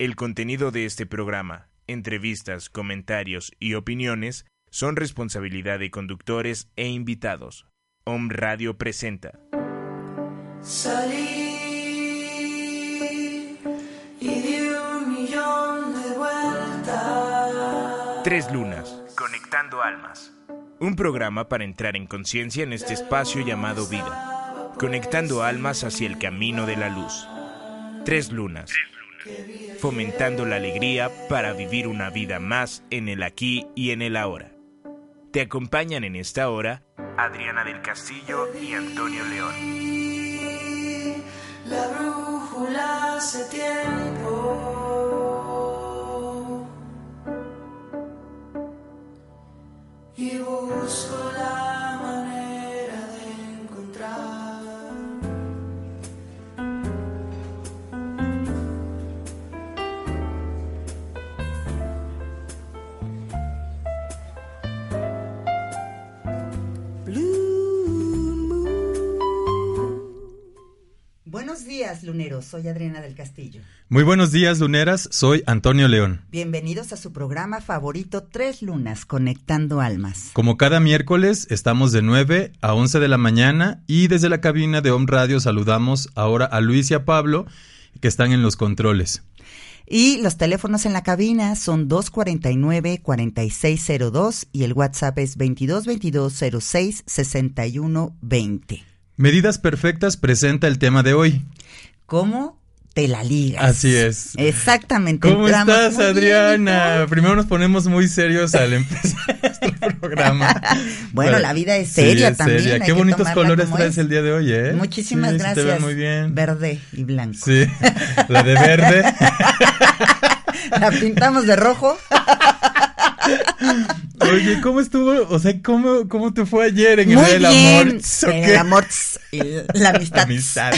El contenido de este programa, entrevistas, comentarios y opiniones son responsabilidad de conductores e invitados. Om Radio presenta. Salí y di un millón de vueltas. Tres Lunas, Conectando Almas. Un programa para entrar en conciencia en este espacio llamado vida, conectando almas hacia el camino de la luz. Tres Lunas, fomentando la alegría para vivir una vida más en el aquí y en el ahora. Te acompañan en esta hora Adriana del Castillo y Antonio León. La brújula hace tiempo. Y busco la Buenos días, luneros. Soy Adriana del Castillo. Muy buenos días, luneras. Soy Antonio León. Bienvenidos a su programa favorito Tres Lunas, Conectando Almas. Como cada miércoles, estamos de 9 a 11 de la mañana y desde la cabina de Home Radio saludamos ahora a Luis y a Pablo que están en los controles. Y los teléfonos en la cabina son 249-4602 y el WhatsApp es 2222-06-6120. Medidas Perfectas presenta el tema de hoy. ¿Cómo te la ligas? Así es. Exactamente. ¿Cómo Entramos estás, bien, Adriana? Primero nos ponemos muy serios al empezar este programa. Bueno, la vida es Sí, seria es también, seria. Qué bonitos colores traes es. el día de hoy, ¿eh? Muchísimas Sí, gracias. Te ven muy bien. Verde y blanco. Sí, la de verde. La pintamos de rojo. Oye, ¿cómo estuvo? O sea, ¿cómo, cómo te fue ayer en Muy el bien. amor? ¿O En qué? el amor y la amistad. Amistad.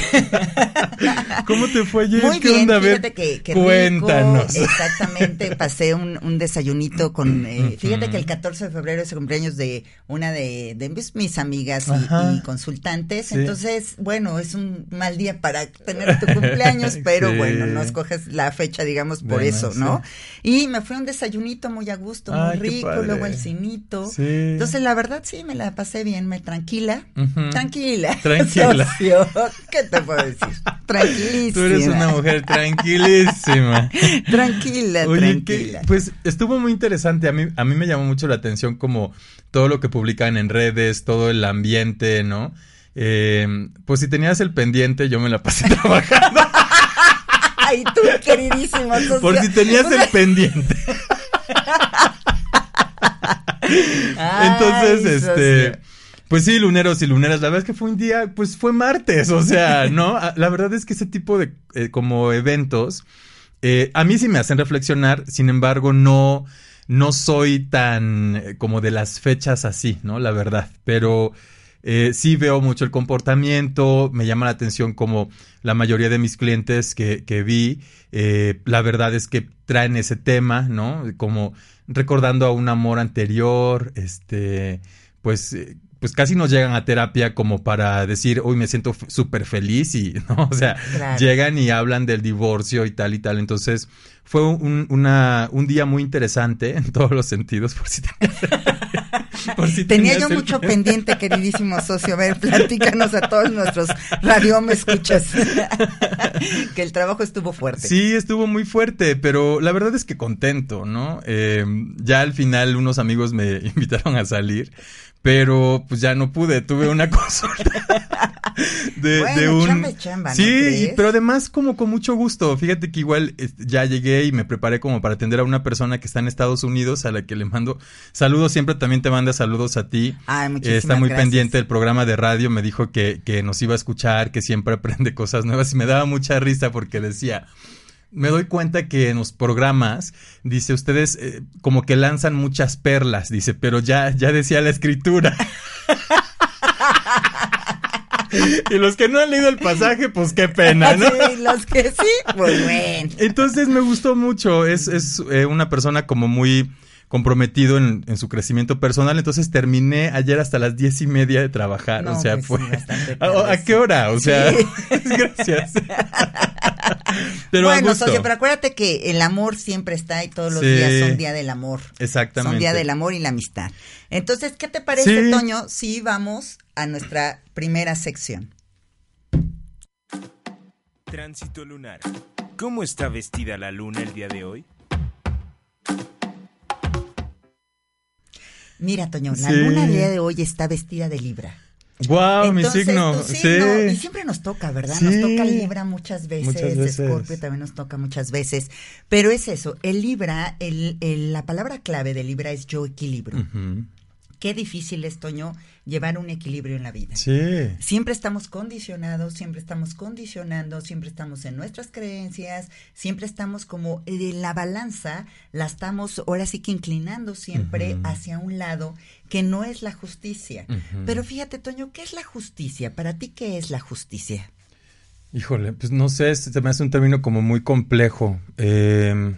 ¿Cómo te fue ayer? Muy ¿Qué bien, onda? Fíjate que, que rico, cuéntanos. exactamente, pasé un, un desayunito con, eh, fíjate que el Ujú. 14 de febrero es el cumpleaños de una de, de mis, mis amigas y, consultantes, Sí. entonces, bueno, es un mal día para tener tu cumpleaños, pero Sí. bueno, no escoges la fecha, digamos, por Bueno, eso, sí. ¿no? Y me fue un desayunito muy a gusto, muy Ay, rico, luego el cinito. Sí. Entonces, la verdad, sí, me la pasé bien, me tranquila. Tranquila. Tranquila. socio. ¿Qué te puedo decir? Tranquilísima. Tú eres una mujer tranquilísima. Tranquila, Oye, que, tranquila. pues estuvo muy interesante. A mí, a mí me llamó mucho la atención como todo lo que publican en redes, todo el ambiente, ¿no? Eh, pues si tenías el pendiente, yo me la pasé trabajando. Ay, tú, queridísimo socio. Por si tenías el pendiente. Ay, Entonces, este, pues sí, luneros y luneras, la verdad es que fue un día, pues fue martes, o sea, ¿no? A- La verdad es que ese tipo de eh, como eventos, eh, a mí sí me hacen reflexionar, sin embargo, no, no soy tan eh, como de las fechas así, ¿no? La verdad, pero eh, sí veo mucho el comportamiento, me llama la atención como la mayoría de mis clientes que, que vi, eh, la verdad es que traen ese tema, ¿no? Como recordando a un amor anterior, este, pues, eh, pues casi nos llegan a terapia como para decir, uy, me siento súper feliz y, ¿no? O sea, Claro. llegan y hablan del divorcio y tal y tal. Entonces, fue un, una, un día muy interesante en todos los sentidos, por si tenías, por si Tenía yo mucho pen- pendiente, queridísimo socio. A ver, platícanos a todos nuestros radio me escuchas. que el trabajo estuvo fuerte. Sí, estuvo muy fuerte, pero la verdad es que contento, ¿no? Eh, ya al final unos amigos me invitaron a salir, pero pues ya no pude, tuve una consulta de, Bueno, de un... chamba es chamba, ¿no sí, pero además como con mucho gusto. Fíjate que igual eh, ya llegué y me preparé como para atender a una persona que está en Estados Unidos, a la que le mando saludos, siempre también te manda saludos a ti. Ay, Eh, muchísimas está muy gracias. pendiente del programa de radio, me dijo que, que nos iba a escuchar, que siempre aprende cosas nuevas y me daba mucha risa porque decía, me doy cuenta que en los programas, dice, ustedes eh, como que lanzan muchas perlas, dice, pero ya, ya decía la escritura. y los que no han leído el pasaje, pues qué pena, ¿no? Sí, los que sí, pues bueno. Entonces me gustó mucho. Es, es eh, una persona como muy comprometido en, en su crecimiento personal. Entonces terminé ayer hasta las diez y media de trabajar. No, o sea, pues fue. ¿A, qué hora? O sea, Sí. gracias. Pero bueno, socio, pero acuérdate que el amor siempre está y todos los Sí. días son día del amor. Exactamente. Son día del amor y la amistad. Entonces, ¿qué te parece, Sí. Toño, si vamos a nuestra primera sección? Tránsito lunar. ¿Cómo está vestida la luna el día de hoy? Mira, Toño, la Sí. luna el día de hoy está vestida de Libra. Wow, mi signo. tu Sí. Y siempre nos toca, ¿verdad? Nos toca Libra muchas veces, Muchas veces. Escorpio también nos toca muchas veces. Pero es eso, el Libra, el, el- la palabra clave de Libra es yo equilibrio. Ujú. Qué difícil es, Toño, llevar un equilibrio en la vida. Sí. Siempre estamos condicionados, siempre estamos condicionando, siempre estamos en nuestras creencias, siempre estamos como la balanza, la estamos ahora sí que inclinando siempre hacia un lado que no es la justicia. Pero fíjate, Toño, ¿qué es la justicia? Para ti, ¿qué es la justicia? Híjole, pues no sé, se me hace un término como muy complejo. Eh,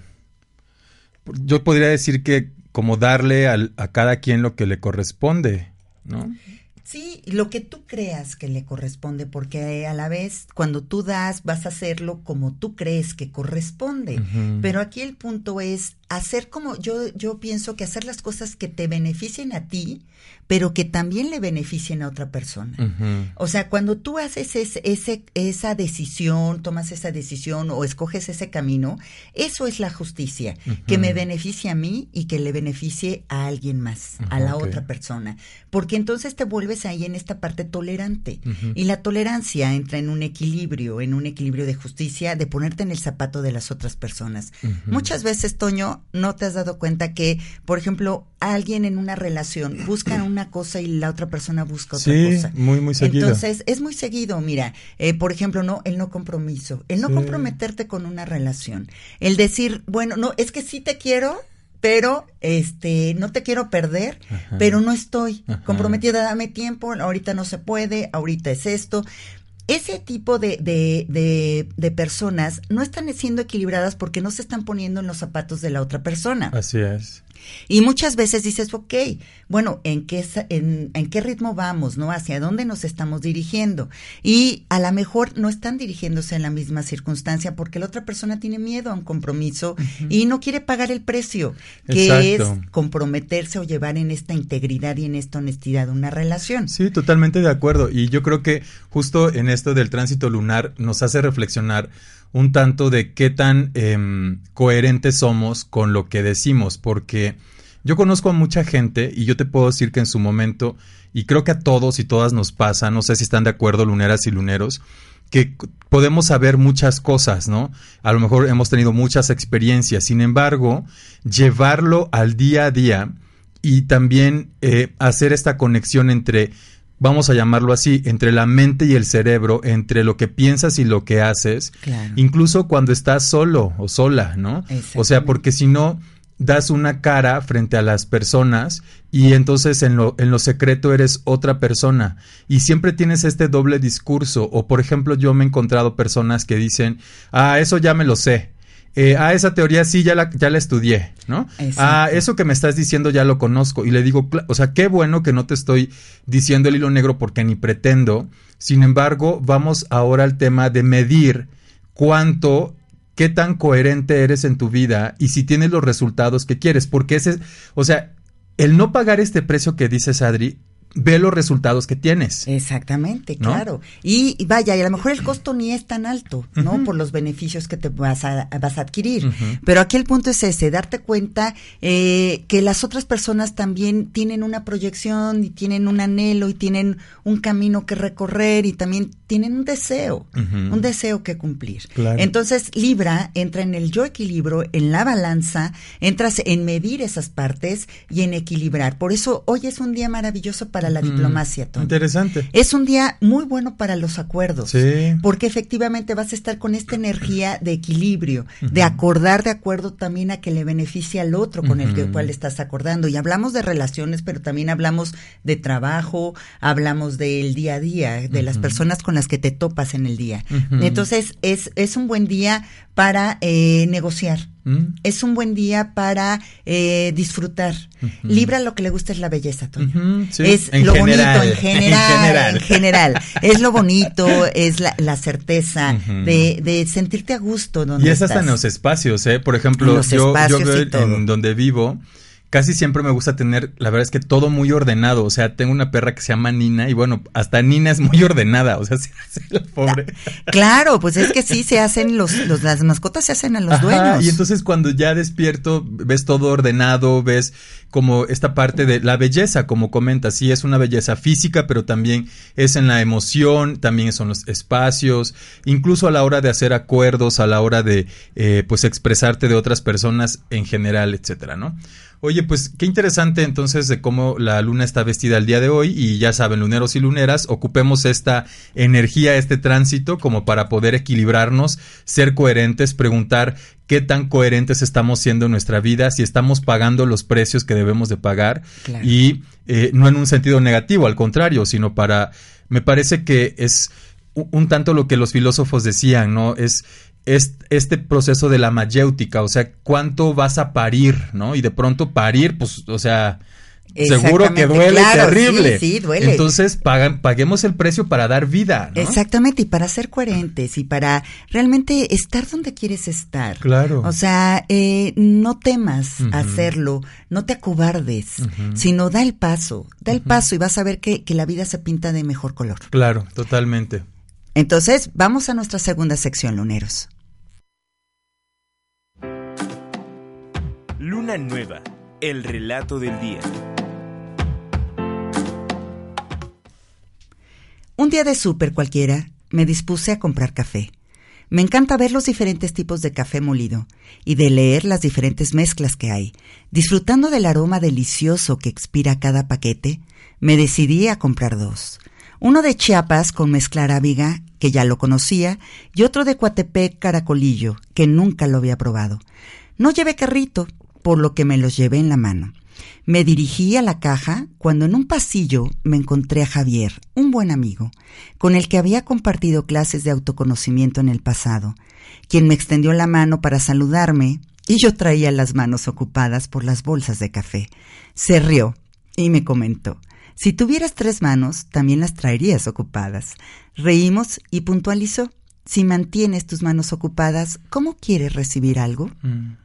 yo podría decir que como darle al- a cada quien lo que le corresponde, ¿no? Sí, lo que tú creas que le corresponde, porque a la vez cuando tú das vas a hacerlo como tú crees que corresponde. Pero aquí el punto es hacer como yo yo pienso que hacer las cosas que te beneficien a ti, pero que también le beneficien a otra persona. O sea, cuando tú haces ese, ese- esa decisión, tomas esa decisión o escoges ese camino, eso es la justicia, que me beneficie a mí y que le beneficie a alguien más, a la otra persona. Porque entonces te vuelves ahí en esta parte tolerante. Y la tolerancia entra en un equilibrio, en un equilibrio de justicia, de ponerte en el zapato de las otras personas. Muchas veces, Toño, no te has dado cuenta que, por ejemplo, alguien en una relación busca una cosa y la otra persona busca otra Sí, cosa. muy, muy seguido. Entonces, es muy seguido, mira, eh, por ejemplo, no, el no compromiso, el no Sí. comprometerte con una relación, el decir, bueno, no, es que sí te quiero, pero este, no te quiero perder, Ajá. pero no estoy Ajá. comprometida, dame tiempo, ahorita no se puede, ahorita es esto. Ese tipo de, de, de, personas no están siendo equilibradas porque no se están poniendo en los zapatos de la otra persona. Así es. Y muchas veces dices, ok, bueno, ¿en qué, en, en qué ritmo vamos, no? ¿Hacia dónde nos estamos dirigiendo? Y a lo mejor no están dirigiéndose en la misma circunstancia porque la otra persona tiene miedo a un compromiso y no quiere pagar el precio, que Exacto. es comprometerse o llevar en esta integridad y en esta honestidad una relación. Sí, totalmente de acuerdo. Y yo creo que justo en esto del tránsito lunar nos hace reflexionar un tanto de qué tan em, coherentes somos con lo que decimos, porque yo conozco a mucha gente y yo te puedo decir que en su momento, y creo que a todos y todas nos pasa, no sé si están de acuerdo luneras y luneros, que podemos saber muchas cosas, ¿no? A lo mejor hemos tenido muchas experiencias, sin embargo, llevarlo al día a día y también eh, hacer esta conexión entre, vamos a llamarlo así, entre la mente y el cerebro, entre lo que piensas y lo que haces, Claro. incluso cuando estás solo o sola, ¿no? O sea, porque si no das una cara frente a las personas y entonces en lo, en lo secreto eres otra persona y siempre tienes este doble discurso o por ejemplo yo me he encontrado personas que dicen, ah, eso ya me lo sé. Eh, ah, esa teoría sí, ya la, ya la estudié, ¿no? Exacto. Ah, eso que me estás diciendo ya lo conozco. Y le digo, o sea, qué bueno que no te estoy diciendo el hilo negro porque ni pretendo. Sin embargo, vamos ahora al tema de medir cuánto, qué tan coherente eres en tu vida y si tienes los resultados que quieres. Porque ese, o sea, el no pagar este precio que dices, Adri, ve los resultados que tienes. Exactamente, ¿No? claro. Y, y vaya, y a lo mejor el costo ni es tan alto, ¿no? Por los beneficios que te vas a, vas a adquirir. Pero aquí el punto es ese, darte cuenta eh, que las otras personas también tienen una proyección y tienen un anhelo y tienen un camino que recorrer y también tienen un deseo, un deseo que cumplir. Claro. Entonces, Libra entra en el yo equilibrio, en la balanza, entras en medir esas partes y en equilibrar. Por eso hoy es un día maravilloso para la Ujú. diplomacia. Interesante. Es un día muy bueno para los acuerdos. Sí. Porque efectivamente vas a estar con esta energía de equilibrio, de acordar de acuerdo también a que le beneficie al otro con el que cual estás acordando. Y hablamos de relaciones, pero también hablamos de trabajo, hablamos del día a día, de las personas con las que te topas en el día. Entonces, es, es un buen día para eh, negociar. Mm. Es un buen día para eh, disfrutar. Libra lo que le gusta es la belleza, Toño. Sí. Es En lo general, bonito en general, en general. en general. Es lo bonito, es la, la certeza de, de sentirte a gusto donde Y es hasta estás. en los espacios, ¿eh? Por ejemplo, yo, veo en donde vivo, casi siempre me gusta tener, la verdad es que todo muy ordenado. O sea, tengo una perra que se llama Nina y bueno, hasta Nina es muy ordenada. O sea, sí, sí, la pobre. Claro, pues es que sí se hacen los, los las mascotas se hacen a los Ajá, dueños. Y entonces cuando ya despierto, ves todo ordenado, ves como esta parte de la belleza, como comentas, sí es una belleza física, pero también es en la emoción, también son los espacios, incluso a la hora de hacer acuerdos, a la hora de eh, pues expresarte de otras personas en general, etcétera, ¿no? Oye, pues qué interesante entonces de cómo la luna está vestida el día de hoy y ya saben, luneros y luneras, ocupemos esta energía, este tránsito como para poder equilibrarnos, ser coherentes, preguntar qué tan coherentes estamos siendo en nuestra vida, si estamos pagando los precios que debemos de pagar Claro. y eh, no en un sentido negativo, al contrario, sino para, me parece que es un, tanto lo que los filósofos decían, ¿no? Es este proceso de la mayéutica, o sea, cuánto vas a parir, ¿no? Y de pronto parir, pues, o sea, seguro que duele claro, terrible. sí, sí, duele. Entonces, pagan, paguemos el precio para dar vida, ¿no? Exactamente, y para ser coherentes y para realmente estar donde quieres estar. Claro. O sea, eh, no temas hacerlo, no te acobardes, sino da el paso, da el paso y vas a ver que, que la vida se pinta de mejor color. Claro, totalmente. Entonces, vamos a nuestra segunda sección, luneros. Nueva, el relato del día. Un día de súper cualquiera, me dispuse a comprar café. Me encanta ver los diferentes tipos de café molido y de leer las diferentes mezclas que hay. Disfrutando del aroma delicioso que expira cada paquete, me decidí a comprar dos. Uno de Chiapas con mezcla arábiga, que ya lo conocía, y otro de Coatepec Caracolillo, que nunca lo había probado. No llevé carrito, por lo que me los llevé en la mano. Me dirigí a la caja cuando en un pasillo me encontré a Javier, un buen amigo, con el que había compartido clases de autoconocimiento en el pasado, quien me extendió la mano para saludarme y yo traía las manos ocupadas por las bolsas de café. Se rió y me comentó, si tuvieras tres manos, también las traerías ocupadas. Reímos y puntualizó, si mantienes tus manos ocupadas, ¿cómo quieres recibir algo? Mm.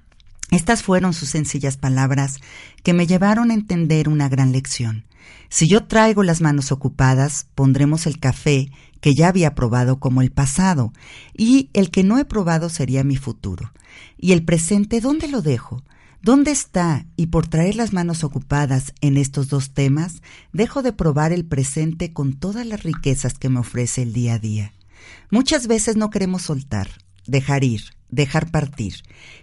Estas fueron sus sencillas palabras que me llevaron a entender una gran lección. Si yo traigo las manos ocupadas, pondremos el café que ya había probado como el pasado, y el que no he probado sería mi futuro. ¿Y el presente dónde lo dejo? ¿Dónde está? Y por traer las manos ocupadas en estos dos temas, dejo de probar el presente con todas las riquezas que me ofrece el día a día. Muchas veces no queremos soltar, dejar ir, dejar partir,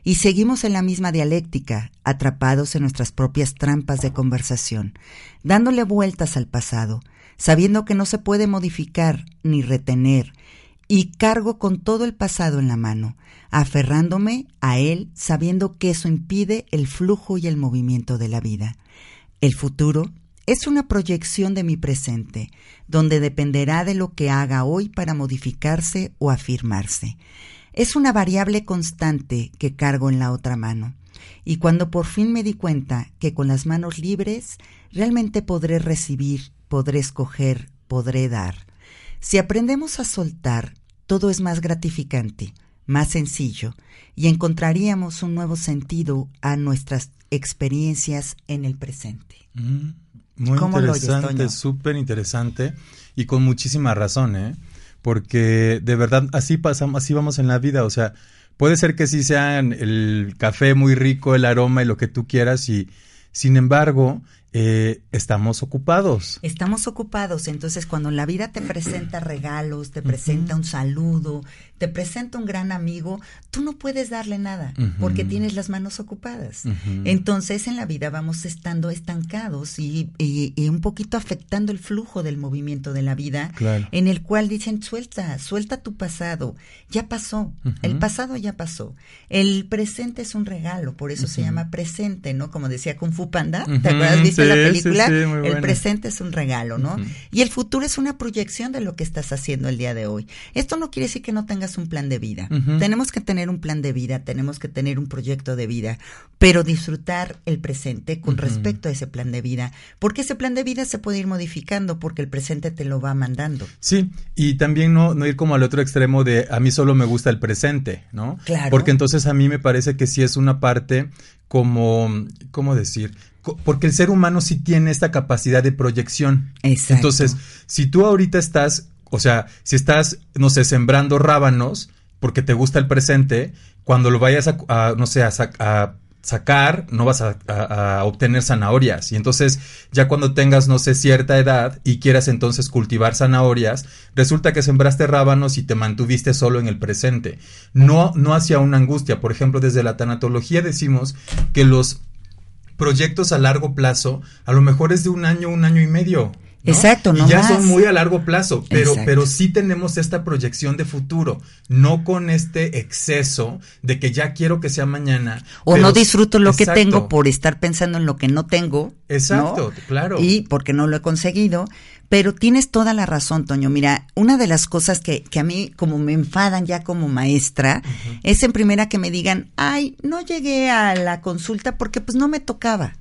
y seguimos en la misma dialéctica, atrapados en nuestras propias trampas de conversación, dándole vueltas al pasado, sabiendo que no se puede modificar ni retener, y cargo con todo el pasado en la mano, aferrándome a él sabiendo que eso impide el flujo y el movimiento de la vida. El futuro es una proyección de mi presente, donde dependerá de lo que haga hoy para modificarse o afirmarse. Es una variable constante que cargo en la otra mano. Y cuando por fin me di cuenta que con las manos libres realmente podré recibir, podré escoger, podré dar. Si aprendemos a soltar, todo es más gratificante, más sencillo, y encontraríamos un nuevo sentido a nuestras experiencias en el presente. Mm, Muy ¿Cómo lo oyes, interesante, súper interesante y con muchísima razón, ¿eh? Porque de verdad así pasamos, así vamos en la vida, o sea, puede ser que sí sean el café muy rico, el aroma y lo que tú quieras y sin embargo eh, estamos ocupados. Estamos ocupados, entonces cuando la vida te presenta regalos, te presenta un saludo, te presenta un gran amigo, tú no puedes darle nada porque tienes las manos ocupadas. Entonces en la vida vamos estando estancados y, y- y un poquito afectando el flujo del movimiento de la vida, Claro. en el cual dicen suelta, suelta tu pasado, ya pasó, el pasado ya pasó. El presente es un regalo, por eso se llama presente, ¿no? Como decía Kung Fu Panda, ¿te acuerdas? ¿Viste la Sí, sí, película? sí, el buena. presente es un regalo, ¿no? Y el futuro es una proyección de lo que estás haciendo el día de hoy. Esto no quiere decir que no tengas un plan de vida. Tenemos que tener un plan de vida, tenemos que tener un proyecto de vida, pero disfrutar el presente con respecto a ese plan de vida, porque ese plan de vida se puede ir modificando porque el presente te lo va mandando. Sí, y también no, no ir como al otro extremo de a mí solo me gusta el presente, ¿no? Claro. Porque entonces a mí me parece que sí es una parte como, ¿cómo decir? Porque el ser humano sí tiene esta capacidad de proyección. Exacto. Entonces, si tú ahorita estás, o sea, si estás, no sé, sembrando rábanos porque te gusta el presente, cuando lo vayas a, no sé, a, a sacar, no vas a, a- a obtener zanahorias. Y entonces, ya cuando tengas, no sé, cierta edad y quieras entonces cultivar zanahorias, resulta que sembraste rábanos y te mantuviste solo en el presente. No, no hacia una angustia. Por ejemplo, desde la tanatología decimos que los proyectos a largo plazo, a lo mejor es de un año, un año y medio. ¿No? Exacto, y no ya más. son muy a largo plazo, pero, Exacto. pero sí tenemos esta proyección de futuro, no con este exceso de que ya quiero que sea mañana. O pero- no disfruto lo que tengo por estar pensando en lo que no tengo. ¿no? Exacto, claro. Y porque no lo he conseguido. Pero tienes toda la razón, Toño. Mira, una de las cosas que, que a mí como me enfadan ya como maestra es en primera que me digan, ay, no llegué a la consulta porque pues no me tocaba.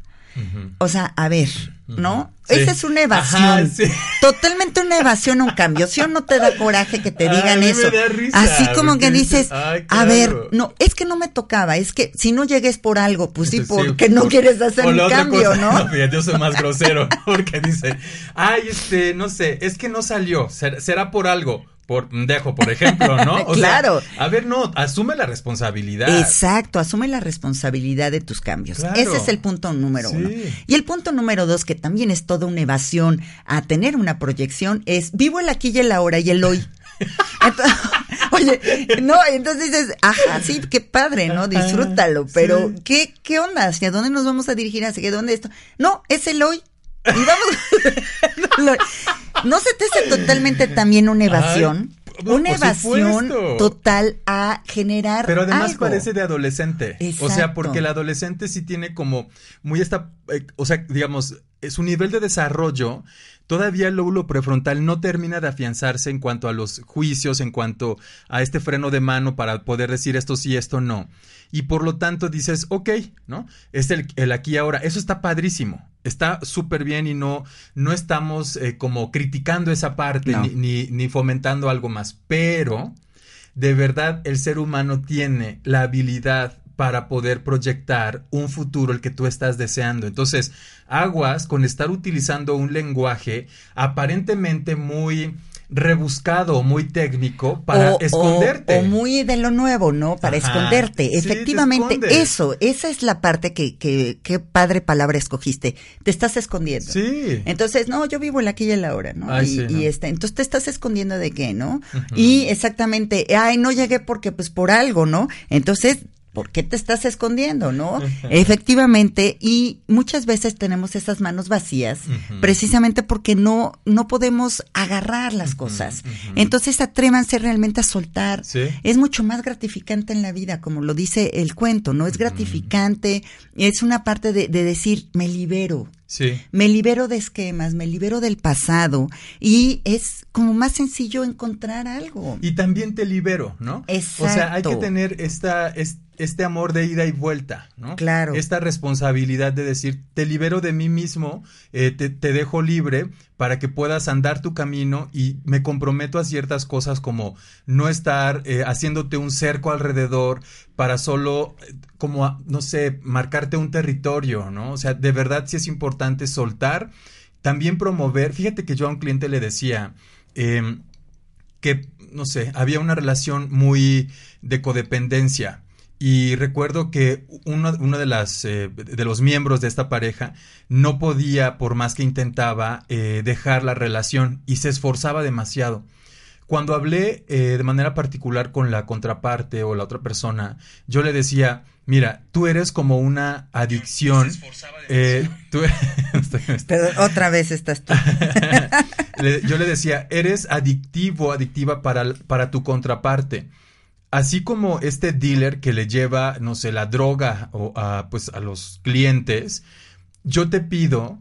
O sea, a ver, ¿no? Sí. Esa es una evasión. Ajá, sí. Totalmente una evasión, un cambio. ¿Sí o no te da coraje que te Ay, digan a mí me eso? da risa, Así como que dices, "Ay, a claro". ver, no, es que no me tocaba, es que si no llegues por algo, pues sí, Sí, porque no por- quieres hacer un cambio, cosa- ¿no? yo soy más grosero porque dice, ay, este, no sé, es que no salió, ser- será por algo, por dejo, por ejemplo, ¿no? O sea, Claro. a ver, no, asume la responsabilidad. Exacto, asume la responsabilidad de tus cambios. Claro. Ese es el punto número Sí. uno. Y el punto número dos, que también es toda una evasión a tener una proyección, es vivo el aquí y el ahora y el hoy. Entonces, oye, no, entonces dices, ajá, sí, qué padre, ¿no? Disfrútalo, pero sí. ¿qué, ¿qué onda? ¿Hacia dónde nos vamos a dirigir? ¿Hacia dónde esto? No, es el hoy. Y vamos. ¿No se te hace totalmente también una evasión? Ay, una evasión supuesto. total a generar. Pero además algo. parece de adolescente. O sea, porque el adolescente sí tiene como muy esta, eh, o sea, digamos, eh, su nivel de desarrollo, todavía el lóbulo prefrontal no termina de afianzarse en cuanto a los juicios, en cuanto a este freno de mano para poder decir esto sí, esto no. Y por lo tanto dices, ok, ¿no? Es el, el aquí y ahora. Eso está padrísimo. Está súper bien y no, no estamos eh, como criticando esa parte No. ni, ni, ni fomentando algo más. Pero de verdad el ser humano tiene la habilidad para poder proyectar un futuro el que tú estás deseando. Entonces, aguas con estar utilizando un lenguaje aparentemente muy rebuscado, muy técnico para O- esconderte. O, muy de lo nuevo, ¿no? Para Ajá. esconderte. Efectivamente, eso, esa es la parte que, que, qué padre palabra escogiste. Te estás escondiendo. Sí. Entonces, no, yo vivo el aquí y el ahora, ¿no? Ay, y, sí, no. y este, entonces te estás escondiendo de qué, ¿no? Y exactamente, ay, no llegué porque, pues, por algo, ¿no? Entonces, ¿por qué te estás escondiendo, no? Efectivamente, y muchas veces tenemos esas manos vacías, precisamente porque no, no podemos agarrar las cosas. ujú. Entonces, atrévanse realmente a soltar. Sí. Es mucho más gratificante en la vida, como lo dice el cuento, ¿no? Es gratificante, es una parte de, de decir, me libero, Sí. me libero de esquemas, me libero del pasado y es como más sencillo encontrar algo. Y también te libero, ¿no? O sea, hay que Exacto. tener esta, es- este amor de ida y vuelta, ¿no? Claro. Esta responsabilidad de decir, te libero de mí mismo, eh, te, te dejo libre para que puedas andar tu camino y me comprometo a ciertas cosas como no estar eh, haciéndote un cerco alrededor para solo, eh, como, a- no sé, marcarte un territorio, ¿no? O sea, de verdad sí es importante soltar, también promover, fíjate que yo a un cliente le decía, em, que, no sé, había una relación muy de codependencia. Y recuerdo que uno, uno de, las, eh, de los miembros de esta pareja no podía, por más que intentaba, eh, dejar la relación y se esforzaba demasiado. Cuando hablé eh, de manera particular con la contraparte o la otra persona, yo le decía, mira, tú eres como una adicción. eh, tú- Pero otra vez estás tú. yo le decía, eres adictivo, adictiva para, para tu contraparte. Así como este dealer que le lleva, no sé, la droga o a, pues, a los clientes, yo te pido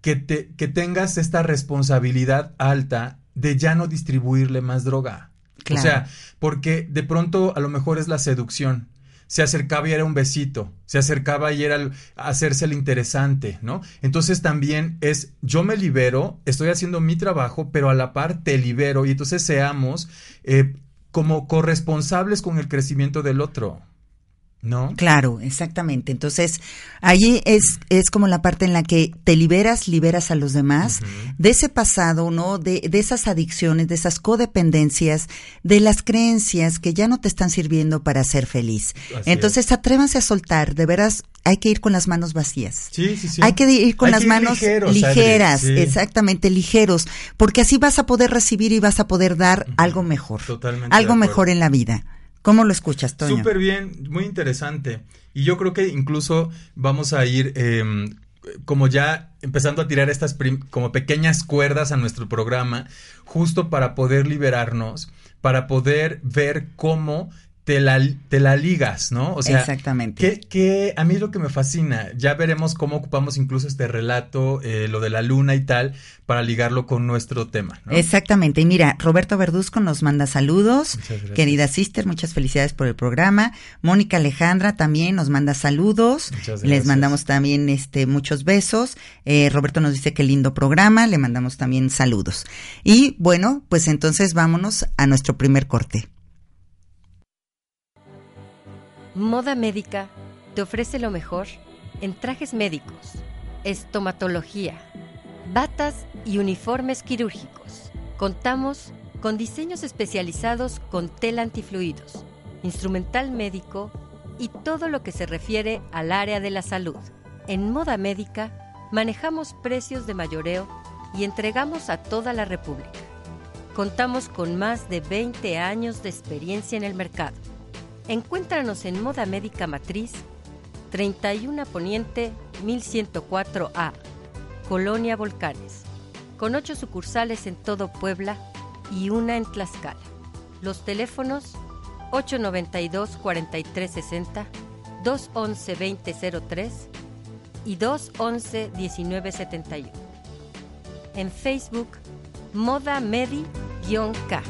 que, te, que tengas esta responsabilidad alta de ya no distribuirle más droga. Claro. O sea, porque de pronto a lo mejor es la seducción. Se acercaba y era un besito, se acercaba y era el- hacerse el interesante, ¿no? Entonces también es, yo me libero, estoy haciendo mi trabajo, pero a la par te libero y entonces seamos eh, como corresponsables con el crecimiento del otro, ¿no? Claro, exactamente. Entonces, ahí es, es como la parte en la que te liberas, liberas a los demás de ese pasado, ¿no? De, de esas adicciones, de esas codependencias, de las creencias que ya no te están sirviendo para ser feliz. Así Entonces, atrévanse a soltar, de veras, hay que ir con las manos vacías. Sí, sí, sí. Hay que ir con Hay las manos ligeros, ligeras, sí. exactamente, ligeros, porque así vas a poder recibir y vas a poder dar algo mejor. Totalmente Algo mejor en la vida. ¿Cómo lo escuchas, Toño? Súper bien, muy interesante. Y yo creo que incluso vamos a ir eh, como ya empezando a tirar estas como pequeñas cuerdas a nuestro programa, justo para poder liberarnos, para poder ver cómo te la, te la ligas, ¿no? O sea, Exactamente. que, que a mí es lo que me fascina. Ya veremos cómo ocupamos incluso este relato, eh, lo de la luna y tal, para ligarlo con nuestro tema, ¿no? Exactamente. Y mira, Roberto Verduzco nos manda saludos. Muchas gracias. Querida sister, muchas felicidades por el programa. Mónica Alejandra también nos manda saludos. Muchas Les mandamos también este muchos besos. Eh, Roberto nos dice que lindo programa. Le mandamos también saludos. Y bueno, pues entonces vámonos a nuestro primer corte. Moda Médica te ofrece lo mejor en trajes médicos, estomatología, batas y uniformes quirúrgicos. Contamos con diseños especializados con tela antifluidos, instrumental médico y todo lo que se refiere al área de la salud. En Moda Médica manejamos precios de mayoreo y entregamos a toda la República. Contamos con más de 20 años de experiencia en el mercado. Encuéntranos en Moda Médica Matriz, 31 Poniente 1104A, Colonia Volcanes, con ocho sucursales en todo Puebla y una en Tlaxcala. Los teléfonos 892-4360, 211-2003 y 211-1971. En Facebook, Moda Medi-K.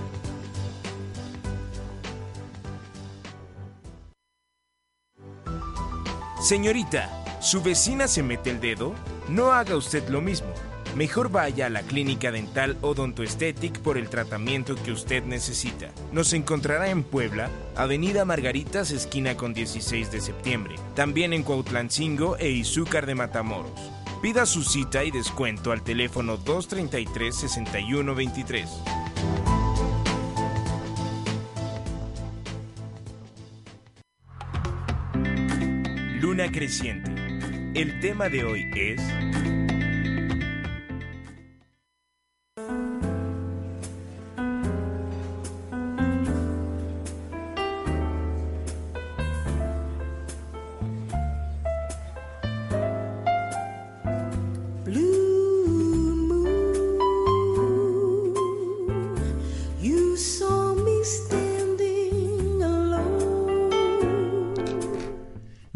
Señorita, ¿su vecina se mete el dedo? No haga usted lo mismo. Mejor vaya a la clínica dental Odontoesthetic por el tratamiento que usted necesita. Nos encontrará en Puebla, Avenida Margaritas, esquina con 16 de septiembre. También en Cuautlancingo e Izúcar de Matamoros. Pida su cita y descuento al teléfono 233-6123. Creciente. El tema de hoy es...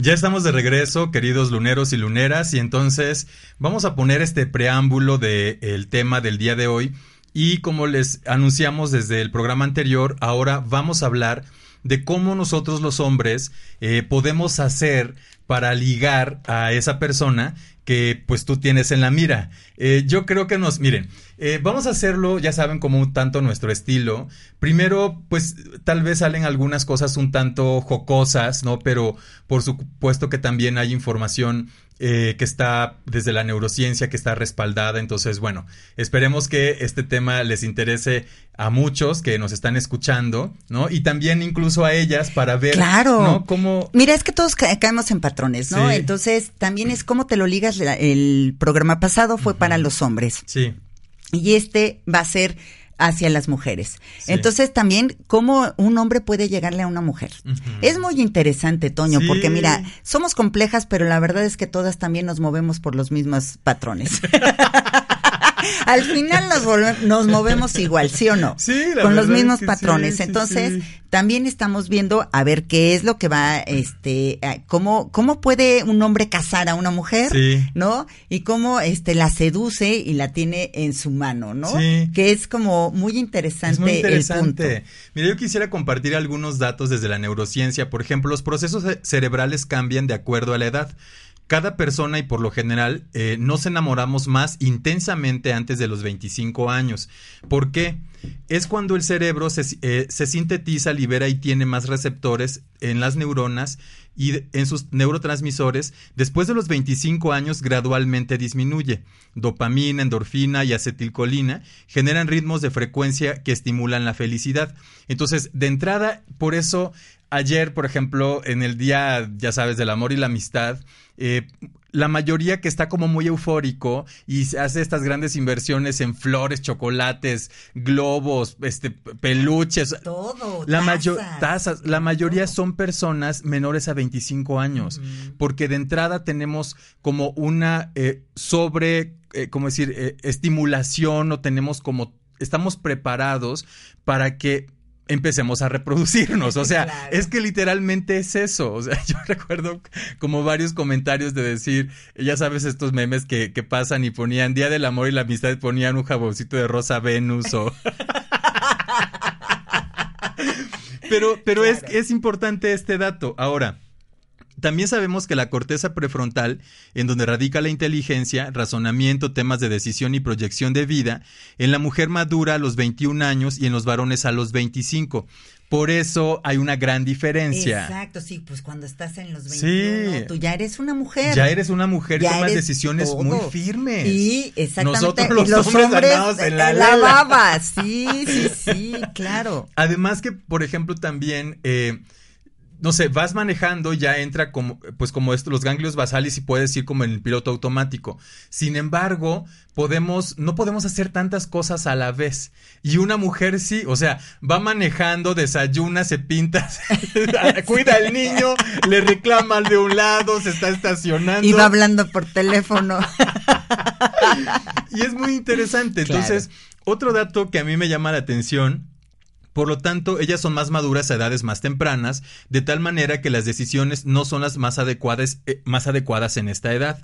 Ya estamos de regreso, queridos luneros y luneras, y entonces vamos a poner este preámbulo del tema del día de hoy. Y como les anunciamos desde el programa anterior, ahora vamos a hablar de cómo nosotros los hombres eh, podemos hacer para ligar a esa persona que pues tú tienes en la mira. Eh, yo creo que nos, miren, eh, vamos a hacerlo, ya saben, como un tanto nuestro estilo. Primero, pues tal vez salen algunas cosas un tanto jocosas, ¿no? Pero por supuesto que también hay información eh, que está desde la neurociencia, que está respaldada. Entonces, bueno, esperemos que este tema les interese a muchos que nos están escuchando, ¿no? Y también incluso a ellas para ver, Claro. ¿no? Cómo... Mira, es que todos ca- caemos en patrones, ¿no? Sí. Entonces, también es cómo te lo ligas. El programa pasado fue para los hombres Sí, y este va a ser hacia las mujeres. Sí. Entonces, también cómo un hombre puede llegarle a una mujer. Es muy interesante, Toño, Sí. porque mira, somos complejas, pero la verdad es que todas también nos movemos por los mismos patrones. Al final nos, nos movemos igual, ¿sí o no? Sí, la Con los es mismos que patrones. sí, Entonces, sí. también estamos viendo a ver qué es lo que va, este, a- cómo, cómo puede un hombre casar a una mujer. ¿no? Y cómo, este, la seduce y la tiene en su mano, ¿no? Sí. Que es como muy interesante, Es muy el punto. interesante. Mira, yo quisiera compartir algunos datos desde la neurociencia. Por ejemplo, los procesos ce- cerebrales cambian de acuerdo a la edad. Cada persona y por lo general eh, nos enamoramos más intensamente antes de los 25 años. ¿Por qué? Es cuando el cerebro se, eh, se sintetiza, libera y tiene más receptores en las neuronas y en sus neurotransmisores. Después de los 25 años gradualmente disminuye. Dopamina, endorfina y acetilcolina generan ritmos de frecuencia que estimulan la felicidad. Entonces, de entrada, por eso ayer, por ejemplo, en el día, ya sabes, del amor y la amistad, eh, la mayoría que está como muy eufórico y hace estas grandes inversiones en flores, chocolates, globos, este, peluches. Todo. La tazas. tazas, la mayoría todo. son personas menores a 25 años, porque de entrada tenemos como una eh, sobre, eh, ¿cómo decir?, eh, estimulación o tenemos como, estamos preparados para que empecemos a reproducirnos. O sea, Claro. es que literalmente es eso. O sea, yo recuerdo como varios comentarios de decir, ya sabes, estos memes que, que pasan y ponían Día del Amor y la Amistad, ponían un jaboncito de rosa Venus o... pero pero es, Claro. es importante este dato. Ahora, también sabemos que la corteza prefrontal, en donde radica la inteligencia, razonamiento, temas de decisión y proyección de vida, en la mujer madura a los 21 años y en los varones a los 25. Por eso hay una gran diferencia. Exacto, sí, pues cuando estás en los Sí. 21, tú ya eres una mujer. Ya eres una mujer Ya tomas decisiones todo. muy firmes. Y exactamente. Nosotros los, los hombres, hombres en la, la baba. Sí, sí, sí, claro. Además que, por ejemplo, también, eh, no sé, vas manejando, ya entra como, pues como esto, los ganglios basales y puedes ir como en el piloto automático. Sin embargo, podemos, no podemos hacer tantas cosas a la vez. Y una mujer sí, o sea, va manejando, desayuna, se pinta, cuida al niño, le reclama al de un lado, se está estacionando. Y va hablando por teléfono. Y es muy interesante. Claro. Entonces, otro dato que a mí me llama la atención. Por lo tanto, ellas son más maduras a edades más tempranas, de tal manera que las decisiones no son las más adecuadas, eh, más adecuadas en esta edad.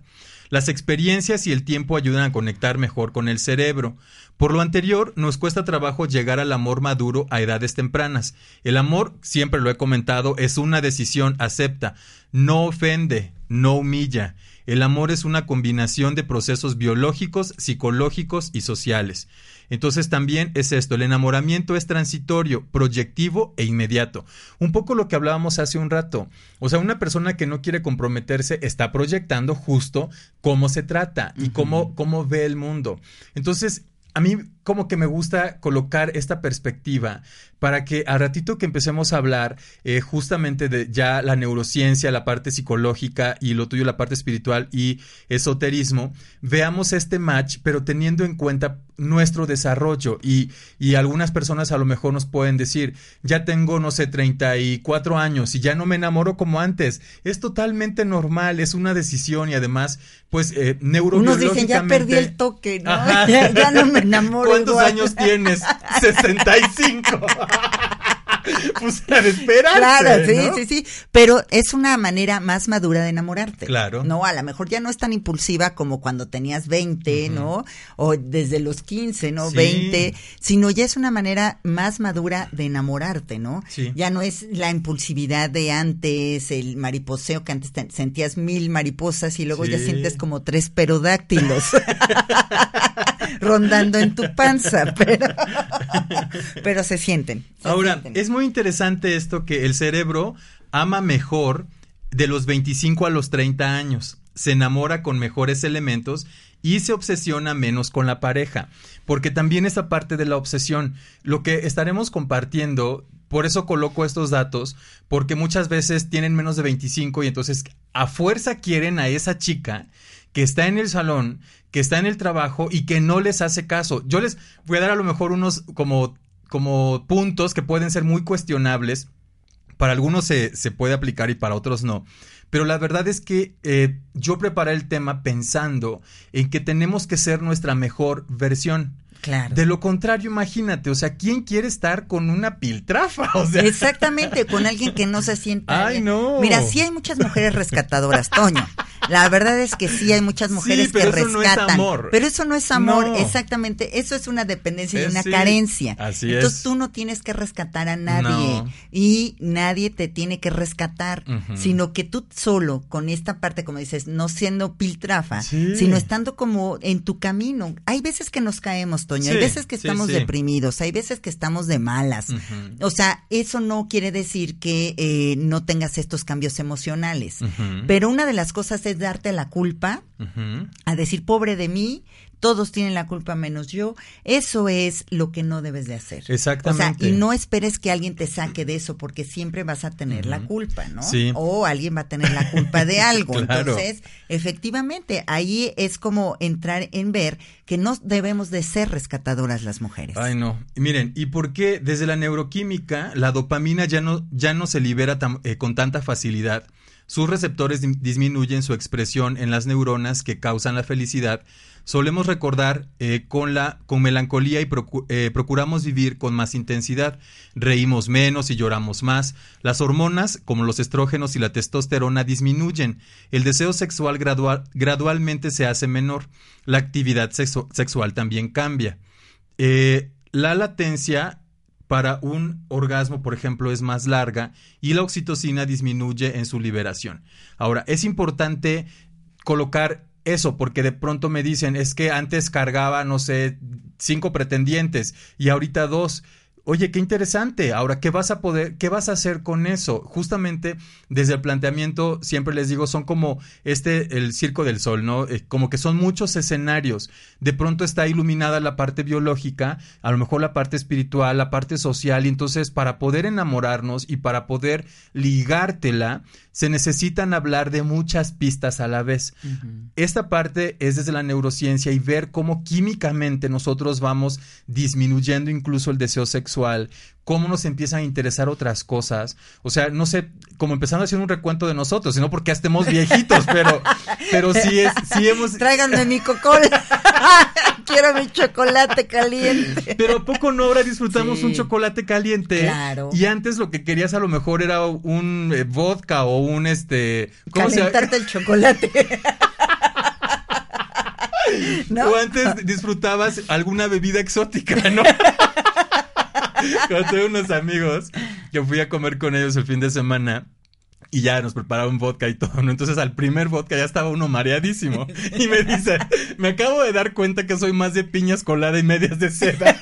Las experiencias y el tiempo ayudan a conectar mejor con el cerebro. Por lo anterior, nos cuesta trabajo llegar al amor maduro a edades tempranas. El amor, siempre lo he comentado, es una decisión acepta, no ofende, no humilla. El amor es una combinación de procesos biológicos, psicológicos y sociales. Entonces también es esto, el enamoramiento es transitorio, proyectivo e inmediato. Un poco lo que hablábamos hace un rato. O sea, una persona que no quiere comprometerse está proyectando justo cómo se trata y cómo, cómo ve el mundo. Entonces, a mí como que me gusta colocar esta perspectiva para que a ratito que empecemos a hablar eh, justamente de ya la neurociencia, la parte psicológica y lo tuyo, la parte espiritual y esoterismo, veamos este match, pero teniendo en cuenta nuestro desarrollo y, y algunas personas a lo mejor nos pueden decir, ya tengo, no sé, 34 años y ya no me enamoro como antes. Es totalmente normal, es una decisión y además, pues, eh, Unos neurobiológicamente... dicen, ya perdí el toque, ¿no? Ya no me enamoro ¿Cuántos años tienes? 65. pues a de esperarse, Claro, sí, ¿no? sí, sí. Pero es una manera más madura de enamorarte. Claro. No, a lo mejor ya no es tan impulsiva como cuando tenías 20, ¿no? O desde los 15, ¿no? Sí. 20, sino ya es una manera más madura de enamorarte, ¿no? Sí. Ya no es la impulsividad de antes, el mariposeo que antes te- sentías mil mariposas y luego ya sientes como tres perodáctilos rondando en tu panza, pero, pero se sienten. se Ahora, sienten. es muy interesante esto que el cerebro ama mejor de los 25 a los 30 años. Se enamora con mejores elementos y se obsesiona menos con la pareja. Porque también esa parte de la obsesión, lo que estaremos compartiendo, por eso coloco estos datos, porque muchas veces tienen menos de 25 y entonces a fuerza quieren a esa chica que está en el salón, que está en el trabajo y que no les hace caso. Yo les voy a dar a lo mejor unos como, como puntos que pueden ser muy cuestionables, Para algunos se, se puede aplicar y para otros no. Pero la verdad es que eh, yo preparé el tema pensando en que tenemos que ser nuestra mejor versión. Claro. De lo contrario, imagínate, o sea, ¿quién quiere estar con una piltrafa? O sea, Exactamente, con alguien que no se sienta. Ay, bien. no. Mira, sí hay muchas mujeres rescatadoras, Toño. La verdad es que sí hay muchas mujeres Sí, pero que eso no es rescatan. amor. Pero eso no es amor, No. exactamente. Eso es una dependencia y Es- una sí, carencia. así Entonces es. tú no tienes que rescatar a nadie No. y nadie te tiene que rescatar, sino que tú solo con esta parte, como dices, no siendo piltrafa, Sí. sino estando como en tu camino. Hay veces que nos caemos, Toño, hay veces que estamos deprimidos, hay veces que estamos de malas. O sea, eso no quiere decir que eh, no tengas estos cambios emocionales. Pero una de las cosas es darte la culpa, a decir, pobre de mí, todos tienen la culpa menos yo. Eso es lo que no debes de hacer. Exactamente. O sea, y no esperes que alguien te saque de eso, porque siempre vas a tener la culpa, ¿no? Sí. O alguien va a tener la culpa de algo. Claro. Entonces, efectivamente, ahí es como entrar en ver que no debemos de ser rescatadoras las mujeres. Ay, no. Miren, ¿y por qué desde la neuroquímica la dopamina ya no, ya no se libera eh, con tanta facilidad? Sus receptores disminuyen su expresión en las neuronas que causan la felicidad. Solemos recordar eh, con, la, con melancolía y eh, procuramos vivir con más intensidad. Reímos menos y lloramos más. Las hormonas, como los estrógenos y la testosterona, disminuyen. El deseo sexual gradual- gradualmente se hace menor. La actividad sexu- sexual también cambia. Eh, la latencia para un orgasmo, por ejemplo, es más larga y la oxitocina disminuye en su liberación. Ahora, es importante colocar eso porque de pronto me dicen, es que antes cargaba, no sé, cinco pretendientes y ahorita dos. Oye, qué interesante. Ahora, ¿qué vas a poder, qué vas a hacer con eso? Justamente desde el planteamiento, siempre les digo, son como este, el circo del sol, ¿no? Eh, como que son muchos escenarios. De pronto está iluminada la parte biológica, a lo mejor la parte espiritual, la parte social, y entonces para poder enamorarnos y para poder ligártela, se necesitan hablar de muchas pistas a la vez. Esta parte es desde la neurociencia y ver cómo químicamente nosotros vamos disminuyendo incluso el deseo sexual, cómo nos empiezan a interesar otras cosas. O sea, no sé, como empezando a hacer un recuento de nosotros, sino porque ya estemos viejitos, pero, pero sí es, sí hemos, Tráiganme mi cocola. Quiero mi chocolate caliente. Pero ¿a poco no ahora disfrutamos Sí. un chocolate caliente? Claro. Y antes lo que querías a lo mejor era un eh, vodka o un este. ¿Cómo se llama? Calentarte el chocolate. ¿No? O antes disfrutabas alguna bebida exótica, ¿no? Cuando tuve unos amigos que fui a comer con ellos el fin de semana. Y ya nos prepararon vodka y todo, ¿no? Entonces al primer vodka ya estaba uno mareadísimo. Y me dice, me acabo de dar cuenta que soy más de piñas colada y medias de seda.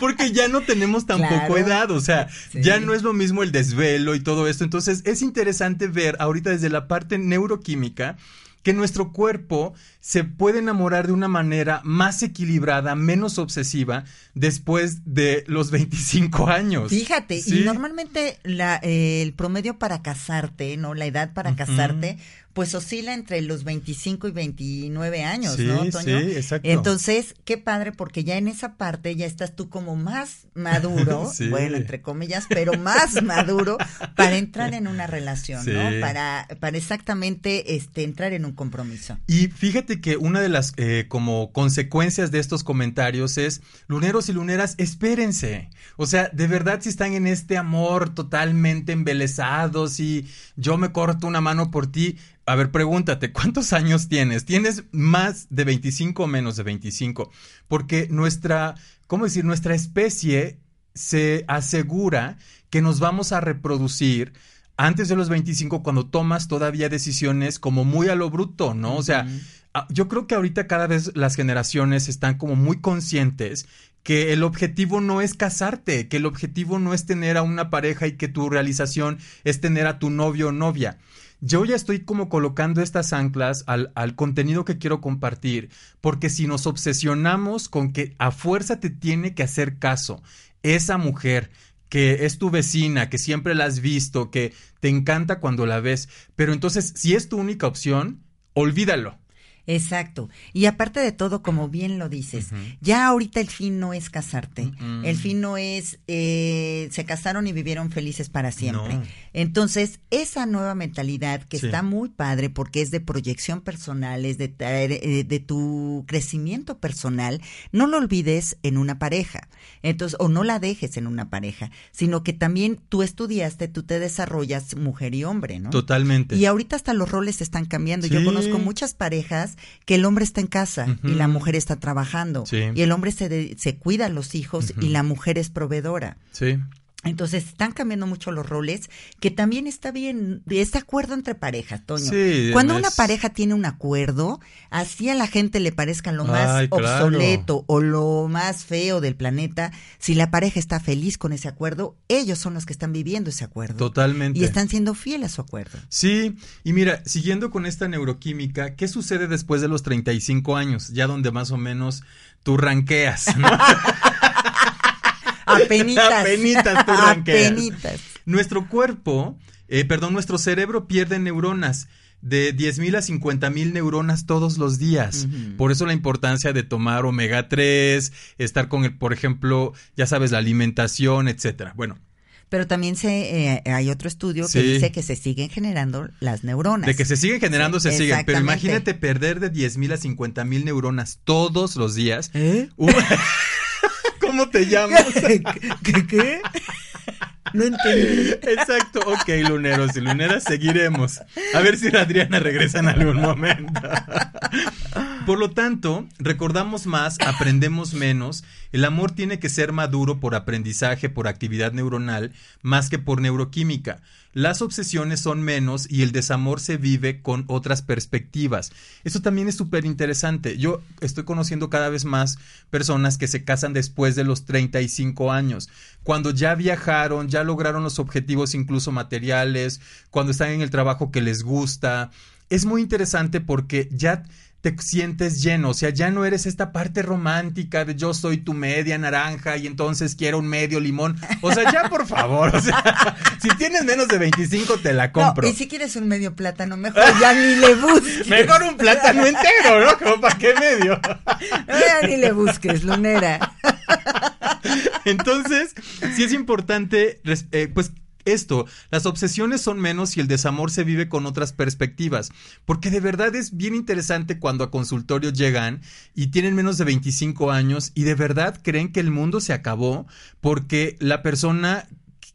Porque ya no tenemos tampoco Claro. edad, o sea, Sí. ya no es lo mismo el desvelo y todo esto. Entonces es interesante ver ahorita desde la parte neuroquímica que nuestro cuerpo se puede enamorar de una manera más equilibrada, menos obsesiva, después de los 25 años. Fíjate, Sí. y normalmente la, eh, el promedio para casarte, ¿no? La edad para casarte, pues oscila entre los 25 y 29 años, Sí, ¿no, Toño? sí, exacto. Entonces, qué padre, porque ya en esa parte ya estás tú como más maduro, Sí. bueno, entre comillas, pero más maduro para entrar en una relación, ¿no? Para, para exactamente este, entrar en un compromiso. Y fíjate que una de las eh, como consecuencias de estos comentarios es, luneros y luneras, espérense. O sea, de verdad si están en este amor totalmente embelesados y yo me corto una mano por ti, a ver, pregúntate, ¿cuántos años tienes? ¿Tienes más de 25 o menos de 25? Porque nuestra, ¿cómo decir? Nuestra especie se asegura que nos vamos a reproducir antes de los 25 cuando tomas todavía decisiones como muy a lo bruto, ¿no? O sea, yo creo que ahorita cada vez las generaciones están como muy conscientes que el objetivo no es casarte, que el objetivo no es tener a una pareja y que tu realización es tener a tu novio o novia. Yo ya estoy como colocando estas anclas al, al contenido que quiero compartir, porque si nos obsesionamos con que a fuerza te tiene que hacer caso esa mujer que es tu vecina, que siempre la has visto, que te encanta cuando la ves, pero entonces si es tu única opción, olvídalo. Exacto. Y aparte de todo, como bien lo dices, ya ahorita el fin no es casarte. Mm. El fin no es eh, se casaron y vivieron felices para siempre. No. Entonces, esa nueva mentalidad que Sí. está muy padre porque es de proyección personal, es de, traer, eh, de tu crecimiento personal, no lo olvides en una pareja. Entonces, o no la dejes en una pareja, sino que también tú estudiaste, tú te desarrollas mujer y hombre, ¿no? Totalmente. Y ahorita hasta los roles están cambiando. Yo conozco muchas parejas que el hombre está en casa y la mujer está trabajando. Sí. Y el hombre se, de- se cuida a los hijos y la mujer es proveedora. Sí. Entonces están cambiando mucho los roles, que también está bien, este acuerdo entre parejas, Toño. Sí, Cuando es- una pareja tiene un acuerdo, así a la gente le parezca lo más Ay, claro. obsoleto o lo más feo del planeta, si la pareja está feliz con ese acuerdo, ellos son los que están viviendo ese acuerdo. Totalmente. Y están siendo fieles a su acuerdo. Sí, y mira, siguiendo con esta neuroquímica, ¿qué sucede después de los 35 años? Ya donde más o menos tú ranqueas, ¿no? Apenitas. Apenitas tú. Apenitas. Nuestro cuerpo, eh, perdón, nuestro cerebro pierde neuronas de 10.000 a 50.000 neuronas todos los días. Por eso la importancia de tomar omega 3, estar con el, por ejemplo, ya sabes, la alimentación, etcétera. Bueno, Pero también se, eh, hay otro estudio que dice que se siguen generando las neuronas. de que se siguen generando, Sí, se siguen. Pero imagínate perder de 10.000 a 50.000 neuronas todos los días. ¿Eh? ¿Cómo te llamas? ¿Qué? ¿Qué? No entendí. Exacto, ok, luneros y luneras, seguiremos. A ver si la Adriana regresa en algún momento. Por lo tanto, recordamos más, aprendemos menos. El amor tiene que ser maduro por aprendizaje, por actividad neuronal, más que por neuroquímica. Las obsesiones son menos y el desamor se vive con otras perspectivas. Eso también es súper interesante. Yo estoy conociendo cada vez más personas que se casan después de los 35 años, cuando ya viajaron, ya lograron los objetivos incluso materiales, cuando están en el trabajo que les gusta. Es muy interesante porque ya te sientes lleno, o sea, ya no eres esta parte romántica de yo soy tu media naranja y entonces quiero un medio limón. O sea, ya por favor, o sea, si tienes menos de 25 te la compro. No, y si quieres un medio plátano, mejor ya ni le busques. Mejor un plátano entero, ¿no? Como para qué medio. Ya ni le busques, lunera. Entonces, sí es importante, eh, pues esto, las obsesiones son menos y el desamor se vive con otras perspectivas, porque de verdad es bien interesante cuando a consultorio llegan y tienen menos de 25 años y de verdad creen que el mundo se acabó porque la persona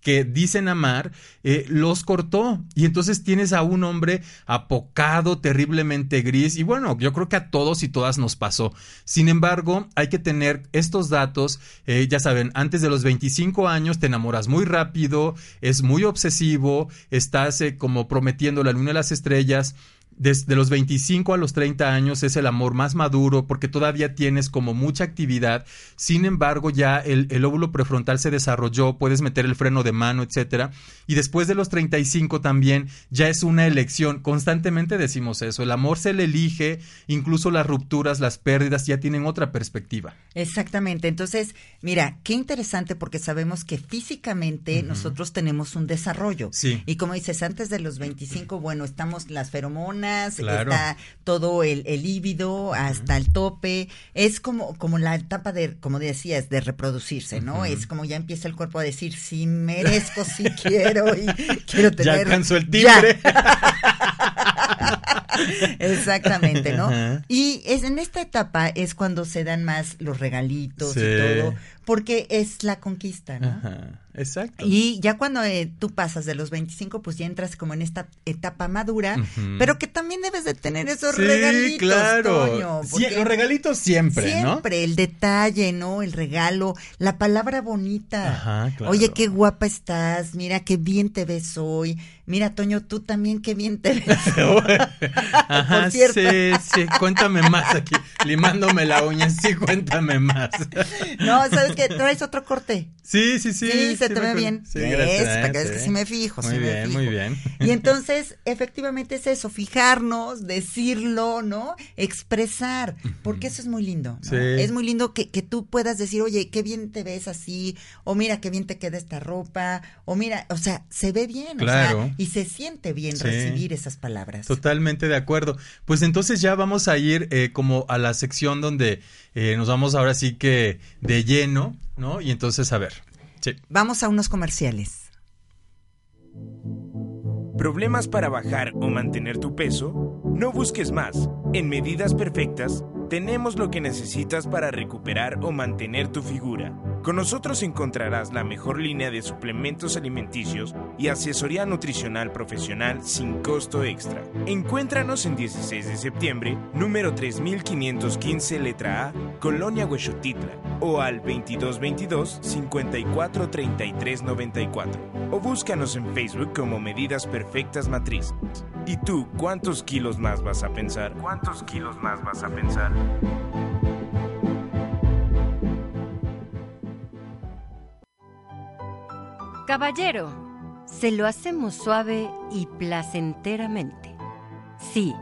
que dicen amar, eh, los cortó. Y entonces tienes a un hombre apocado, terriblemente gris. Y bueno, yo creo que a todos y todas nos pasó. Sin embargo, hay que tener estos datos. eh, ya saben, antes de los 25 años te enamoras muy rápido, es muy obsesivo, estás eh, como prometiendo la luna y las estrellas. Desde los 25 a los 30 años es el amor más maduro porque todavía tienes como mucha actividad. Sin embargo, ya el, el óvulo prefrontal se desarrolló, puedes meter el freno de mano, etcétera. Y después de los 35 también ya es una elección. Constantemente decimos eso. El amor se le elige, incluso las rupturas, las pérdidas ya tienen otra perspectiva. Exactamente. Entonces, mira, qué interesante porque sabemos que físicamente nosotros tenemos un desarrollo. Sí. Y como dices, antes de los 25, bueno, estamos las feromonas, Claro. está todo el, el líbido hasta el tope. Es como, como la etapa de, como decías, de reproducirse, ¿no? Es como ya empieza el cuerpo a decir, sí merezco, sí quiero y quiero Ya tener. alcanzó el Ya. Exactamente, ¿no? Ajá. Y es en esta etapa es cuando se dan más los regalitos Sí. y todo, porque es la conquista, ¿no? Ajá, exacto. Y ya cuando eh, tú pasas de los 25, pues ya entras como en esta etapa madura, pero que también debes de tener esos Sí, regalitos, claro. Toño, Sí, porque los regalitos siempre, ¿no? Siempre, el detalle, ¿no? El regalo, la palabra bonita. Ajá, claro. Oye, qué guapa estás, mira qué bien te ves hoy. Mira, Toño, tú también qué bien te ves. Ajá, Por cierto. sí, sí, cuéntame más aquí, limándome la uña, sí, cuéntame más. No, ¿sabes que traes otro corte. Sí, sí, sí. Sí, se te ve bien. Sí, Es, gracias. para que veas sí. que sí me fijo, Muy sí me bien, fijo. muy bien. Y entonces, efectivamente es eso, fijarnos, decirlo, ¿no? Expresar, porque eso es muy lindo. ¿no? Sí. Es muy lindo que, que tú puedas decir, oye, qué bien te ves así, o mira, qué bien te queda esta ropa, o mira, o sea, se ve bien, o Claro. sea, y se siente bien Sí. recibir esas palabras. Totalmente de acuerdo. Pues entonces ya vamos a ir eh, como a la sección donde eh, nos vamos ahora sí que de lleno, ¿no? Y entonces, a ver. Sí. Vamos a unos comerciales. ¿Problemas para bajar o mantener tu peso? No busques más. En Medidas Perfectas tenemos lo que necesitas para recuperar o mantener tu figura. Con nosotros encontrarás la mejor línea de suplementos alimenticios y asesoría nutricional profesional sin costo extra. Encuéntranos en 16 de septiembre, número 3515 letra A, Colonia Huexotitla, o al 2222 54 33 94. O búscanos en Facebook como Medidas Perfectas Matriz. ¿Y tú cuántos kilos más vas a pensar? ¿Cuántos kilos más vas a pensar? Caballero, se lo hacemos suave y placenteramente. Sí,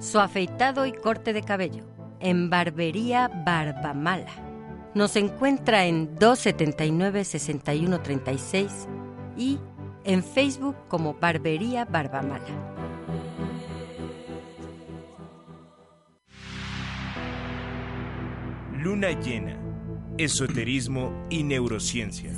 su afeitado y corte de cabello en Barbería Barbamala. Nos encuentra en 279-6136 y en Facebook como Barbería Barbamala. Luna llena, esoterismo y neurociencia.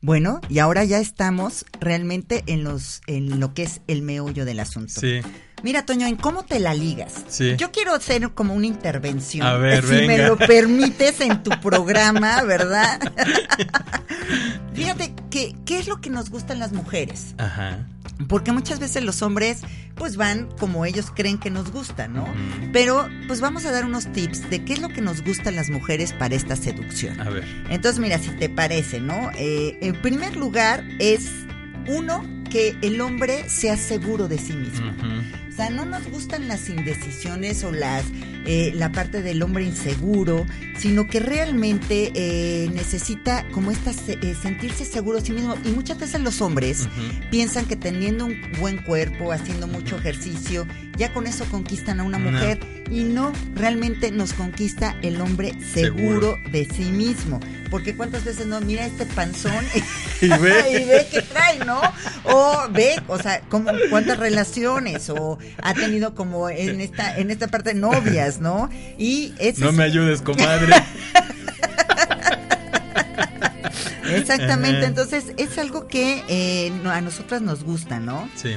Bueno, y ahora ya estamos realmente en los en lo que es el meollo del asunto. Sí. Mira, Toño, ¿en cómo te la ligas? Sí. Yo quiero hacer como una intervención. A ver, si me lo permites en tu programa, ¿verdad? Fíjate, que, ¿qué es lo que nos gustan las mujeres? Ajá. Porque muchas veces los hombres pues van como ellos creen que nos gusta, ¿no? Pero pues vamos a dar unos tips de qué es lo que nos gustan las mujeres para esta seducción. A ver. Entonces, mira, si te parece, ¿no? Eh, en primer lugar es, uno, que el hombre sea seguro de sí mismo. O no nos gustan las indecisiones o las eh, la parte del hombre inseguro, sino que realmente eh, necesita como esta eh, sentirse seguro de sí mismo. Y muchas veces los hombres piensan que teniendo un buen cuerpo, haciendo mucho ejercicio, ya con eso conquistan a una No. mujer. Y no, realmente nos conquista el hombre seguro, Seguro. de sí mismo. Porque cuántas veces no, mira este panzón Y ve. y ve que trae, ¿no? O ve, o sea, como cuántas relaciones o ha tenido como en esta en esta parte novias, ¿no? Y eso No me ayudes, comadre. exactamente, entonces es algo que eh, a nosotras nos gusta, ¿no? Sí.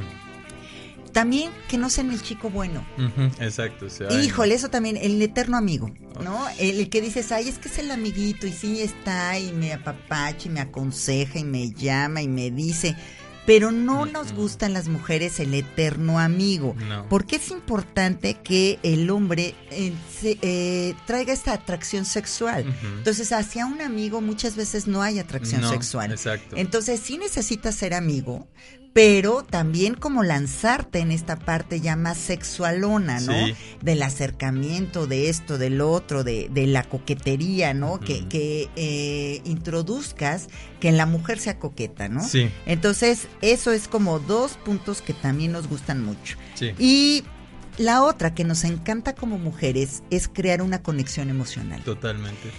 También que no sean el chico bueno. Exacto. sea, ay, Híjole, eso también, el eterno amigo, ¿no? El, el que dices, ay, es que es el amiguito y sí está y me apapacha y me aconseja y me llama y me dice, pero no nos gustan las mujeres el eterno amigo. No. Porque es importante que el hombre eh, se- eh, traiga esta atracción sexual. Entonces, hacia un amigo muchas veces no hay atracción No, sexual. Exacto. Entonces sí necesitas ser amigo, pero también como lanzarte en esta parte ya más sexualona, ¿no? Sí. Del acercamiento, de esto, del otro, de, de la coquetería, ¿no? Que, que eh, introduzcas que la mujer sea coqueta, ¿no? Sí. Entonces eso es como dos puntos que también nos gustan mucho. Sí. Y la otra que nos encanta como mujeres es crear una conexión emocional. Totalmente.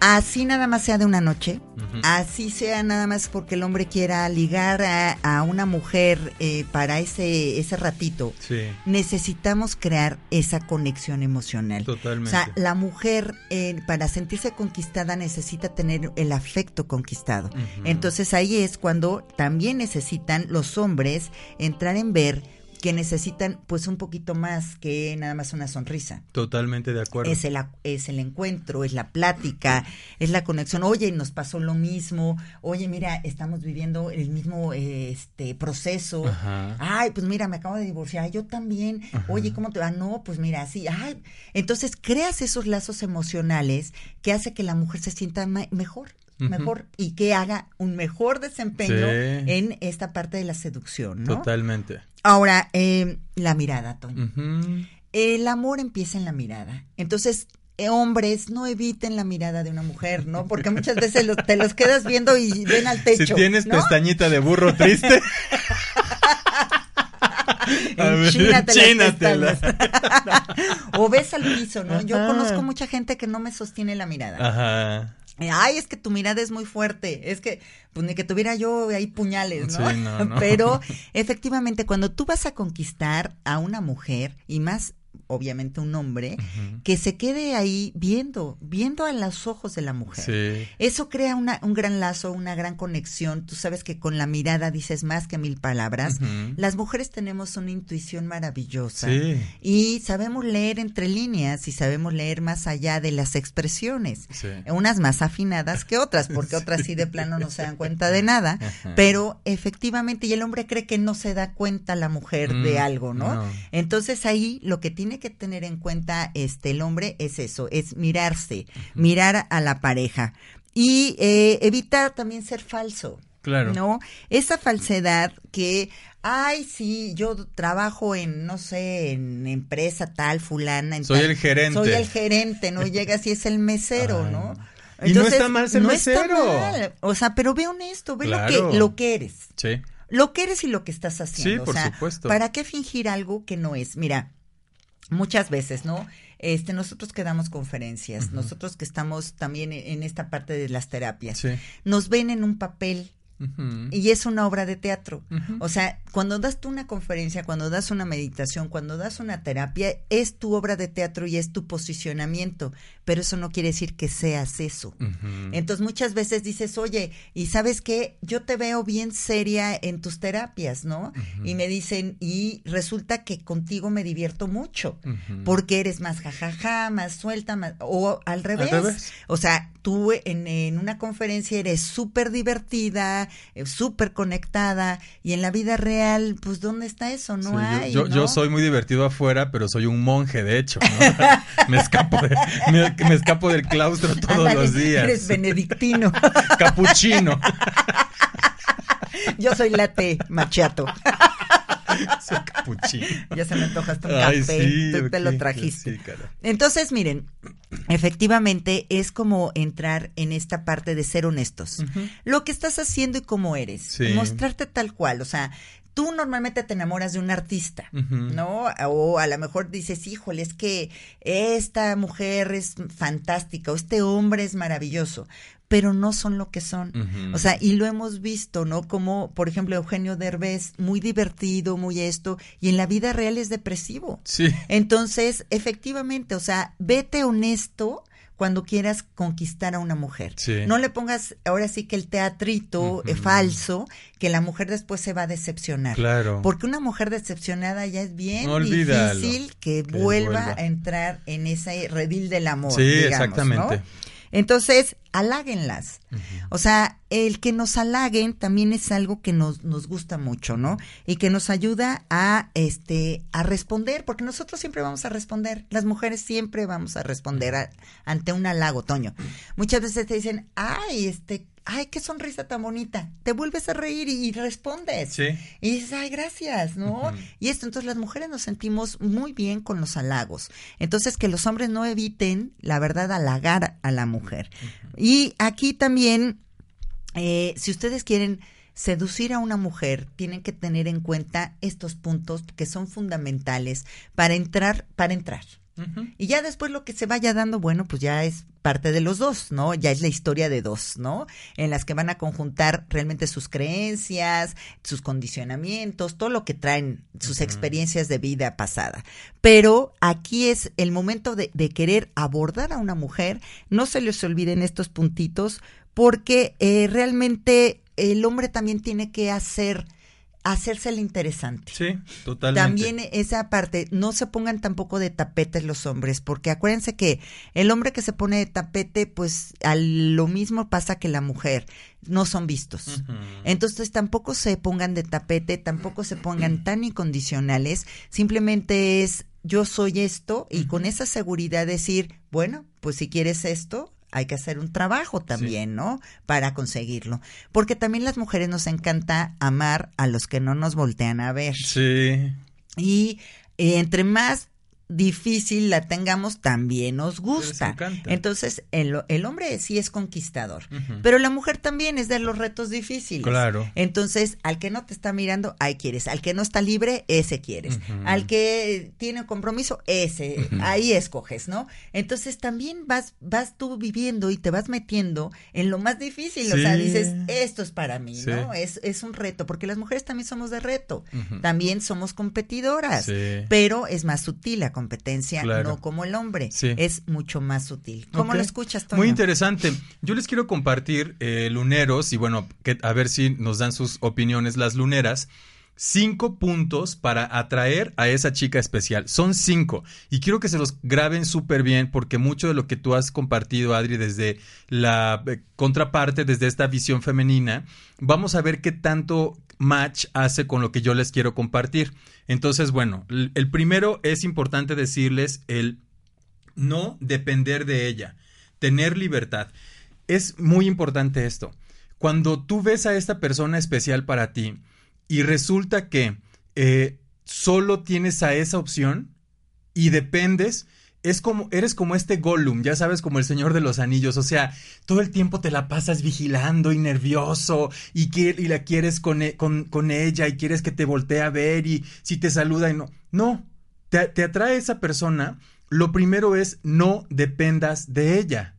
Así nada más sea de una noche, así sea nada más porque el hombre quiera ligar a, a una mujer eh, para ese, ese ratito, Sí. necesitamos crear esa conexión emocional. Totalmente. O sea, la mujer eh, para sentirse conquistada necesita tener el afecto conquistado. Entonces ahí es cuando también necesitan los hombres entrar en ver que necesitan pues un poquito más que nada más una sonrisa. Totalmente de acuerdo. Es el, es el encuentro, es la plática, es la conexión. Oye, nos pasó lo mismo. Oye, mira, estamos viviendo el mismo eh, este proceso. Ajá. Ay, pues mira, me acabo de divorciar. Yo también. Ajá. Oye, ¿cómo te va? No, pues mira, así. Ay, entonces creas esos lazos emocionales que hace que la mujer se sienta ma- mejor. Y que haga un mejor desempeño Sí. en esta parte de la seducción, ¿no? Totalmente. Ahora, eh, la mirada, Toño. Ujú. El amor empieza en la mirada. Entonces, eh, hombres, no eviten la mirada de una mujer, ¿no? Porque muchas veces lo- te los quedas viendo y ven al techo. Si tienes ¿no? pestañita de burro triste. Enchínatela. o ves al piso, ¿no? Yo conozco mucha gente que no me sostiene la mirada. Ajá. Ay, es que tu mirada es muy fuerte. Es que, pues ni que tuviera yo ahí puñales, ¿no? Sí, no, no. Pero efectivamente, cuando tú vas a conquistar a una mujer, y más, obviamente, un hombre, que se quede ahí viendo, viendo a los ojos de la mujer. Sí. Eso crea una, un gran lazo, una gran conexión. Tú sabes que con la mirada dices más que mil palabras. Las mujeres tenemos una intuición maravillosa. Sí. Y sabemos leer entre líneas y sabemos leer más allá de las expresiones. Sí. Unas más afinadas que otras, porque otras sí de plano no se dan cuenta de nada. Pero efectivamente, y el hombre cree que no se da cuenta la mujer de Mm, algo, ¿no? no. Entonces ahí lo que tiene que tener en cuenta este el hombre es eso, es mirarse, mirar a la pareja y eh, evitar también ser falso. Claro. ¿No? Esa falsedad que, ay, sí, yo trabajo en, no sé, en empresa tal, fulana. En Soy tal- el gerente. Soy el gerente, ¿no? Llegas y es el mesero, Ay. ¿no? Y no está mal ser no está mesero. mal. O sea, pero ve honesto, ve lo, que, lo que eres. Sí. Lo que eres y lo que estás haciendo. Sí, o por sea, supuesto. ¿Para qué fingir algo que no es? Mira, muchas veces, ¿no? Este, nosotros que damos conferencias, nosotros que estamos también en en esta parte de las terapias, Sí. nos ven en un papel Y es una obra de teatro. O sea, cuando das tú una conferencia, cuando das una meditación, cuando das una terapia, es tu obra de teatro y es tu posicionamiento, pero eso no quiere decir que seas eso. Entonces muchas veces dices, oye, y sabes qué, yo te veo bien seria en tus terapias, ¿no? Y me dicen, y resulta que contigo me divierto mucho, porque eres más jajaja, más suelta, más, o al revés. revés. O sea, tú en, en una conferencia eres súper divertida, eh, súper conectada, y en la vida real, pues, ¿dónde está eso? No Sí, hay. yo, ¿no? yo soy muy divertido afuera, pero soy un monje, de hecho. ¿no? me, escapo de- me, me escapo del claustro todos los días. Eres benedictino. Capuchino. yo soy latte machiato. soy capuchino. Ya se me antojaste un Ay, café, sí, tú te lo trajiste. sí, cara. Entonces, miren, efectivamente es como entrar en esta parte de ser honestos. Lo que estás haciendo y cómo eres, Sí. mostrarte tal cual, o sea, tú normalmente te enamoras de un artista. ¿no? O a lo mejor dices, híjole, es que esta mujer es fantástica o este hombre es maravilloso, pero no son lo que son. O sea, y lo hemos visto, ¿no? Como, por ejemplo, Eugenio Derbez, muy divertido, muy esto, y en la vida real es depresivo. Sí. Entonces, efectivamente, o sea, vete honesto cuando quieras conquistar a una mujer. Sí. No le pongas ahora sí que el teatrito eh, Ujú. falso, que la mujer después se va a decepcionar. Claro. Porque una mujer decepcionada ya es bien difícil que, que vuelva, vuelva. a entrar en ese redil del amor. Sí, digamos, exactamente. ¿no? Entonces, haláguenlas. O sea, el que nos halaguen también es algo que nos, nos gusta mucho, ¿no? Y que nos ayuda a, este, a responder, porque nosotros siempre vamos a responder. Las mujeres siempre vamos a responder a- ante un halago, Toño. Muchas veces te dicen, ay, este, ay, qué sonrisa tan bonita. Te vuelves a reír y, y respondes. Sí. Y dices, ay, gracias, ¿no? Y esto, entonces las mujeres nos sentimos muy bien con los halagos. Entonces, que los hombres no eviten, la verdad, halagar a la mujer. Y aquí también, eh, si ustedes quieren seducir a una mujer, tienen que tener en cuenta estos puntos que son fundamentales para entrar, para entrar. Y ya después lo que se vaya dando, bueno, pues ya es parte de los dos, ¿no? Ya es la historia de dos, ¿no? En las que van a conjuntar realmente sus creencias, sus condicionamientos, todo lo que traen, sus experiencias de vida pasada. Pero aquí es el momento de, de querer abordar a una mujer, no se les olviden estos puntitos, porque eh, realmente el hombre también tiene que hacer, hacerse el interesante. Sí, totalmente. También esa parte, no se pongan tampoco de tapetes los hombres, porque acuérdense que el hombre que se pone de tapete, pues a lo mismo pasa que la mujer, no son vistos. Entonces tampoco se pongan de tapete, tampoco se pongan tan incondicionales, simplemente es yo soy esto y con esa seguridad decir, bueno, pues si quieres esto, hay que hacer un trabajo también, ¿no? Para conseguirlo. Porque también las mujeres nos encanta amar a los que no nos voltean a ver. Sí. Y eh, entre más difícil la tengamos, también nos gusta. Entonces, el, el hombre sí es conquistador, pero la mujer también es de los retos difíciles. Claro. Entonces, al que no te está mirando, ahí quieres. Al que no está libre, ese quieres. Al que tiene compromiso, ese, ahí escoges, ¿no? Entonces, también vas, vas tú viviendo y te vas metiendo en lo más difícil. O sea, dices, esto es para mí, Sí. ¿no? Es, es un reto, porque las mujeres también somos de reto. También somos competidoras Sí. pero es más sutil la competencia, Claro. no como el hombre. Sí. Es mucho más sutil. ¿Cómo lo escuchas, Toño? Muy interesante. Yo les quiero compartir eh, luneros y bueno, que, a ver si nos dan sus opiniones las luneras. Cinco puntos para atraer a esa chica especial. Son cinco. Y quiero que se los graben súper bien porque mucho de lo que tú has compartido, Adri, desde la eh, contraparte, desde esta visión femenina, vamos a ver qué tanto match hace con lo que yo les quiero compartir. Entonces, bueno, el primero es importante decirles el no depender de ella, tener libertad. Es muy importante esto. Cuando tú ves a esta persona especial para ti y resulta que eh, solo tienes a esa opción y dependes, es como, eres como este Gollum, ya sabes, como el Señor de los Anillos, o sea, todo el tiempo te la pasas vigilando y nervioso y, que, y la quieres con, e- con, con ella y quieres que te voltee a ver y si te saluda y no. No, te, te atrae esa persona, lo primero es no dependas de ella.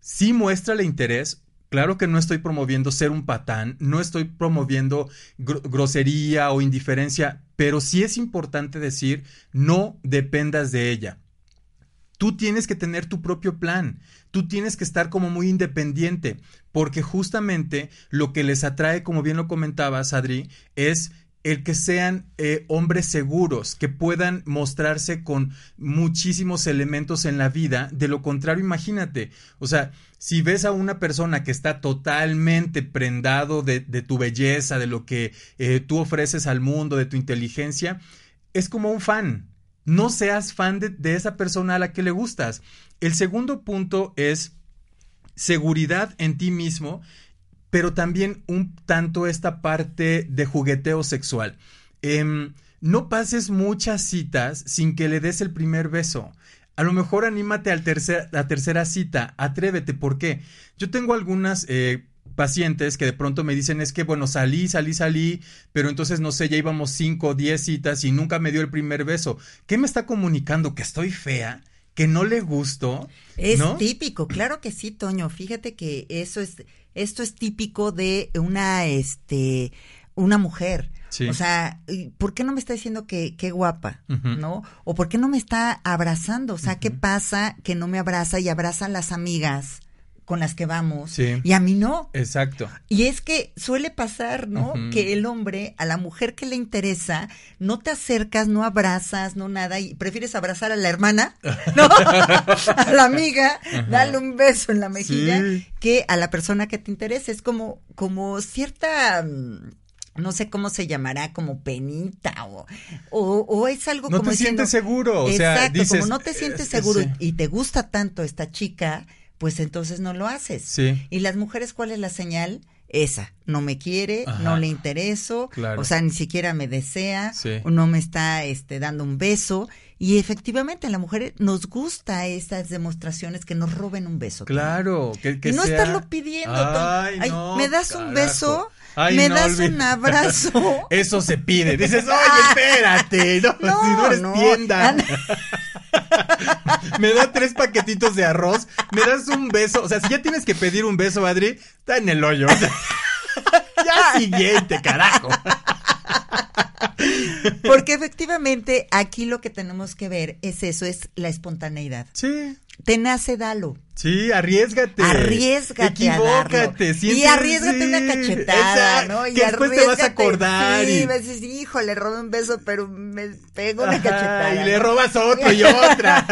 Sí muéstrale interés. Claro que no estoy promoviendo ser un patán, no estoy promoviendo gro- grosería o indiferencia, pero sí es importante decir no dependas de ella. Tú tienes que tener tu propio plan, tú tienes que estar como muy independiente, porque justamente lo que les atrae, como bien lo comentabas, Adri, es el que sean eh, hombres seguros, que puedan mostrarse con muchísimos elementos en la vida. De lo contrario, imagínate, o sea, si ves a una persona que está totalmente prendado de, tu belleza, de lo que eh, tú ofreces al mundo, de tu inteligencia, es como un fan. No seas fan de, esa persona a la que le gustas. El segundo punto es seguridad en ti mismo pero también un tanto esta parte de jugueteo sexual. Em, no pases muchas citas sin que le des el primer beso. A lo mejor anímate al tercer, a tercera cita, atrévete, ¿por qué? Yo tengo algunas eh, pacientes que de pronto me dicen es que, bueno, salí, salí, salí, pero entonces, no sé, ya íbamos cinco o diez citas y nunca me dio el primer beso. ¿Qué me está comunicando? ¿Que estoy fea? ¿Que no le gusto? Es ¿no? típico, claro que sí, Toño. Fíjate que eso es, esto es típico de una, este, una mujer. Sí. O sea, ¿y ¿por qué no me está diciendo que qué guapa, no? O por qué no me está abrazando. O sea, ¿qué pasa que no me abraza y abraza a las amigas con las que vamos Sí. y a mí no? Exacto. Y es que suele pasar, ¿no? Que el hombre, a la mujer que le interesa, no te acercas, no abrazas, no nada, y prefieres abrazar a la hermana, ¿no? a la amiga, darle un beso en la mejilla, Sí. que a la persona que te interesa. Es como, como cierta. mm, No sé cómo se llamará, como penita o, o, o es algo No como te diciendo- sientes seguro, o sea, Exacto, dices, como no te sientes seguro sí. y te gusta tanto esta chica, pues entonces no lo haces. Sí. ¿Y las mujeres cuál es la señal? Esa, no me quiere, Ajá. no le intereso, Claro. o sea, ni siquiera me desea, Sí. o no me está este, dando un beso. Y efectivamente, a la mujer nos gusta esas demostraciones que nos roben un beso. Claro, que, que y no sea- estarlo pidiendo. Toño. Ay, Ay, no, ¿Me das un beso? Ay, ¿Me no, das un abrazo? Eso se pide. Dices, oye, espérate. No, No, si no eres no. tienda. Me da tres paquetitos de arroz. Me das un beso. O sea, si ya tienes que pedir un beso, Adri, está en el hoyo. O sea, ya siguiente, carajo. Porque efectivamente aquí lo que tenemos que ver es eso, es la espontaneidad. Sí. Te nace, dalo. Sí, arriesgate. Arriesgate a. Equivócate. y siente- arriesgate sí, una cachetada, exacto, ¿no? Y que después te vas a acordar. Sí, y... vas a decir, híjole, robé un beso, pero me pego una Ajá, cachetada. y le robas otro y otra.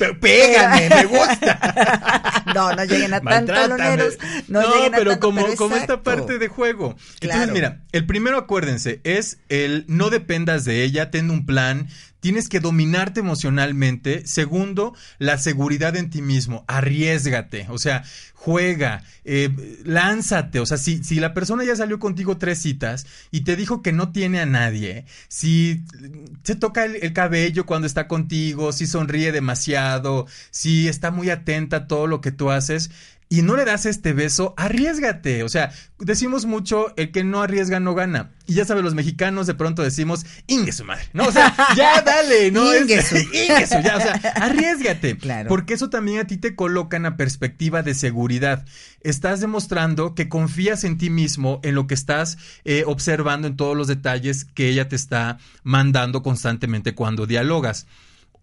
Pero pégame, me gusta. No, no lleguen a tanto, loneros. No, No, lleguen a pero tanto, como, pero como esta parte de juego. Claro. Entonces, mira, el primero, acuérdense, es el no dependas de ella, ten un plan, tienes que dominarte emocionalmente. Segundo, la seguridad en ti mismo. Arriesgate, o sea, juega, eh, lánzate. O sea, si, si la persona ya salió contigo tres citas y te dijo que no tiene a nadie, si se toca el, el cabello cuando está contigo, si sonríe demasiado, si está muy atenta a todo lo que tú haces, y no le das este beso, arriesgate. O sea, decimos mucho, el que no arriesga no gana. Y ya sabes, los mexicanos de pronto decimos, ingue su madre. No, o sea, ya dale, ¿no? Es- Ingue su. ingue su, ya, o sea, arriesgate. Claro. Porque eso también a ti te coloca en la perspectiva de seguridad. Estás demostrando que confías en ti mismo, en lo que estás eh, observando, en todos los detalles que ella te está mandando constantemente cuando dialogas.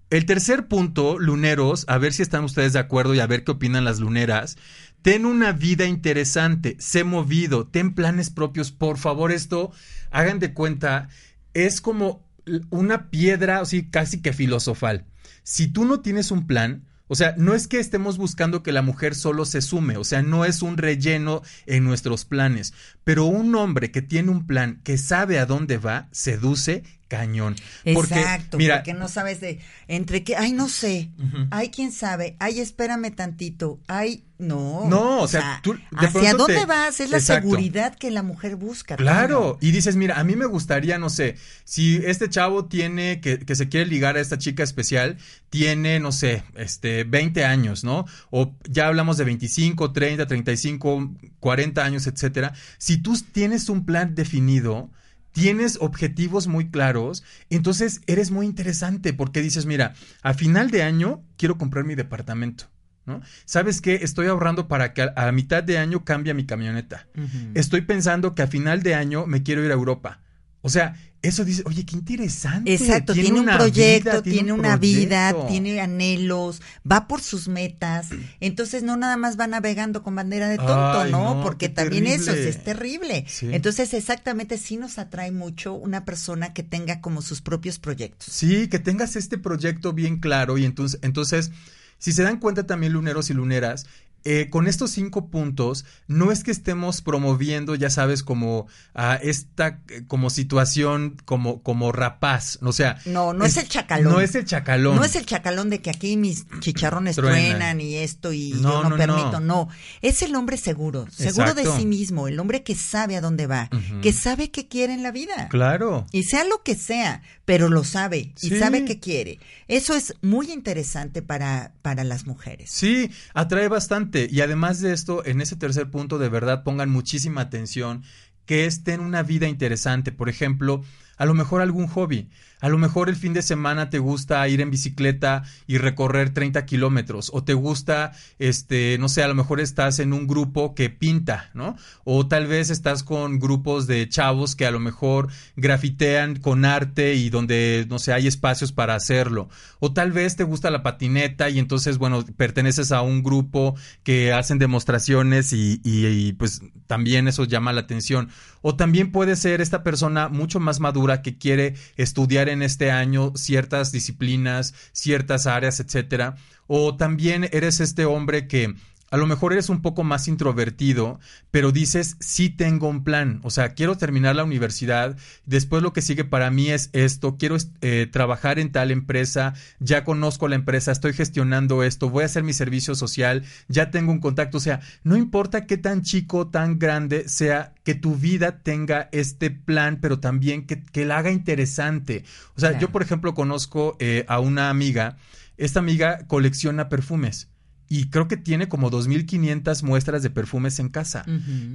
El tercer punto, luneros, a ver si están ustedes de acuerdo y a ver qué opinan las luneras. Ten una vida interesante, sé movido, ten planes propios. Por favor, esto, hagan de cuenta, es como una piedra, así casi que filosofal. Si tú no tienes un plan, o sea, no es que estemos buscando que la mujer solo se sume, o sea, no es un relleno en nuestros planes, pero un hombre que tiene un plan, que sabe a dónde va, seduce cañón. Porque, Exacto, mira, porque no sabes de entre qué, ay, no sé, ay, quién sabe, ay, espérame tantito, ay, no. No, o sea, tú de ¿hacia dónde te- vas? Es la Exacto. seguridad que la mujer busca. Claro, y dices, mira, a mí me gustaría, no sé, si este chavo tiene, que, que se quiere ligar a esta chica especial, tiene, no sé, este, 20 años, ¿no? O ya hablamos de 25, 30, 35, 40 años, etcétera. Si tú tienes un plan definido, tienes objetivos muy claros, entonces eres muy interesante porque dices, mira, a final de año quiero comprar mi departamento. ¿No? ¿Sabes qué? Estoy ahorrando para que a, mitad de año cambie mi camioneta. Estoy pensando que a final de año me quiero ir a Europa. O sea, eso dice, oye, qué interesante. Exacto, tiene, un una proyecto, vida, tiene, un una vida, tiene anhelos, va por sus metas. Entonces no nada más va navegando con bandera de tonto, Ay, ¿no? no, Porque también eso terrible. es terrible. Sí. Entonces exactamente sí nos atrae mucho una persona que tenga como sus propios proyectos. Sí, que tengas este proyecto bien claro y entonces, entonces, si se dan cuenta también luneros y luneras, eh, con estos cinco puntos, no es que estemos promoviendo, ya sabes, como a esta eh, como situación como, como rapaz. O sea, No, no es, el chacalón. No es el chacalón. No es el chacalón de que aquí mis chicharrones Truenan. truenan, y esto y No, yo no, no, permito. no. No. es el hombre seguro, seguro de sí mismo, el hombre que sabe a dónde va, que sabe qué quiere en la vida. Claro. Y sea lo que sea, pero lo sabe y Sí. sabe qué quiere. Eso es muy interesante para, para las mujeres. Sí, atrae bastante. Y además de esto, en ese tercer punto, de verdad pongan muchísima atención que estén una vida interesante. Por ejemplo, a lo mejor algún hobby. A lo mejor el fin de semana te gusta ir en bicicleta y recorrer 30 kilómetros. O te gusta, este, no sé, a lo mejor estás en un grupo que pinta, ¿no? O tal vez estás con grupos de chavos que a lo mejor grafitean con arte y donde, no sé, hay espacios para hacerlo. O tal vez te gusta la patineta y entonces, bueno, perteneces a un grupo que hacen demostraciones y, y- y, pues también eso llama la atención. O también puede ser esta persona mucho más madura que quiere estudiar en este año ciertas disciplinas, ciertas áreas, etcétera. O también eres este hombre que a lo mejor eres un poco más introvertido, pero dices, sí tengo un plan, o sea, quiero terminar la universidad, después lo que sigue para mí es esto, quiero eh, trabajar en tal empresa, ya conozco la empresa, estoy gestionando esto, voy a hacer mi servicio social, ya tengo un contacto, o sea, no importa qué tan chico, tan grande sea, que tu vida tenga este plan, pero también que, que la haga interesante. O sea, Claro. yo por ejemplo conozco eh, a una amiga, esta amiga colecciona perfumes y creo que tiene como 2.500 muestras de perfumes en casa.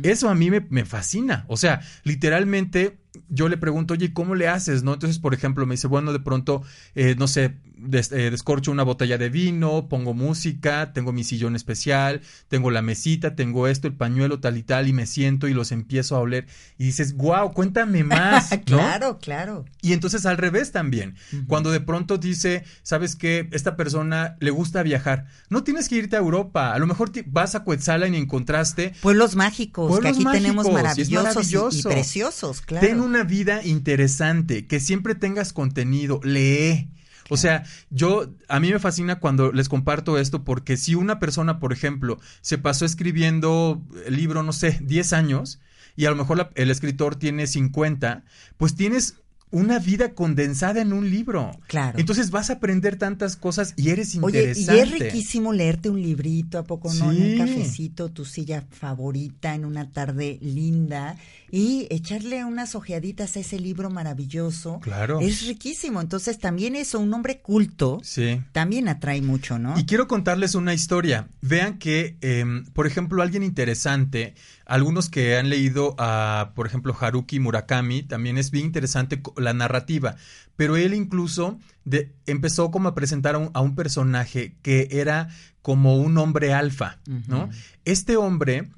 Eso a mí me, me fascina. O sea, literalmente yo le pregunto, oye, ¿cómo le haces? ¿No? Entonces, por ejemplo, me dice, bueno, de pronto, eh, no sé, des- eh, descorcho una botella de vino, pongo música, tengo mi sillón especial, tengo la mesita, tengo esto, el pañuelo, tal y tal, y me siento y los empiezo a oler. Y dices, wow, cuéntame más. ¿no? claro, claro. Y entonces al revés también. Cuando de pronto dice, ¿sabes qué? Esta persona le gusta viajar. No tienes que irte a Europa. A lo mejor te- vas a Coetzalan y encontraste. Pueblos mágicos, Pueblos que aquí tenemos mágicos, es maravillosos y- y, preciosos, claro. Ten una vida interesante, que siempre tengas contenido, lee. O sea, yo, a mí me fascina cuando les comparto esto porque si una persona, por ejemplo, se pasó escribiendo el libro, no sé, 10 años y a lo mejor la- el escritor tiene 50, pues tienes una vida condensada en un libro. Claro. Entonces vas a aprender tantas cosas y eres Oye, y interesante. es riquísimo leerte un librito, ¿a poco no? En un cafecito, tu silla favorita, en una tarde linda, y echarle unas ojeaditas a ese libro maravilloso. Claro. Es riquísimo. Entonces, también eso, un hombre culto, Sí. también atrae mucho, ¿no? Y quiero contarles una historia. Vean que, em, por ejemplo, alguien interesante, algunos que han leído a, por ejemplo, Haruki Murakami, también es bien interesante la narrativa. Pero él incluso de- empezó como a presentar a un, a un personaje que era como un hombre alfa, ¿no? Este hombre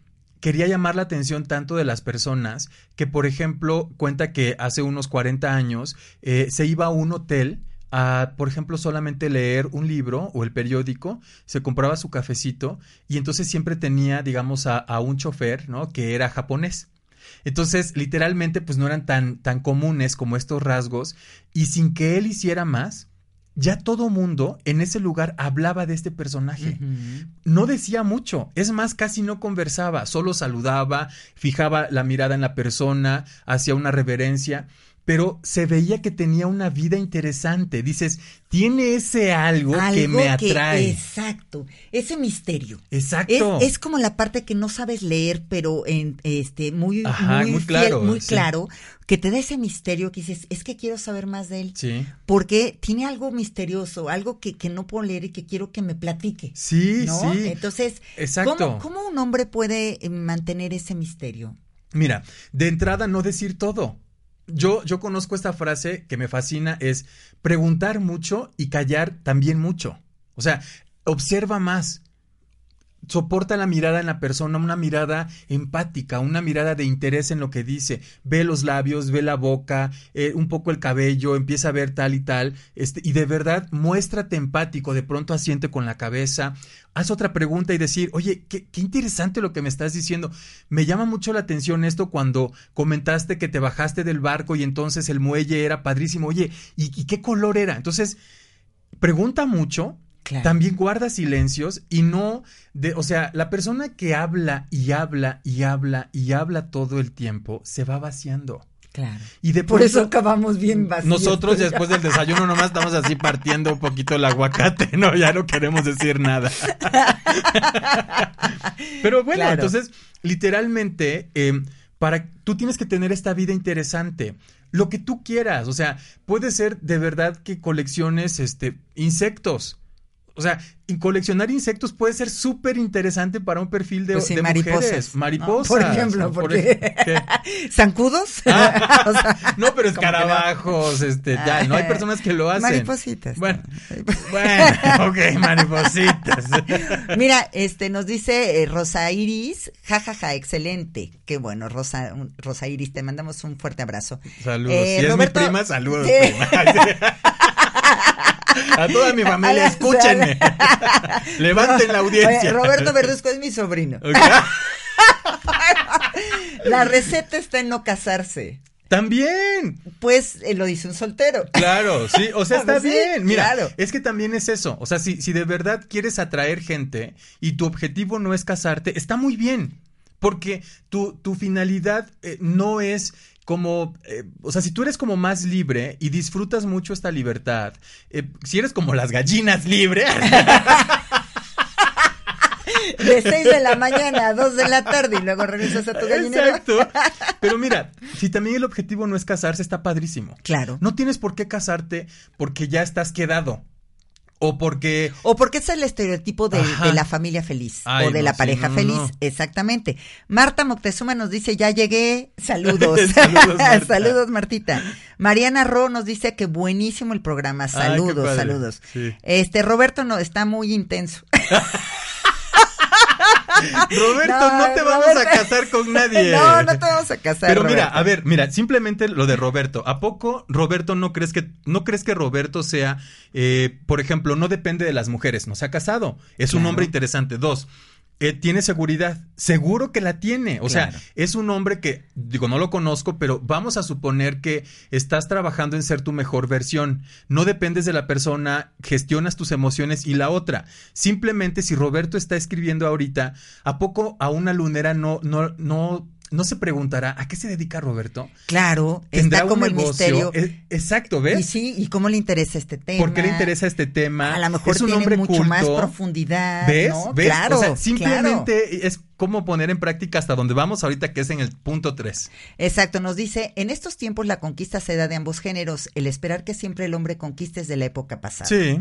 quería llamar la atención tanto de las personas que, por ejemplo, cuenta que hace unos 40 años eh, se iba a un hotel a, por ejemplo, solamente leer un libro o el periódico, se compraba su cafecito y entonces siempre tenía, digamos, a, un chofer, ¿no? Que era japonés. Entonces, literalmente, pues no eran tan, tan comunes como estos rasgos y sin que él hiciera más, ya todo mundo en ese lugar hablaba de este personaje. No decía mucho, es más, casi no conversaba, solo saludaba, fijaba la mirada en la persona, hacía una reverencia, pero se veía que tenía una vida interesante. Dices, tiene ese algo, que me atrae. exacto, ese misterio. Exacto. Es, es como la parte que no sabes leer, pero en este muy, Ajá, muy, muy fiel, claro, muy sí. claro, que te da ese misterio que dices, es que quiero saber más de él. Sí. Porque tiene algo misterioso, algo que, que no puedo leer y que quiero que me platique. Sí, ¿no? sí. Entonces, Exacto. ¿cómo, cómo un hombre puede eh, mantener ese misterio? Mira, de entrada no decir todo. Yo, yo conozco esta frase que me fascina, es preguntar mucho y callar también mucho. O sea, observa más. Soporta la mirada en la persona, una mirada empática, una mirada de interés en lo que dice. Ve los labios, ve la boca, eh, un poco el cabello, empieza a ver tal y tal. Este, y de verdad, muéstrate empático, de pronto asiente con la cabeza. Haz otra pregunta y decir, oye, qué, interesante lo que me estás diciendo. Me llama mucho la atención esto cuando comentaste que te bajaste del barco y entonces el muelle era padrísimo. Oye, ¿y, y qué color era? Entonces, pregunta mucho, Claro. también guarda silencios y no de, o sea, la persona que habla y habla y habla y habla todo el tiempo se va vaciando. Claro. Y de Por eso acabamos bien vacíos. nosotros después del desayuno nomás estamos así partiendo un poquito el aguacate, ¿no? Ya no queremos decir nada. Pero bueno, Claro. entonces, literalmente, eh, para, tú tienes que tener esta vida interesante. Lo que tú quieras, o sea, puede ser de verdad que colecciones este, insectos. O sea, coleccionar insectos puede ser súper interesante para un perfil de, Pues sí, de mariposas, mujeres. ¿no? Mariposas. Por ejemplo, Por porque-. ¿Zancudos? Ah, O sea, no, pero escarabajos, este, ya, no hay personas que lo hacen. Maripositas. Bueno, bueno, ok, maripositas. Mira, este nos dice eh, Rosa Iris, jajaja, excelente. Qué bueno, Rosa, un- Rosa Iris, te mandamos un fuerte abrazo. Saludos. Eh, si es Roberto- mi prima, saludos, prima. A toda mi familia, escúchenme. Levanten la audiencia. Oye, Roberto Verduzco es mi sobrino. La receta está en no casarse. También. Pues eh, lo dice un soltero. Claro, sí, o sea, está Sí, bien. Mira, claro. es que también es eso. O sea, si, si de verdad quieres atraer gente y tu objetivo no es casarte, está muy bien. Porque tu, tu finalidad eh, no es como, eh, o sea, si tú eres como más libre y disfrutas mucho esta libertad, eh, si eres como las gallinas libres, De 6 de la mañana a 2 de la tarde y luego regresas a tu gallinero. exacto. Pero mira, si también el objetivo no es casarse, está padrísimo. Claro. No tienes por qué casarte porque ya estás quedado. O porque O porque es el estereotipo de, la familia feliz Ay, o de no, la sí, pareja no, feliz. no. Exactamente. Marta Moctezuma nos dice, ya llegué. Saludos. Saludos, Marta. Saludos, Martita. Mariana Ro nos dice que buenísimo el programa. Saludos, saludos. Sí. Este, Roberto no, está muy intenso. Roberto, No, no, te vamos Roberto. a casar con nadie. No, no te vamos a casar. Pero mira, Roberto. a ver, mira, simplemente lo de Roberto. ¿A poco Roberto no crees que no crees que Roberto sea, eh, por ejemplo, no depende de las mujeres, no se ha casado, es un hombre interesante. Dos, eh, tiene seguridad, seguro que la tiene. O Claro. sea, es un hombre que, digo, no lo conozco, pero vamos a suponer que estás trabajando en ser tu mejor versión. No dependes de la persona, gestionas tus emociones y la otra. Simplemente si Roberto está escribiendo ahorita, ¿a poco a una lunera no, no, no no se preguntará a qué se dedica Roberto. Claro, ¿Tendrá está como un el misterio. Eh, exacto, ¿ves? Y sí, ¿y cómo le interesa este tema? ¿Por qué le interesa este tema? A lo mejor es un tiene hombre mucho culto. más profundidad, ¿Ves? ¿no? ¿Ves? Claro, o sea, claro. simplemente es cómo poner en práctica hasta donde vamos ahorita, que es en el punto 3. Exacto, nos dice, en estos tiempos la conquista se da de ambos géneros, el esperar que siempre el hombre conquiste es de la época pasada. Sí,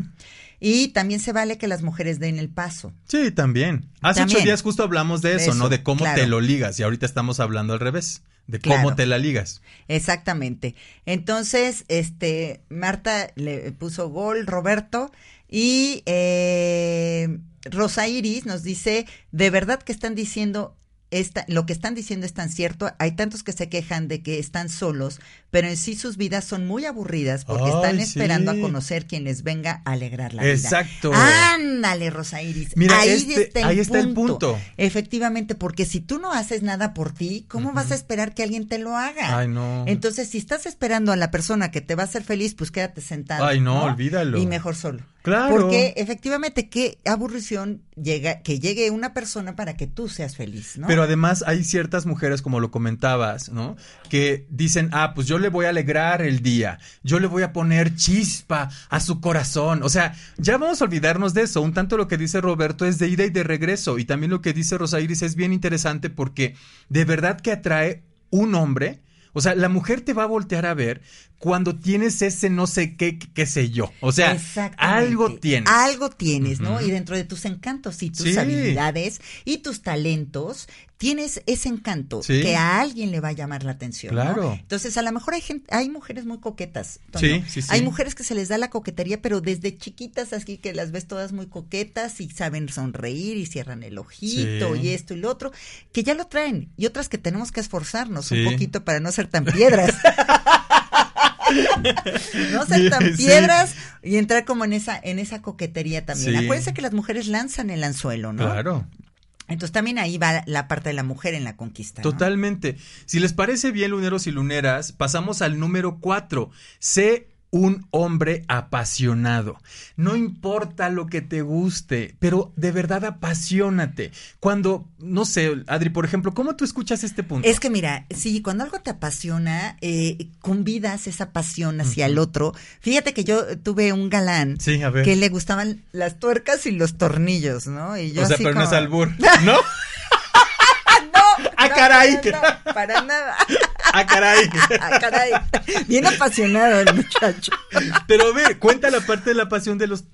Y también se vale que las mujeres den el paso. sí, también. Hace También. ocho días justo hablamos de eso, De ¿no? De cómo claro. te lo ligas. Y ahorita estamos hablando al revés, de cómo Claro. te la ligas. Exactamente. Entonces, este, Marta le puso gol, Roberto, y eh, Rosa Iris nos dice, de verdad que están diciendo, esta, lo que están diciendo es tan cierto, hay tantos que se quejan de que están solos, pero en sí sus vidas son muy aburridas porque Ay, están sí. esperando a conocer quien les venga a alegrar la vida. Exacto. Ándale, Rosa Iris. Mira, ahí este- está el ahí está el punto. Efectivamente, porque si tú no haces nada por ti, ¿cómo vas a esperar que alguien te lo haga? Ay, no. Entonces, si estás esperando a la persona que te va a hacer feliz, pues quédate sentado. Ay, no, olvídalo. Y mejor solo. Claro. Porque efectivamente, qué aburrición llega, que llegue una persona para que tú seas feliz, ¿no? Pero además hay ciertas mujeres, como lo comentabas, ¿no? Que dicen, ah, pues yo le voy a alegrar el día, yo le voy a poner chispa a su corazón. O sea, ya vamos a olvidarnos de eso. Un tanto lo que dice Roberto es de ida y de regreso. Y también lo que dice Rosa Iris es bien interesante porque de verdad que atrae un hombre. O sea, la mujer te va a voltear a ver cuando tienes ese no sé qué, qué sé yo. O sea, algo tienes. Algo tienes, ¿no? Y dentro de tus encantos y tus Sí. habilidades y tus talentos, tienes ese encanto Sí. que a alguien le va a llamar la atención. ¿no? Claro. Entonces, a lo mejor hay gente, hay mujeres muy coquetas. Sí, sí, sí. Hay mujeres que se les da la coquetería, pero desde chiquitas, así que las ves todas muy coquetas y saben sonreír y cierran el ojito y esto y lo otro, que ya lo traen. Y otras que tenemos que esforzarnos un poquito para no ser tan piedras. no ser tan Sí. piedras y entrar como en esa en esa coquetería también. Sí. Acuérdense que las mujeres lanzan el anzuelo, ¿no? Claro. Entonces también ahí va la parte de la mujer en la conquista. Totalmente. Si les parece bien, luneros y luneras, pasamos al número cuatro. Sé un hombre apasionado. No importa lo que te guste, pero de verdad apasionate. Cuando, no sé, Adri, por ejemplo, ¿cómo tú escuchas este punto? Es que mira, sí, cuando algo te apasiona, eh, convidas esa pasión hacia el otro. Fíjate que yo tuve un galán Sí, a ver. que le gustaban las tuercas y los tornillos, ¿no? Y yo o sea, así pero no es albur, ¿no? No, ¡Ah, caray! no, no, para nada. ¡Ah, caray! Ah, caray. Bien apasionado el muchacho. Pero ve, cuenta la parte de la pasión de los...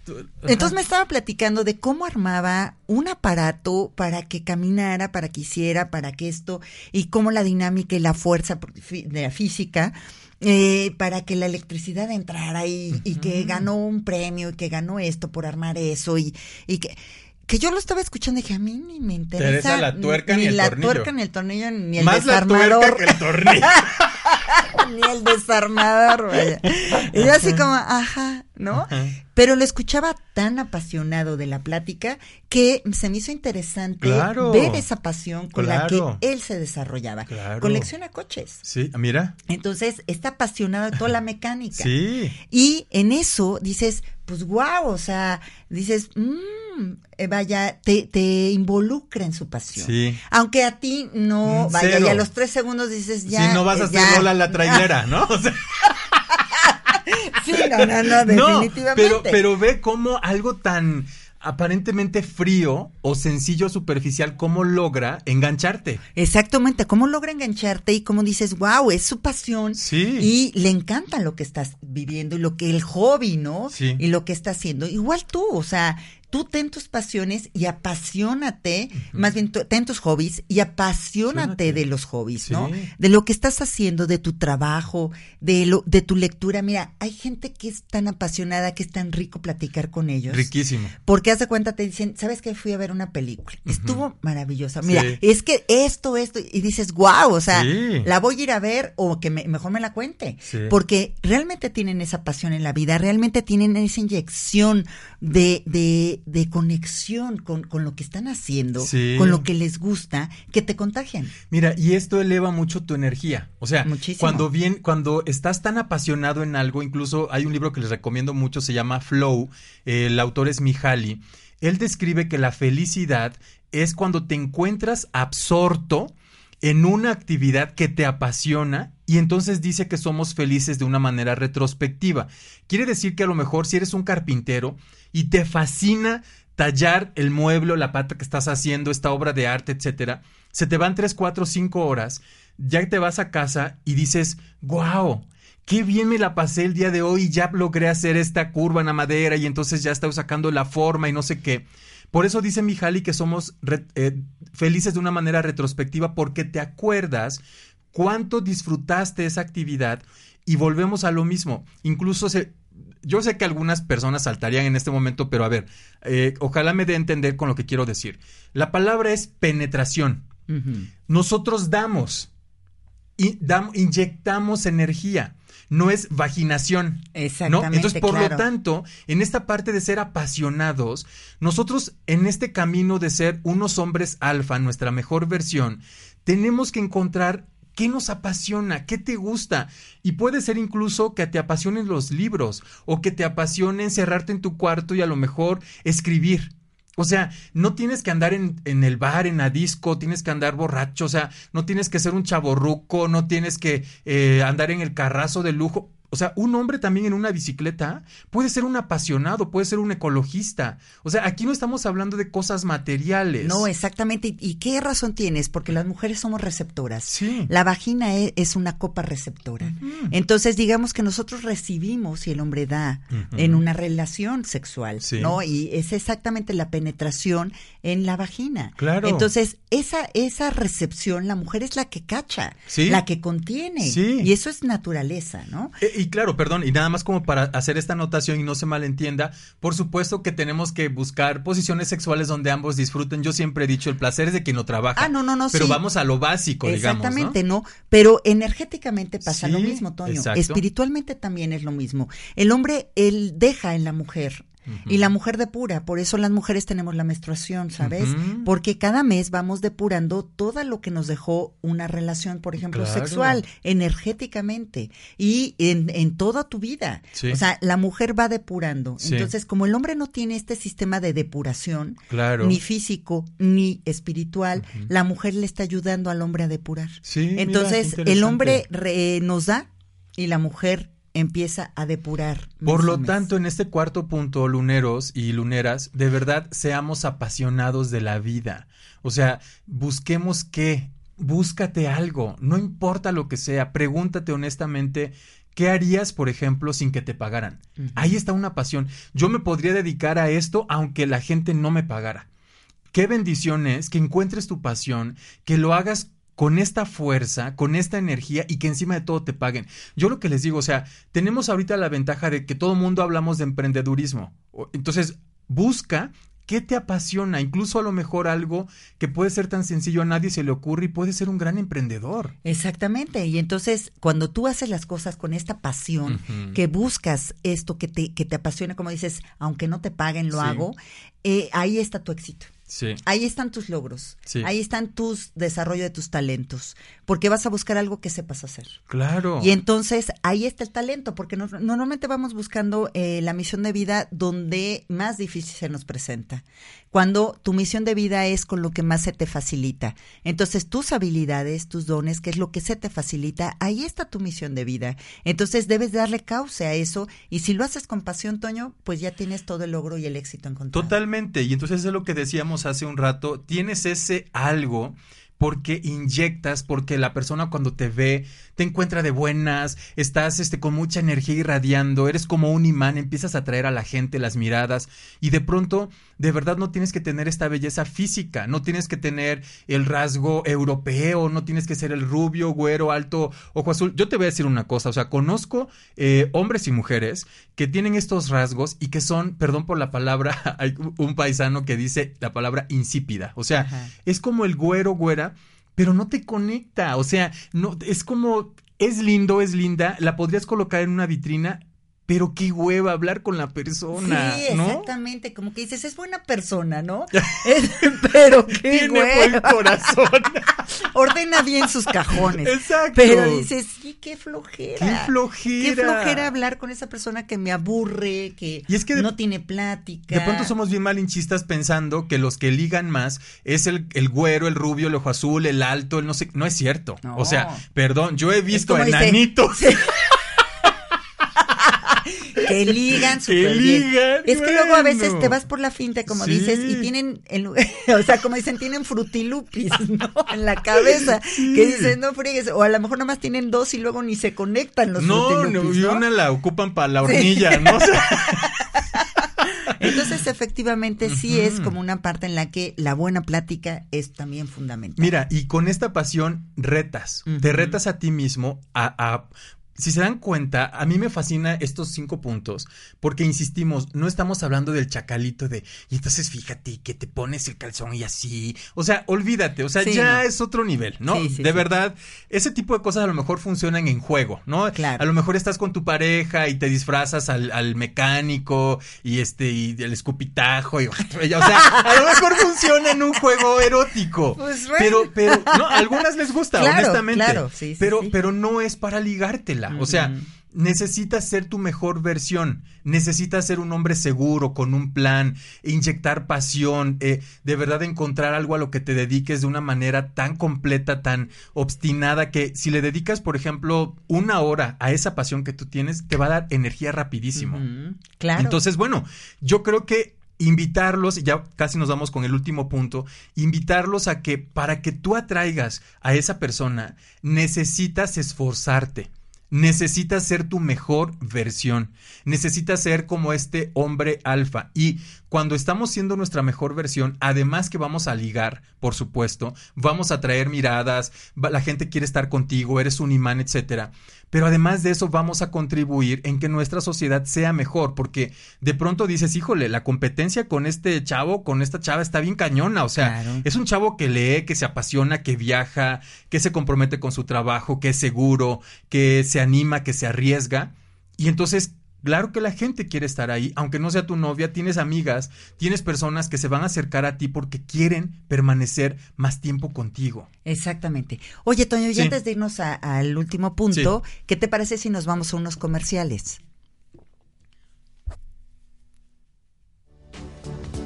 Entonces me estaba platicando de cómo armaba un aparato para que caminara, para que hiciera, para que esto, y cómo la dinámica y la fuerza de la física, eh, para que la electricidad entrara y, y que ganó un premio y que ganó esto por armar eso y, y que... Que yo lo estaba escuchando y dije, a mí ni me interesa. interesa la tuerca ni el la tornillo. tuerca ni el tornillo ni el Más la desarmador. tuerca que el tornillo. ni el desarmador, vaya. Y yo así como, ajá, ¿no? Ajá. Pero lo escuchaba tan apasionado de la plática que se me hizo interesante Claro. ver esa pasión con Claro. la que él se desarrollaba. Claro. Colecciona coches. Sí, mira. Entonces, está apasionado de toda la mecánica. Sí. Y en eso dices, pues guau, o sea, dices, mmm, vaya, te, te involucra en su pasión. Sí. Aunque a ti no, Mm, vaya, cero. y a los tres segundos dices, ya. si no vas a eh, hacer ya". rola la trailera, ¿no? O sea, Sí, no, no, no, no, definitivamente. pero, pero ve cómo algo tan aparentemente frío o sencillo superficial, cómo logra engancharte. Exactamente, cómo logra engancharte y cómo dices, wow, es su pasión. Sí. Y le encanta lo que estás viviendo y lo que el hobby, ¿no? Sí. Y lo que está haciendo. Igual tú, o sea, tú ten tus pasiones y apasionate, más bien ten tus hobbies y apasionate de los hobbies, Sí. ¿no? De lo que estás haciendo, de tu trabajo, de lo, de tu lectura. Mira, hay gente que es tan apasionada que es tan rico platicar con ellos. Riquísimo. Porque haz de cuenta, te dicen, ¿sabes qué? Fui a ver una película. Estuvo maravillosa. Mira, Sí. es que esto, esto, y dices, wow, o sea, Sí. la voy a ir a ver o que me- mejor me la cuente. Porque realmente tienen esa pasión en la vida, realmente tienen esa inyección de, de, de conexión con, con lo que están haciendo, Sí. con lo que les gusta, que te contagian. Mira, y esto eleva mucho tu energía. O sea, Muchísimo. cuando bien, cuando estás tan apasionado en algo, incluso hay un libro que les recomiendo mucho, se llama Flow, el autor es Mihaly. Él describe que la felicidad es cuando te encuentras absorto en una actividad que te apasiona y entonces dice que somos felices de una manera retrospectiva. Quiere decir que a lo mejor si eres un carpintero y te fascina tallar el mueble la pata que estás haciendo, esta obra de arte, etcétera, se te van 3, 4, 5 horas, ya te vas a casa y dices, wow, qué bien me la pasé el día de hoy y ya logré hacer esta curva en la madera y entonces ya estoy sacando la forma y no sé qué. Por eso dice Mijali que somos eh, felices de una manera retrospectiva porque te acuerdas cuánto disfrutaste esa actividad y volvemos a lo mismo. Incluso se, yo sé que algunas personas saltarían en este momento, pero a ver, eh, ojalá me dé a entender con lo que quiero decir. La palabra es penetración. Nosotros damos, y dam- inyectamos energía, no es vaginación. ¿no? Exactamente, Entonces, por claro. lo tanto, en esta parte de ser apasionados, nosotros en este camino de ser unos hombres alfa, nuestra mejor versión, tenemos que encontrar qué nos apasiona, qué te gusta. Y puede ser incluso que te apasionen los libros o que te apasione encerrarte en tu cuarto y a lo mejor escribir. O sea, no tienes que andar en, el bar, en la disco, tienes que andar borracho, o sea, no tienes que ser un chaborruco, no tienes que eh, andar en el carrazo de lujo. O sea, un hombre también en una bicicleta puede ser un apasionado, puede ser un ecologista. O sea, aquí no estamos hablando de cosas materiales. No, exactamente. ¿Y, qué razón tienes? Porque las mujeres somos receptoras. Sí. La vagina e- es, una copa receptora. Entonces, digamos que nosotros recibimos y el hombre da en una relación sexual, Sí. ¿no? Y es exactamente la penetración en la vagina. Claro. Entonces, esa, esa recepción, la mujer es la que cacha, Sí. la que contiene. Sí. Y eso es naturaleza, ¿no? Eh, y claro, perdón, y nada más como para hacer esta anotación y no se malentienda, por supuesto que tenemos que buscar posiciones sexuales donde ambos disfruten. Yo siempre he dicho, el placer es de quien lo trabaja. Ah, no, no, no, Pero sí. vamos a lo básico, digamos. ¿no? Exactamente, ¿no? Pero energéticamente pasa Sí, lo mismo, Toño. exacto. Espiritualmente también es lo mismo. El hombre, él deja en la mujer. Y la mujer depura, por eso las mujeres tenemos la menstruación, ¿sabes? Porque cada mes vamos depurando todo lo que nos dejó una relación, por ejemplo, Claro. sexual, energéticamente y en, en toda tu vida. Sí. O sea, la mujer va depurando. Sí. Entonces, como el hombre no tiene este sistema de depuración, Claro. ni físico ni espiritual, la mujer le está ayudando al hombre a depurar. Sí, Entonces, el hombre re- nos da y la mujer empieza a depurar. Por lo tanto, en este cuarto punto, luneros y luneras, de verdad seamos apasionados de la vida. O sea, busquemos qué, búscate algo, no importa lo que sea, pregúntate honestamente. ¿Qué harías, por ejemplo, sin que te pagaran? Ahí está una pasión. Yo me podría dedicar a esto aunque la gente no me pagara. Qué bendición es que encuentres tu pasión, que lo hagas con esta fuerza, con esta energía y que encima de todo te paguen. Yo lo que les digo, o sea, tenemos ahorita la ventaja de que todo el mundo hablamos de emprendedurismo. Entonces, busca qué te apasiona, incluso a lo mejor algo que puede ser tan sencillo a nadie se le ocurre y puede ser un gran emprendedor. Exactamente. Y entonces, cuando tú haces las cosas con esta pasión, que buscas esto que te, que te apasiona, como dices, aunque no te paguen, lo Sí. hago, eh, ahí está tu éxito. Sí. Ahí están tus logros. Sí. Ahí están tus desarrollo de tus talentos. Porque vas a buscar algo que sepas hacer. Claro. Y entonces ahí está el talento, porque no- normalmente vamos buscando eh, la misión de vida donde más difícil se nos presenta. Cuando tu misión de vida es con lo que más se te facilita. Entonces tus habilidades, tus dones, que es lo que se te facilita, ahí está tu misión de vida. Entonces debes darle cauce a eso y si lo haces con pasión, Toño, pues ya tienes todo el logro y el éxito encontrado. Totalmente. Y entonces es lo que decíamos hace un rato. Tienes ese algo porque inyectas, porque la persona cuando te ve te encuentra de buenas, estás este con mucha energía irradiando, eres como un imán, empiezas a atraer a la gente las miradas y de pronto de verdad no tienes que tener esta belleza física, no tienes que tener el rasgo europeo, no tienes que ser el rubio, güero, alto, ojo azul. Yo te voy a decir una cosa, o sea, conozco eh, hombres y mujeres que tienen estos rasgos y que son, perdón por la palabra, hay un paisano que dice la palabra insípida, o sea, Ajá. es como el güero, güera, pero no te conecta, o sea, no, es como, es lindo, es linda, la podrías colocar en una vitrina, pero qué hueva hablar con la persona, Sí, ¿no? exactamente, como que dices, es buena persona, ¿no? Pero qué Tiene buen hueva. corazón. ordena bien sus cajones. Exacto. Pero dices, sí, qué flojera. Qué flojera. Qué flojera hablar con esa persona que me aburre, que, Y es que de- no tiene plática. De pronto somos bien malinchistas pensando que los que ligan más es el, el güero, el rubio, el ojo azul, el alto, el no sé. No es cierto. No. O sea, perdón, yo he visto como dice- enanitos. que ligan Que súper bien. ligan, Es que luego a veces te vas por la finta, como Sí. dices, y tienen, o sea, como dicen, tienen frutilupis, ¿no? En la cabeza, que dicen, no friegues, o a lo mejor nomás tienen dos y luego ni se conectan los No, no, y ¿no? una la ocupan para la hornilla, ¿no? O sea, Entonces, efectivamente, sí es como una parte en la que la buena plática es también fundamental. Mira, y con esta pasión retas, te retas a ti mismo a, a- si se dan cuenta, a mí me fascina estos cinco puntos, porque insistimos, no estamos hablando del chacalito de, y entonces fíjate que te pones el calzón y así, o sea, olvídate, o sea, Sí, ya no. es otro nivel, ¿no? Sí, sí, de verdad, ese tipo de cosas a lo mejor funcionan en juego, ¿no? Claro. A lo mejor estás con tu pareja y te disfrazas al, al mecánico y este, y el escupitajo, y, o sea, a lo mejor funciona en un juego erótico. Pues. Pero, pero, no, a algunas les gusta, Claro, honestamente. claro, sí, sí, pero, sí. pero no es para ligártela. O sea, necesitas ser tu mejor versión. Necesitas ser un hombre seguro, con un plan, inyectar pasión, eh, de verdad encontrar algo a lo que te dediques de una manera tan completa, tan obstinada, que si le dedicas, por ejemplo, una hora a esa pasión que tú tienes, te va a dar energía rapidísimo. Claro. Entonces, bueno, yo creo que invitarlos, y ya casi nos vamos con el último punto, invitarlos a que para que tú atraigas a esa persona, necesitas esforzarte. Necesitas ser tu mejor versión. Necesitas ser como este hombre alfa. Y cuando estamos siendo nuestra mejor versión, además que vamos a ligar, por supuesto, vamos a traer miradas, la gente quiere estar contigo, eres un imán, etcétera. Pero además de eso, vamos a contribuir en que nuestra sociedad sea mejor, porque de pronto dices, híjole, la competencia con este chavo, con esta chava está bien cañona. O sea, Claro. es un chavo que lee, que se apasiona, que viaja, que se compromete con su trabajo, que es seguro, que se anima, que se arriesga. Y entonces, claro que la gente quiere estar ahí, aunque no sea tu novia, tienes amigas, tienes personas que se van a acercar a ti porque quieren permanecer más tiempo contigo. Exactamente. Oye, Toño, y Sí. antes de irnos al último punto, ¿qué te parece si nos vamos a unos comerciales?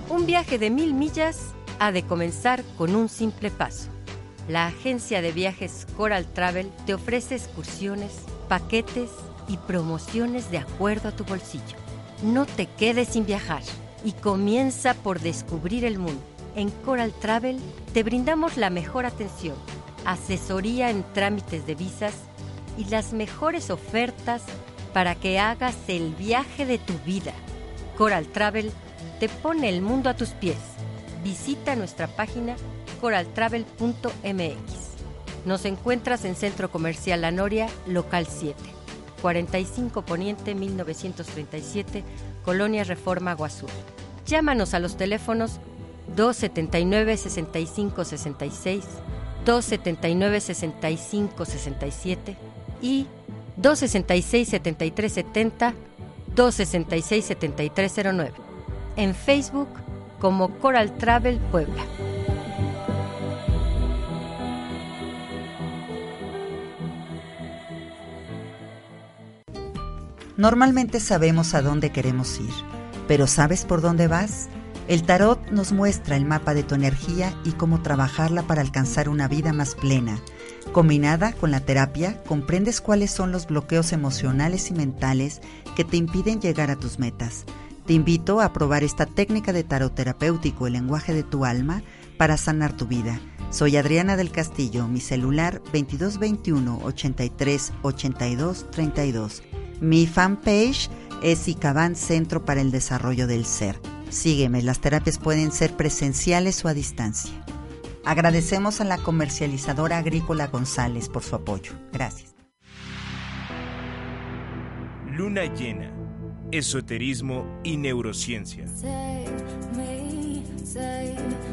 Un viaje de mil millas ha de comenzar con un simple paso. La agencia de viajes Coral Travel te ofrece excursiones, paquetes y promociones de acuerdo a tu bolsillo. No te quedes sin viajar y comienza por descubrir el mundo. En Coral Travel te brindamos la mejor atención, asesoría en trámites de visas y las mejores ofertas para que hagas el viaje de tu vida. Coral Travel te pone el mundo a tus pies. Visita nuestra página coraltravel.mx. Nos encuentras en Centro Comercial La Noria, local 7, 45 Poniente 1937, Colonia Reforma Azul. Llámanos a los teléfonos 279-6566, 279-6567 y 266-7370, 266-7309. En Facebook como Coral Travel Puebla. Normalmente sabemos a dónde queremos ir, pero ¿sabes por dónde vas? El tarot nos muestra el mapa de tu energía y cómo trabajarla para alcanzar una vida más plena. Combinada con la terapia, comprendes cuáles son los bloqueos emocionales y mentales que te impiden llegar a tus metas. Te invito a probar esta técnica de tarot terapéutico, el lenguaje de tu alma, para sanar tu vida. Soy Adriana del Castillo, mi celular 2221 83 82 32. Mi fanpage es ICABAN Centro para el Desarrollo del Ser. Sígueme, las terapias pueden ser presenciales o a distancia. Agradecemos a la comercializadora agrícola González por su apoyo. Gracias. Luna llena, esoterismo y neurociencia. Save me, save me, save me.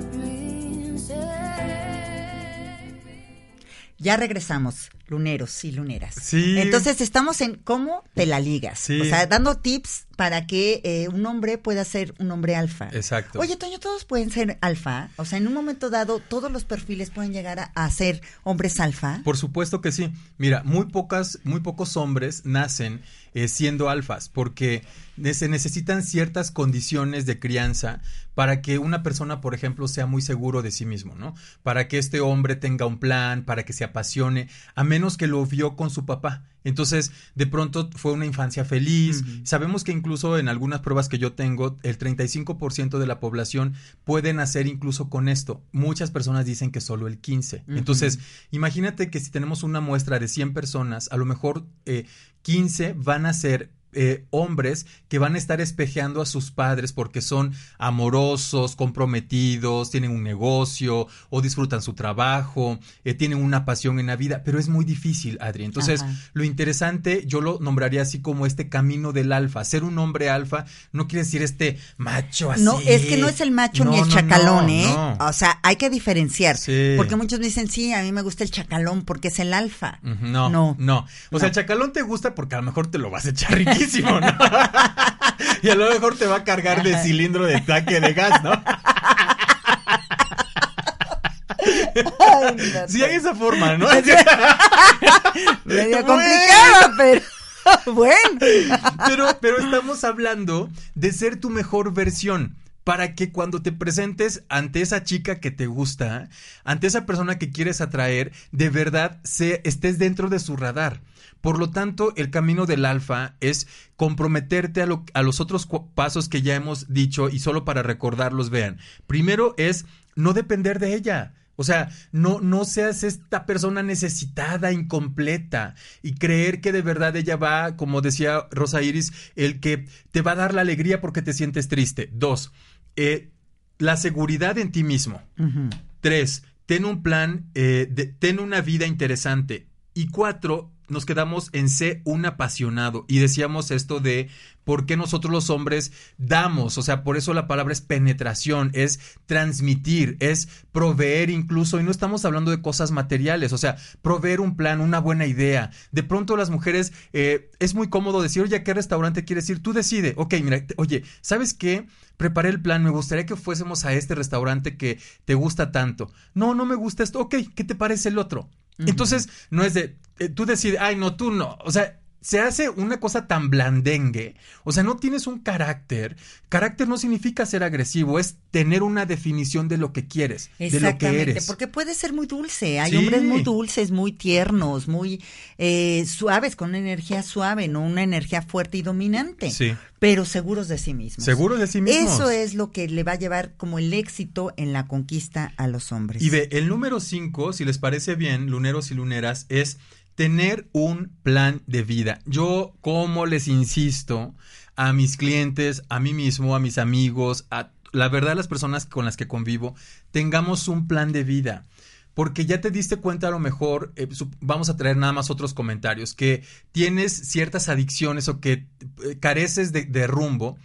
Ya regresamos. luneros y luneras. Sí. Entonces estamos en cómo te la ligas. Sí. O sea, dando tips para que eh, un hombre pueda ser un hombre alfa. Exacto. Oye, Toño, todos pueden ser alfa. O sea, en un momento dado, todos los perfiles pueden llegar a, a ser hombres alfa. Por supuesto que sí. Mira, muy pocas, muy pocos hombres nacen eh, siendo alfas, porque se necesitan ciertas condiciones de crianza para que una persona, por ejemplo, sea muy seguro de sí mismo, ¿no? Para que este hombre tenga un plan, para que se apasione, a menos que lo vio con su papá. Entonces, de pronto fue una infancia feliz. Sabemos que incluso en algunas pruebas que yo tengo, el 35% de la población puede nacer incluso con esto. Muchas personas dicen que solo el 15. Entonces, imagínate que si tenemos una muestra de 100 personas, a lo mejor eh, 15 van a ser eh, hombres que van a estar espejeando a sus padres porque son amorosos, comprometidos, tienen un negocio o disfrutan su trabajo, eh, tienen una pasión en la vida, pero es muy difícil, Adri. Entonces, Ajá. lo interesante, yo lo nombraría así como este camino del alfa. Ser un hombre alfa no quiere decir este macho así. No, es que no es el macho ni el no, chacalón, no, ¿eh? O sea, hay que diferenciar. Sí. Porque muchos dicen, sí, a mí me gusta el chacalón porque es el alfa. No, No. no, O sea, el chacalón te gusta porque a lo mejor te lo vas a echar riquísimo, ¿no? y a lo mejor te va a cargar de cilindro de tanque de gas, ¿no? Ay, no, Sí hay esa forma, ¿no? Medio complicado, pero bueno. pero, pero estamos hablando de ser tu mejor versión. Para que cuando te presentes ante esa chica que te gusta, ante esa persona que quieres atraer, de verdad se, estés dentro de su radar. Por lo tanto, el camino del alfa es comprometerte a, lo- a los otros pasos que ya hemos dicho y solo para recordarlos, vean. Primero es no depender de ella. O sea, no, no seas esta persona necesitada, incompleta, y creer que de verdad ella va, como decía Rosa Iris, el que te va a dar la alegría porque te sientes triste. Dos, eh, la seguridad en ti mismo. Tres, ten un plan, eh, de- ten una vida interesante. Y cuatro, nos quedamos en ser un apasionado. Y decíamos esto de por qué nosotros los hombres damos. O sea, por eso la palabra es penetración, es transmitir, es proveer incluso. Y no estamos hablando de cosas materiales. O sea, proveer un plan, una buena idea. De pronto las mujeres, eh, es muy cómodo decir, oye, ¿a qué restaurante quieres ir? Tú decide. Ok, mira, oye, ¿sabes qué? Preparé el plan, me gustaría que fuésemos a este restaurante que te gusta tanto. No, no me gusta esto. Ok, ¿qué te parece el otro? Entonces, no es de, eh, tú decides, ay, no, tú no. O sea, se hace una cosa tan blandengue. O sea, no tienes un carácter. Carácter no significa ser agresivo, es tener una definición de lo que quieres, de lo que Exactamente, eres. porque puede ser muy dulce. Hay Sí. hombres muy dulces, muy tiernos, muy eh, suaves, con una energía suave, no una energía fuerte y dominante. Sí. Pero seguros de sí mismos. Seguros de sí mismos. Eso es lo que le va a llevar como el éxito en la conquista a los hombres. Y ve, el número 5, si les parece bien, luneros y luneras, es tener un plan de vida. Yo, como les insisto a mis clientes, a mí mismo, a mis amigos, a la verdad, las personas con las que convivo, tengamos un plan de vida. Porque ya te diste cuenta a lo mejor, eh, vamos a traer nada más otros comentarios, que tienes ciertas adicciones o que eh, careces de rumbo,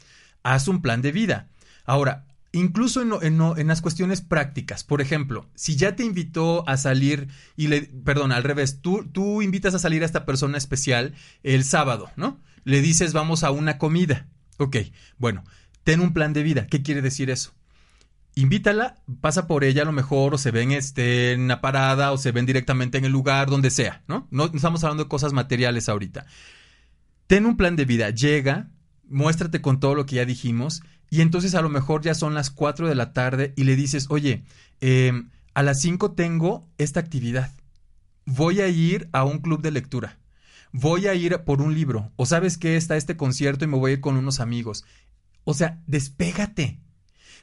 haz un plan de vida. Ahora, incluso en, las cuestiones prácticas, por ejemplo, si ya te invitó a salir y le, perdón, al revés, tú, tú invitas a salir a esta persona especial el sábado, ¿no? Le dices vamos a una comida. Ok, bueno, ten un plan de vida. ¿Qué quiere decir eso? invítala, pasa por ella a lo mejor, o se ven este, en una parada, o se ven directamente en el lugar, donde sea. No no estamos hablando de cosas materiales ahorita. Ten un plan de vida, llega, muéstrate con todo lo que ya dijimos, y entonces a lo mejor ya son las 4 de la tarde y le dices, oye, eh, a las 5 tengo esta actividad, voy a ir a un club de lectura. Voy a ir por un libro, o sabes que está este concierto y me voy a ir con unos amigos. O sea, despégate.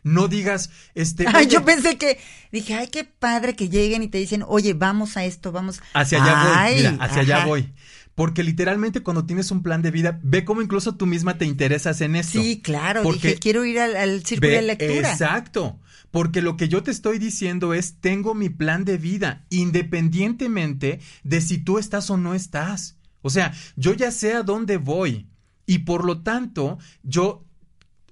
No digas, este. Ay, yo pensé que dije, ay, qué padre que lleguen y te dicen, oye, vamos a esto, vamos. Hacia allá Ay, voy, mira, hacia allá voy. Porque literalmente cuando tienes un plan de vida, ve cómo incluso tú misma te interesas en esto. Sí, claro, Porque- dije, quiero ir al, al círculo Ve, de lectura. Exacto. Porque lo que yo te estoy diciendo es, tengo mi plan de vida, independientemente de si tú estás o no estás. O sea, yo ya sé a dónde voy. Y por lo tanto, yo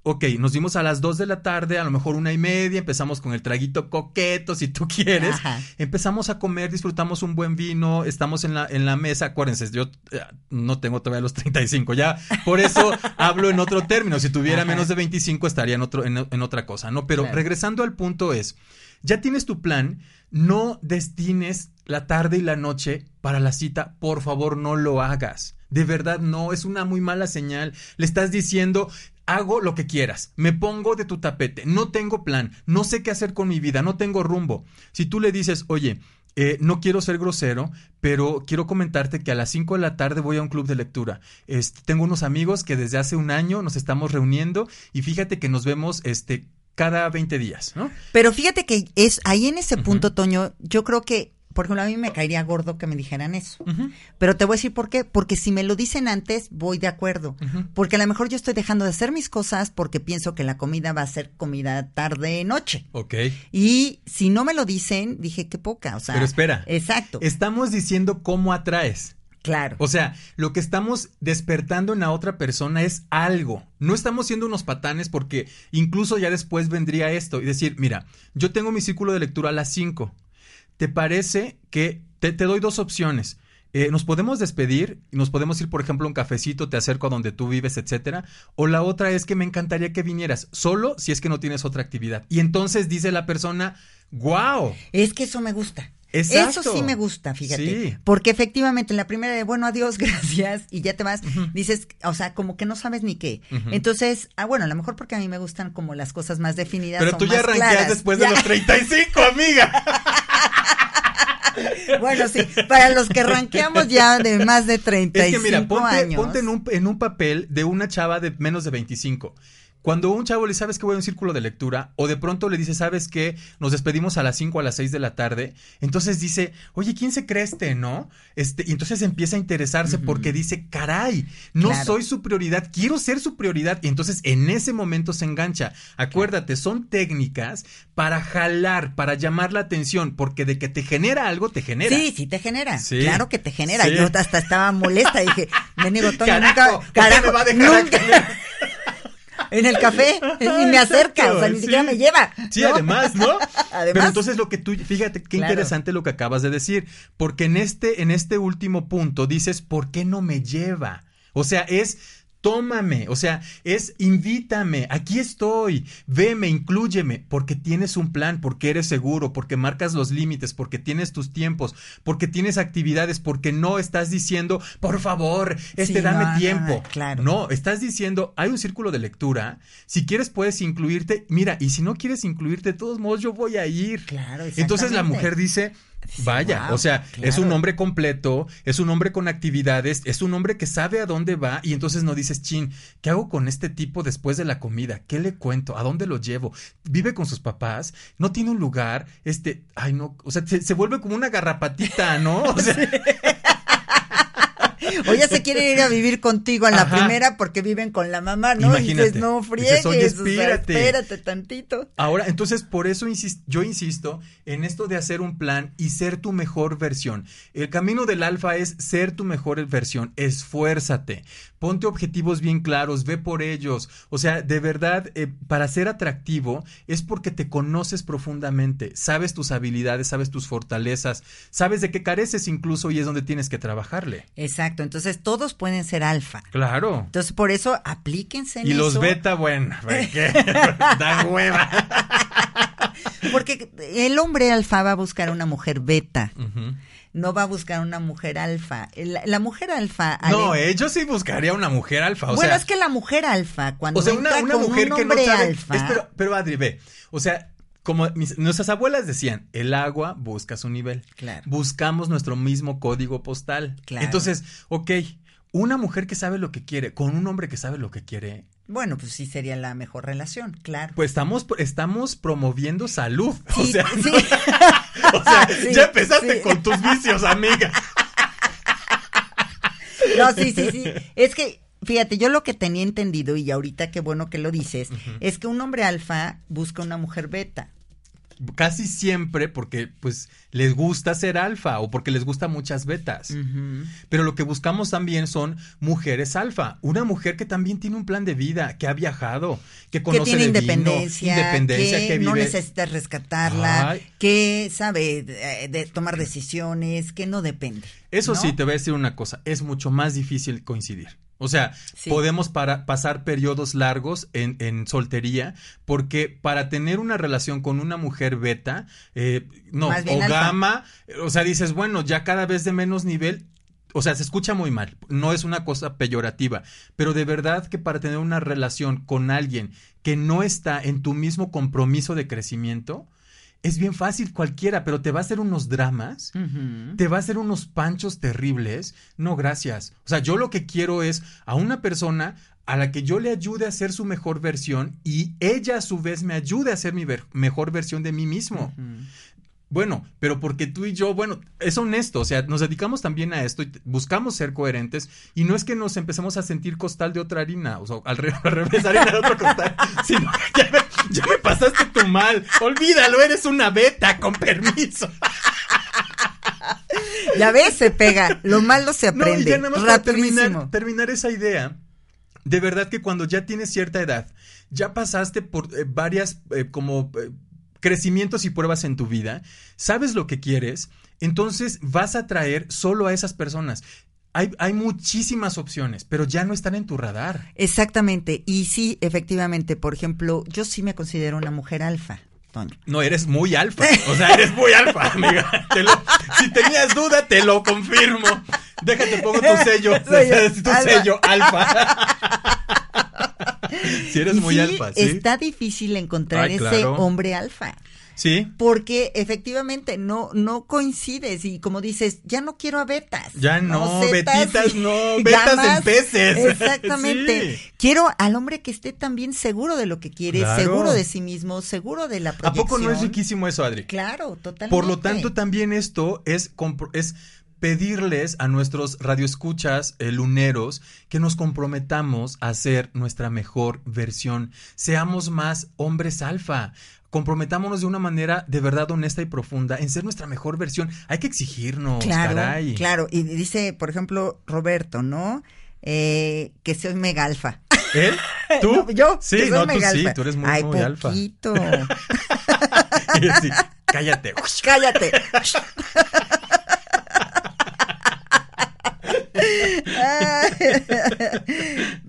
ok, nos vimos a las 2 de la tarde, a lo mejor una y media, empezamos con el traguito coqueto, si tú quieres. Ajá. Empezamos a comer, disfrutamos un buen vino, estamos en la, en la mesa, acuérdense, yo eh, no tengo todavía los 35, ya, por eso hablo en otro término, si tuviera Ajá. menos de 25 estaría en, otro, en, en otra cosa, ¿no? Pero Claro. regresando al punto es, ya tienes tu plan, no destines la tarde y la noche para la cita, por favor no lo hagas. De verdad no, es una muy mala señal. Le estás diciendo, hago lo que quieras, me pongo de tu tapete, no tengo plan, no sé qué hacer con mi vida, no tengo rumbo. Si tú le dices, oye, eh, no quiero ser grosero, pero quiero comentarte que a las 5 de la tarde voy a un club de lectura. Este, tengo unos amigos que desde hace un año nos estamos reuniendo y fíjate que nos vemos este, cada 20 días, ¿no? Pero fíjate que es ahí en ese punto, Toño, yo creo que, por ejemplo, a mí me caería gordo que me dijeran eso. Pero te voy a decir por qué. Porque si me lo dicen antes, voy de acuerdo. Porque a lo mejor yo estoy dejando de hacer mis cosas porque pienso que la comida va a ser comida tarde, noche. Ok. Y si no me lo dicen, dije qué poca. O sea, Pero espera. Exacto. Estamos diciendo cómo atraes. claro. O sea, lo que estamos despertando en la otra persona es algo. No estamos siendo unos patanes porque incluso ya después vendría esto y decir, mira, yo tengo mi círculo de lectura a las 5. ¿Te parece que te, te doy dos opciones? Eh, nos podemos despedir, nos podemos ir, por ejemplo, a un cafecito, te acerco a donde tú vives, etcétera. O la otra es que me encantaría que vinieras, solo si es que no tienes otra actividad. Y entonces dice la persona, wow. Es que eso me gusta. Exacto. Eso sí me gusta, fíjate. Sí. Porque efectivamente en la primera de, bueno, adiós, gracias, y ya te vas, dices, o sea, como que no sabes ni qué. Entonces, ah, bueno, a lo mejor porque a mí me gustan como las cosas más definidas. Pero o tú ya arranqueas después Ya. de los 35, amiga. Bueno, sí, para los que ranqueamos ya de más de 35 Es que mira, ponte, años. ponte en, un, en un papel de una chava de menos de 25. Cuando un chavo le sabes que voy a un círculo de lectura, o de pronto le dice, ¿sabes qué? Nos despedimos a las 5 o a las 6 de la tarde. Entonces dice, oye, ¿quién se cree este, no? Este, y entonces empieza a interesarse porque dice, caray, no Claro. soy su prioridad, quiero ser su prioridad. Y entonces en ese momento se engancha. Acuérdate, son técnicas para jalar, para llamar la atención, porque de que te genera algo, te genera. Sí, sí te genera. Sí. Claro que te genera. Sí. Yo hasta estaba molesta. Dije, Toño, Carajo, nunca. ¿por qué me va a dejar nunca-? en el café. Y me acerca. O sea, ni sí. siquiera me lleva. Sí, ¿no? además, ¿no? Además. Pero entonces lo que tú, fíjate qué Claro. interesante lo que acabas de decir, porque en este, en este último punto dices, ¿por qué no me lleva? O sea, es tómame, o sea, es invítame, aquí estoy, veme, inclúyeme, porque tienes un plan, porque eres seguro, porque marcas los límites, porque tienes tus tiempos, porque tienes actividades, porque no estás diciendo, por favor, este Sí, dame no, tiempo. no, claro. No, estás diciendo, hay un círculo de lectura, si quieres puedes incluirte, mira, y si no quieres incluirte, de todos modos yo voy a ir. Claro, Entonces la mujer Dice, vaya, "Wow, o sea, es claro". un hombre completo, es un hombre con actividades, es un hombre que sabe a dónde va y entonces no dices, chin, ¿qué hago con este tipo después de la comida? ¿Qué le cuento? ¿A dónde lo llevo? ¿Vive con sus papás? ¿No tiene un lugar? Este, ay no, o sea, se, se vuelve como una garrapatita, ¿no? O sea, O ya se quiere ir a vivir contigo en la Ajá. primera porque viven con la mamá, ¿no? Y Imagínate. dices, no Dices, friegues, "Oye, o sea, espérate". espérate tantito. Ahora, entonces, por eso insis- yo insisto en esto de hacer un plan y ser tu mejor versión. El camino del alfa es ser tu mejor versión. Esfuérzate. Ponte objetivos bien claros, ve por ellos. O sea, de verdad, eh, para ser atractivo es porque te conoces profundamente, sabes tus habilidades, sabes tus fortalezas, sabes de qué careces incluso y es donde tienes que trabajarle. Exacto, entonces todos pueden ser alfa. Claro. Entonces, por eso, aplíquense en Y los beta, bueno, ¿qué? dan hueva. Porque el hombre alfa va a buscar una mujer beta. No va a buscar una mujer alfa. La, la mujer alfa... No, ale- eh, yo sí buscaría una mujer alfa. O bueno, sea, es que la mujer alfa, cuando o sea, una, mujer un que no sabe. alfa, Es, pero, pero Adri, ve. O sea, como mis- nuestras abuelas decían, el agua busca su nivel. Claro. Buscamos nuestro mismo código postal. Claro. Entonces, ok, una mujer que sabe lo que quiere con un hombre que sabe lo que quiere. Bueno, pues sí sería la mejor relación, claro. Pues estamos, estamos promoviendo salud. o sea, sí. o sea, Sí, ya empezaste sí. con tus vicios, amiga. No, sí, sí, sí. Es que, fíjate, yo lo que tenía entendido, y ahorita qué bueno que lo dices, es que un hombre alfa busca una mujer beta. Casi siempre porque pues les gusta ser alfa o porque les gusta muchas betas. Pero lo que buscamos también son mujeres alfa. Una mujer que también tiene un plan de vida, que ha viajado, que que conoce tiene de vino, independencia, que, que, no necesita rescatarla, Ay. que sabe de, de tomar decisiones, que no depende. Eso ¿no? sí, te voy a decir una cosa, es mucho más difícil coincidir. O sea, Sí. podemos para, pasar periodos largos en, en soltería porque para tener una relación con una mujer beta, eh, no, o gamma, o sea, dices, bueno, ya cada vez de menos nivel, o sea, se escucha muy mal, no es una cosa peyorativa, pero de verdad que para tener una relación con alguien que no está en tu mismo compromiso de crecimiento, es bien fácil cualquiera, pero te va a hacer unos dramas te va a hacer unos panchos terribles. No, gracias. O sea, yo lo que quiero es a una persona a la que yo le ayude a ser su mejor versión y ella a su vez me ayude a ser mi ver- mejor versión de mí mismo. Bueno, pero porque tú y yo, bueno, es honesto, o sea, nos dedicamos también a esto y buscamos ser coherentes y no es que nos empecemos a sentir costal de otra harina, o sea, al, re- al revés, harina de otro costal, sino que ya me, ya me pasaste tu mal, olvídalo, eres una beta, con permiso. Ya ves, se pega. Lo malo se No, y aprende. ya nada más para terminar, terminar esa idea. De verdad que cuando ya tienes cierta edad, ya pasaste por eh, varias eh, como eh, crecimientos y pruebas en tu vida, sabes lo que quieres, entonces vas a atraer solo a esas personas. Hay, hay muchísimas opciones, pero ya no están en tu radar. Exactamente. Y sí, efectivamente, por ejemplo, yo sí me considero una mujer alfa, Toño. No, eres muy alfa. O sea, eres muy alfa, amiga. Te lo- si tenías duda, te lo confirmo. Déjate, pongo tu sello. Soy tu alfa. sello alfa. Si eres Y muy sí, alfa, sí. Está difícil encontrar Ay, ese hombre alfa. Sí, Porque efectivamente no, no coincides y como dices, ya no quiero a betas. Ya no, Zetas betitas no, betas gamas. en peces. Exactamente. Sí. Quiero al hombre que esté también seguro de lo que quiere, Claro. seguro de sí mismo, seguro de la ¿A proyección. poco no es riquísimo eso, Adri? Claro, totalmente. Por lo tanto, también esto es, es pedirles a nuestros radioescuchas eh, luneros que nos comprometamos a ser nuestra mejor versión. Seamos más hombres alfa. Comprometámonos de una manera de verdad honesta y profunda en ser nuestra mejor versión. Hay que exigirnos, Claro, caray. claro. Y dice, por ejemplo, Roberto, ¿no? Eh, que soy mega alfa. ¿Él? ¿Tú? No, yo, Sí, que soy no, tú mega sí, alfa. tú eres muy, Ay, muy alfa. poquito. Sí, cállate. Cállate.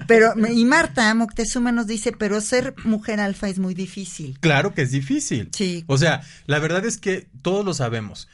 Pero, y Marta Moctezuma nos dice, pero ser mujer alfa es muy difícil. Claro que es difícil. Sí. O sea, la verdad es que todos lo sabemos.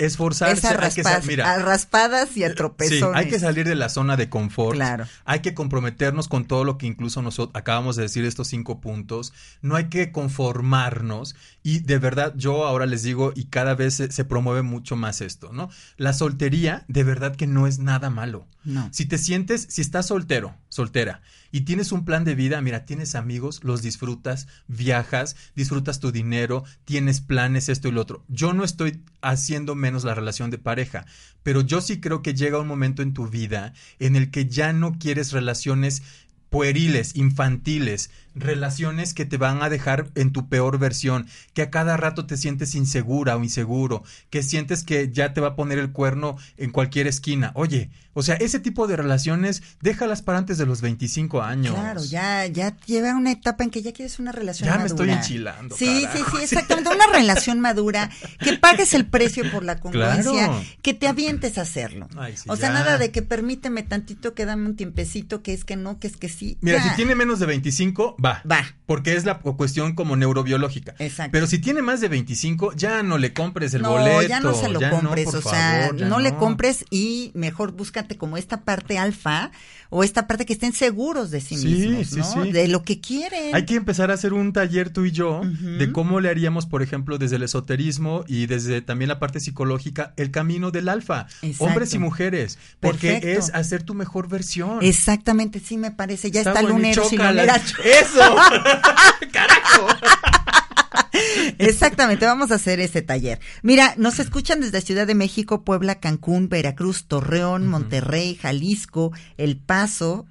Esforzarse, Es a, hay que mira, a raspadas y a Sí, tropezones. hay que salir de la zona de confort. Claro. Hay que comprometernos con todo lo que incluso nosotros acabamos de decir estos cinco puntos. No hay que conformarnos. Y de verdad, yo ahora les digo, y cada vez se, se promueve mucho más esto, ¿no? La soltería, de verdad que no es nada malo. No. Si te sientes, si estás soltero, soltera, y tienes un plan de vida, mira, tienes amigos, los disfrutas, viajas, disfrutas tu dinero, tienes planes, esto y lo otro. Yo no estoy haciendo menos la relación de pareja, pero yo sí creo que llega un momento en tu vida en el que ya no quieres relaciones pueriles, infantiles, relaciones que te van a dejar en tu peor versión, que a cada rato te sientes insegura o inseguro, que sientes que ya te va a poner el cuerno en cualquier esquina. Oye, o sea, ese tipo de relaciones, déjalas para antes de los 25 años. Claro, ya, ya lleva una etapa en que ya quieres una relación Ya me madura. estoy enchilando, Sí, carajo. sí, sí, exactamente. Una relación madura, que pagues el precio por la congruencia, Claro. que te avientes a hacerlo. Ay, sí, o sea, ya. nada de que permíteme tantito, que dame un tiempecito, que es que no, que es que sí. Mira, Ya. si tiene menos de 25, va. Va. Porque es la cuestión como neurobiológica. Exacto. Pero si tiene más de 25, ya no le compres el no, boleto. ya no se lo compres, por o sea, favor, no, le compres y mejor búscate como esta parte alfa o esta parte que estén seguros de sí, Sí, mismos, sí, ¿no? sí. De lo que quieren. Hay que empezar a hacer un taller tú y yo de cómo le haríamos, por ejemplo, desde el esoterismo y desde también la parte psicológica, el camino del alfa. Exacto. Hombres y mujeres. Porque Perfecto. es hacer tu mejor versión. Exactamente, sí me parece. Ya está, y luneros y luneras. ¡Eso! ¡Carajo! Exactamente, vamos a hacer ese taller. Mira, nos escuchan desde Ciudad de México, Puebla, Cancún, Veracruz, Torreón, Monterrey, Jalisco, El Paso.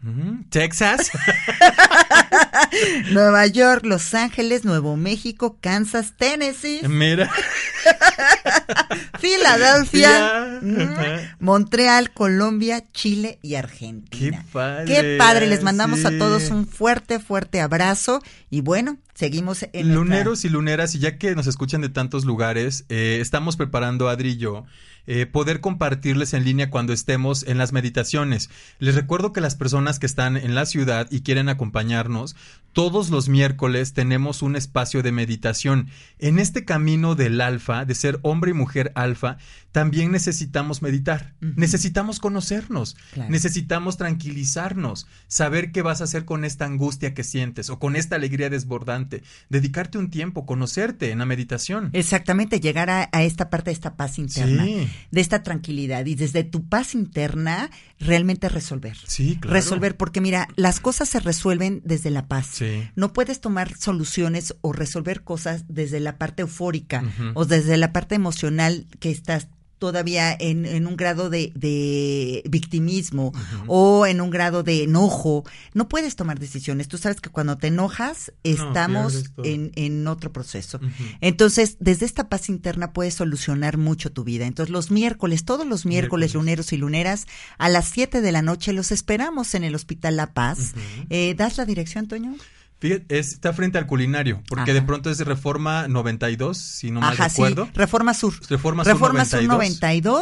Texas. Nueva York, Los Ángeles, Nuevo México, Kansas, Tennessee, Mira. Filadelfia, mm. Montreal, Colombia, Chile y Argentina. Qué padre. Qué padre, les mandamos a todos un fuerte, fuerte abrazo y bueno, seguimos en nuestra- Luneros y luneras, y ya que nos escuchan de tantos lugares, eh, estamos preparando, Adri y yo, eh, poder compartirles en línea cuando estemos en las meditaciones. Les recuerdo que las personas que están en la ciudad y quieren acompañarnos, todos los miércoles tenemos un espacio de meditación. En este camino del alfa, de ser hombre y mujer alfa, también necesitamos meditar, necesitamos conocernos, Claro. necesitamos tranquilizarnos, saber qué vas a hacer con esta angustia que sientes o con esta alegría desbordante, dedicarte un tiempo, conocerte en la meditación. Exactamente, llegar a, a esta parte de esta paz interna, Sí. de esta tranquilidad y desde tu paz interna realmente resolver. Sí, claro. Resolver, porque mira, las cosas se resuelven desde la paz. Sí. No puedes tomar soluciones o resolver cosas desde la parte eufórica o desde la parte emocional que estás todavía en, en un grado de, de victimismo o en un grado de enojo. No puedes tomar decisiones. Tú sabes que cuando te enojas estamos en, en otro proceso. Entonces, desde esta paz interna puedes solucionar mucho tu vida. Entonces, los miércoles, todos los miércoles, Miércoles. luneros y luneras, a las 7 de la noche los esperamos en el Hospital La Paz. Eh, ¿Das la dirección, Toño? Fíjate, es- está frente al culinario, porque Ajá. de pronto es Reforma 92, si no mal Ajá, recuerdo. sí. Reforma Sur. Reforma Sur Reforma Sur 92.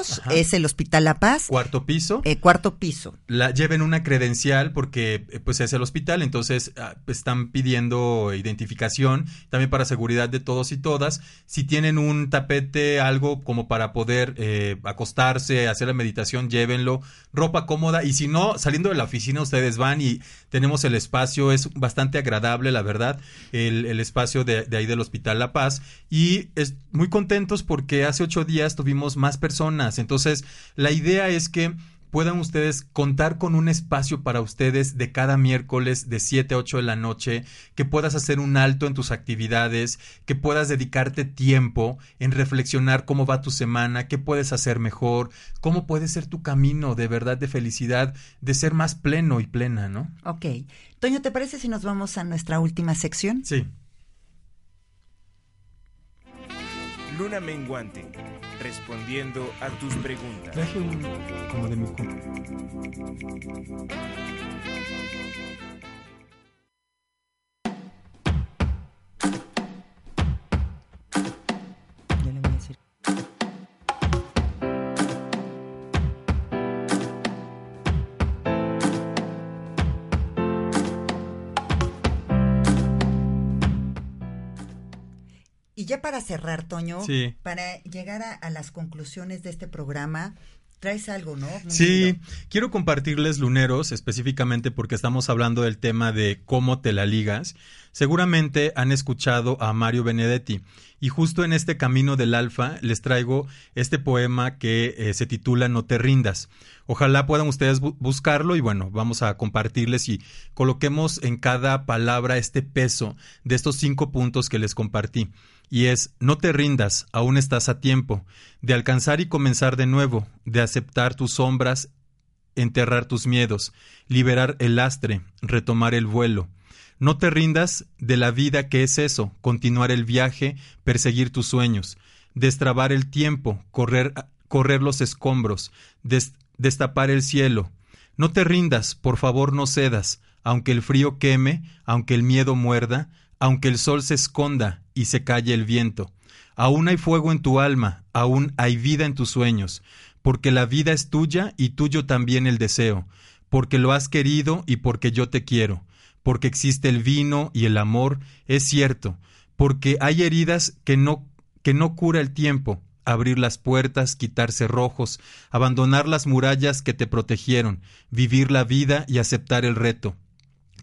92 Ajá. es el Hospital La Paz, Cuarto piso. eh, cuarto piso. la lleven una credencial porque eh, pues es el hospital, entonces ah, están pidiendo identificación también para seguridad de todos y todas. Si tienen un tapete, algo como para poder eh, acostarse, hacer la meditación, llévenlo, ropa cómoda y si no, saliendo de la oficina ustedes van y tenemos el espacio, es bastante agradable la verdad, el, el espacio de, de ahí del Hospital La Paz. Y es muy contentos porque hace ocho días tuvimos más personas, entonces la idea es que puedan ustedes contar con un espacio para ustedes de cada miércoles de 7 a 8 de la noche, que puedas hacer un alto en tus actividades, que puedas dedicarte tiempo en reflexionar cómo va tu semana, qué puedes hacer mejor, cómo puede ser tu camino de verdad de felicidad, de ser más pleno y plena, ¿no? Ok. Toño, ¿te parece si nos vamos a nuestra última sección? Sí. Luna menguante, respondiendo a tus preguntas. Para cerrar, Toño, Sí. para llegar a, a las conclusiones de este programa, traes algo, ¿no? Muy Sí, lindo. quiero compartirles luneros específicamente porque estamos hablando del tema de cómo te la ligas. Seguramente han escuchado a Mario Benedetti y justo en este camino del alfa les traigo este poema que eh, se titula No te rindas. Ojalá puedan ustedes bu- buscarlo y bueno, vamos a compartirles y coloquemos en cada palabra este peso de estos cinco puntos que les compartí. Y es, no te rindas, aún estás a tiempo, de alcanzar y comenzar de nuevo, de aceptar tus sombras, enterrar tus miedos, liberar el lastre, retomar el vuelo. No te rindas de la vida que es eso, continuar el viaje, perseguir tus sueños, destrabar el tiempo, correr, correr los escombros, des- destapar el cielo. No te rindas, por favor no cedas, aunque el frío queme, aunque el miedo muerda, aunque el sol se esconda y se calle el viento. Aún hay fuego en tu alma, aún hay vida en tus sueños, porque la vida es tuya y tuyo también el deseo, porque lo has querido y porque yo te quiero, porque existe el vino y el amor, es cierto, porque hay heridas que no que no cura el tiempo, abrir las puertas, quitar cerrojos, abandonar las murallas que te protegieron, vivir la vida y aceptar el reto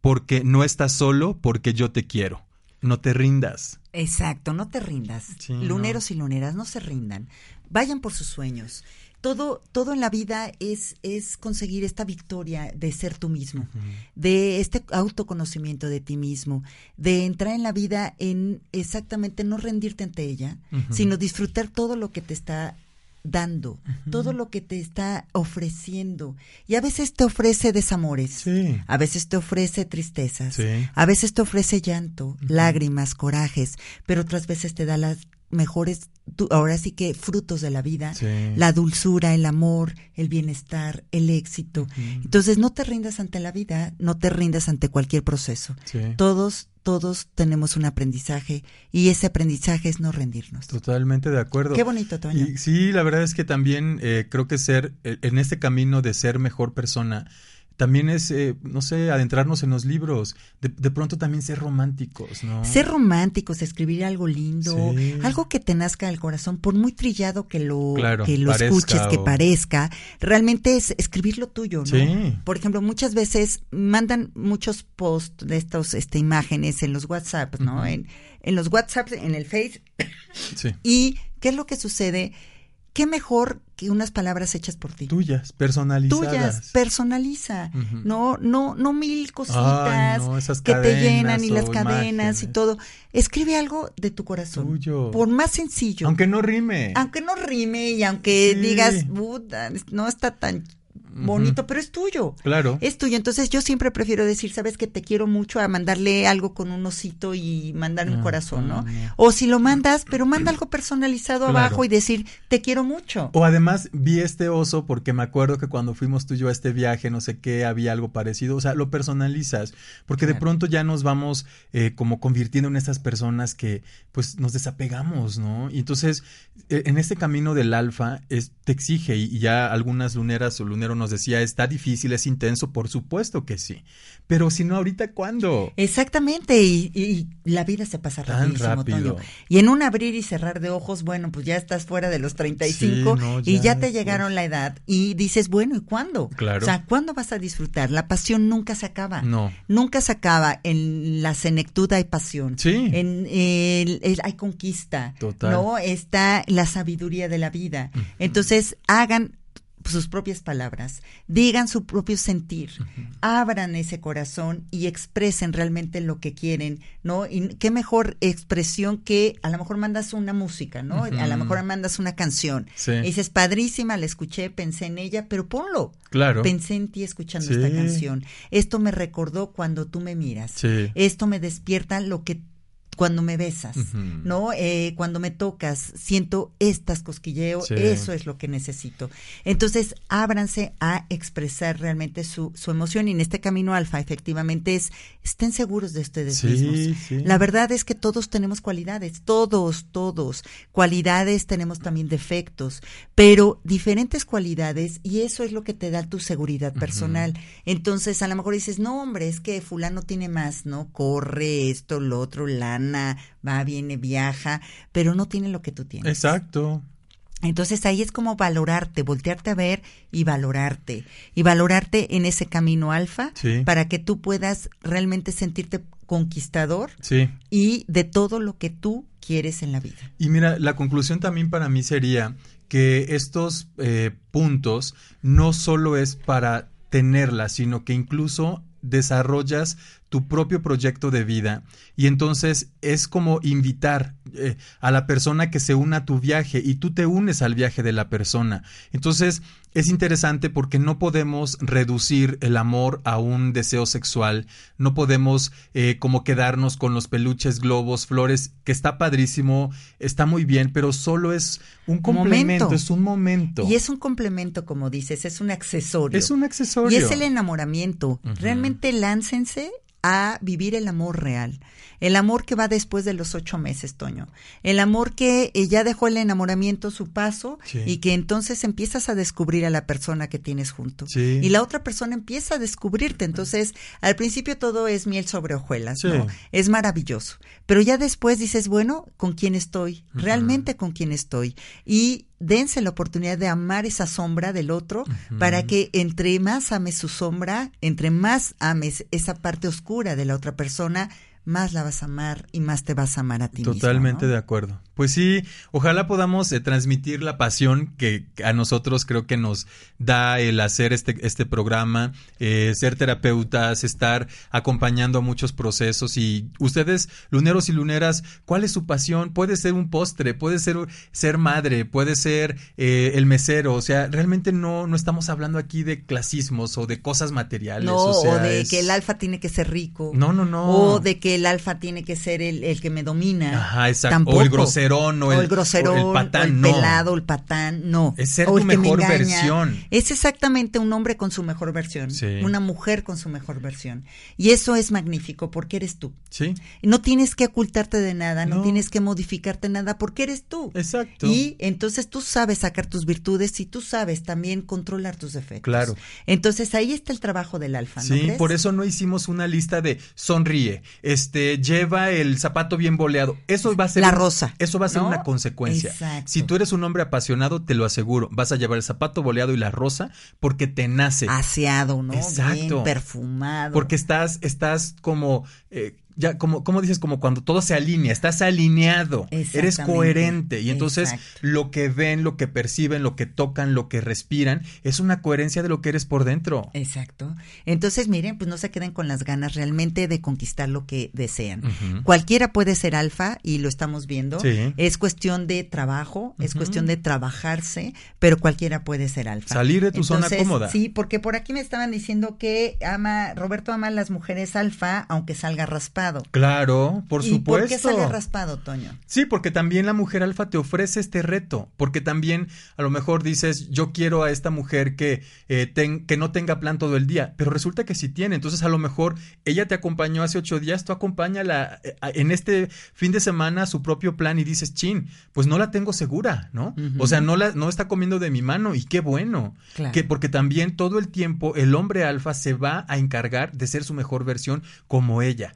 porque no estás solo, porque yo te quiero. No te rindas. Exacto, no te rindas. Sí, Luneros y luneras, no se rindan. Vayan por sus sueños. Todo, todo en la vida es, es conseguir esta victoria de ser tú mismo, de este autoconocimiento de ti mismo, de entrar en la vida en exactamente no rendirte ante ella, sino disfrutar todo lo que te está dando, todo lo que te está ofreciendo. Y a veces te ofrece desamores, Sí. a veces te ofrece tristezas, Sí. a veces te ofrece llanto, lágrimas, corajes, pero otras veces te da las mejores, ahora sí que frutos de la vida, Sí. la dulzura, el amor, el bienestar, el éxito. Entonces no te rindas ante la vida, no te rindas ante cualquier proceso. Sí. Todos, todos tenemos un aprendizaje y ese aprendizaje es no rendirnos. Totalmente de acuerdo. Qué bonito, Toño. Y sí, la verdad es que también eh, creo que ser, eh, en este camino de ser mejor persona, también es, eh, no sé, adentrarnos en los libros, de, de pronto también ser románticos, ¿no? Ser románticos, escribir algo lindo, Sí. algo que te nazca del corazón, por muy trillado que lo, Claro, que lo escuches, que parezca, realmente es escribir lo tuyo, ¿no? Sí. Por ejemplo, muchas veces mandan muchos posts de estos este, imágenes en los WhatsApp, ¿no? En, en los WhatsApp, en el Face. Sí. ¿Y qué es lo que sucede? ¿Qué mejor que unas palabras hechas por ti? Tuyas, personalizadas. tuyas, personaliza, no, no, no mil cositas Ay, no, esas que te llenan y las cadenas y todo. Escribe algo de tu corazón, Tuyo. por más sencillo, Aunque no rime. aunque no rime y aunque Sí. digas, "Puta, no está tan bonito, pero es tuyo. Claro. Es tuyo, entonces yo siempre prefiero decir, sabes que te quiero mucho a mandarle algo con un osito y mandarle un No, corazón, ¿no? no, no. O si lo mandas, pero manda algo personalizado Claro. abajo y decir, te quiero mucho. O además vi este oso porque me acuerdo que cuando fuimos tú y yo a este viaje, no sé qué, había algo parecido. O sea, lo personalizas. Porque de pronto ya nos vamos eh, como convirtiendo en estas personas que pues nos desapegamos, ¿no? Y entonces, eh, en este camino del alfa, es, te exige, y, ya algunas luneras o lunero nos decía, está difícil, es intenso, por supuesto que sí. Pero si no, ahorita, ¿cuándo? Exactamente, y, y la vida se pasa Tan rápido. Toño. Y en un abrir y cerrar de ojos, bueno, pues ya estás fuera de los 35 Sí, no, y ya ya te llegaron la edad y dices, bueno, ¿y cuándo? Claro. O sea, ¿cuándo vas a disfrutar? La pasión nunca se acaba. No. Nunca se acaba. En la senectud hay pasión. Sí. En el, el- hay conquista. Total. ¿No? Está la sabiduría de la vida. Entonces, hagan sus propias palabras, digan su propio sentir, abran ese corazón y expresen realmente lo que quieren, ¿no? Y qué mejor expresión que a lo mejor mandas una música, ¿no? A lo mejor mandas una canción. Sí. Y dices, padrísima, la escuché, pensé en ella, pero ponlo. Claro. Pensé en ti escuchando Sí. esta canción. Esto me recordó cuando tú me miras. Sí. Esto me despierta lo que cuando me besas. ¿no? Eh, cuando me tocas, siento estas cosquilleo, Sí. eso es lo que necesito. Entonces, ábranse a expresar realmente su, su emoción y en este camino alfa, efectivamente, es, estén seguros de ustedes Sí, mismos. sí. La verdad es que todos tenemos cualidades, todos, todos. Cualidades, tenemos también defectos, pero diferentes cualidades y eso es lo que te da tu seguridad personal. Entonces, a lo mejor dices, no, hombre, es que fulano tiene más, ¿no? Corre esto, lo otro, lana, va, viene, viaja, pero no tiene lo que tú tienes. Exacto. Entonces ahí es como valorarte, voltearte a ver y valorarte. Y valorarte en ese camino alfa Sí. para que tú puedas realmente sentirte conquistador Sí. y de todo lo que tú quieres en la vida. Y mira, la conclusión también para mí sería que estos eh, puntos no solo es para tenerlas, sino que incluso desarrollas tu propio proyecto de vida y entonces es como invitar eh, a la persona que se una a tu viaje y tú te unes al viaje de la persona. Entonces es interesante porque no podemos reducir el amor a un deseo sexual, no podemos eh, como quedarnos con los peluches, globos, flores, que está padrísimo, está muy bien, pero solo es un complemento, Momento. es un momento. Y es un complemento, como dices, es un accesorio. Es un accesorio. Y es el enamoramiento. Realmente láncense a vivir el amor real. El amor que va después de los ocho meses, Toño. El amor que eh, ya dejó el enamoramiento su paso Sí. y que entonces empiezas a descubrir a la persona que tienes junto. Sí. Y la otra persona empieza a descubrirte. Entonces, al principio todo es miel sobre hojuelas, Sí. ¿no? Es maravilloso. Pero ya después dices, bueno, ¿con quién estoy? Realmente con quién estoy. Y dense la oportunidad de amar esa sombra del otro para que entre más ames su sombra, entre más ames esa parte oscura de la otra persona, más la vas a amar y más te vas a amar a ti mismo, Totalmente ¿no? de acuerdo. Pues sí, ojalá podamos eh, transmitir la pasión que a nosotros creo que nos da el hacer este, este programa, eh, ser terapeutas, estar acompañando a muchos procesos y ustedes, luneros y luneras, ¿cuál es su pasión? Puede ser un postre, puede ser ser madre, puede ser eh, el mesero, o sea, realmente no, no estamos hablando aquí de clasismos o de cosas materiales. No, o, sea, de es- que el alfa tiene que ser rico. No, no, no. O de que el alfa tiene que ser el, el que me domina. Ajá, exacto. Tampoco. O el groserón, o el, groserón, o el patán, o el no. pelado, el patán, no. Es ser O tu el que me mejor versión. Es exactamente un hombre con su mejor versión, Sí. una mujer con su mejor versión. Y eso es magnífico porque eres tú. Sí, No tienes que ocultarte de nada, no, No. tienes que modificarte nada porque eres tú. exacto. Y entonces tú sabes sacar tus virtudes y tú sabes también controlar tus defectos. Claro. Entonces ahí está el trabajo del alfa, ¿no Sí, crees? por eso no hicimos una lista de sonríe, este lleva el zapato bien boleado. Eso va a ser La rosa, Eso va a ser ¿no? una consecuencia. Exacto. Si tú eres un hombre apasionado, te lo aseguro, vas a llevar el zapato boleado y la rosa porque te nace. Aseado, ¿no? Exacto. Bien perfumado. Porque estás, estás como, eh, ya, como, como dices, como cuando todo se alinea, estás alineado, eres coherente. Y entonces Exacto. lo que ven, lo que perciben, lo que tocan, lo que respiran, es una coherencia de lo que eres por dentro. Exacto. Entonces, miren, pues no se queden con las ganas realmente de conquistar lo que desean. Cualquiera puede ser alfa y lo estamos viendo. Sí. Es cuestión de trabajo, es cuestión de trabajarse, pero cualquiera puede ser alfa. Salir de tu zona Entonces, cómoda. Sí, porque por aquí me estaban diciendo que ama Roberto ama a las mujeres alfa, aunque salga raspado. Claro, por ¿Y supuesto. por qué sale raspado, Toño? Sí, porque también la mujer alfa te ofrece este reto, porque también a lo mejor dices, yo quiero a esta mujer que, eh, ten- que no tenga plan todo el día, pero resulta que sí tiene, entonces a lo mejor ella te acompañó hace ocho días, tú acompáñala eh, en este fin de semana a su propio plan y dices, chin, pues no la tengo segura, ¿no? O sea, no, la, no está comiendo de mi mano y qué bueno, Claro. que porque también todo el tiempo el hombre alfa se va a encargar de ser su mejor versión como ella.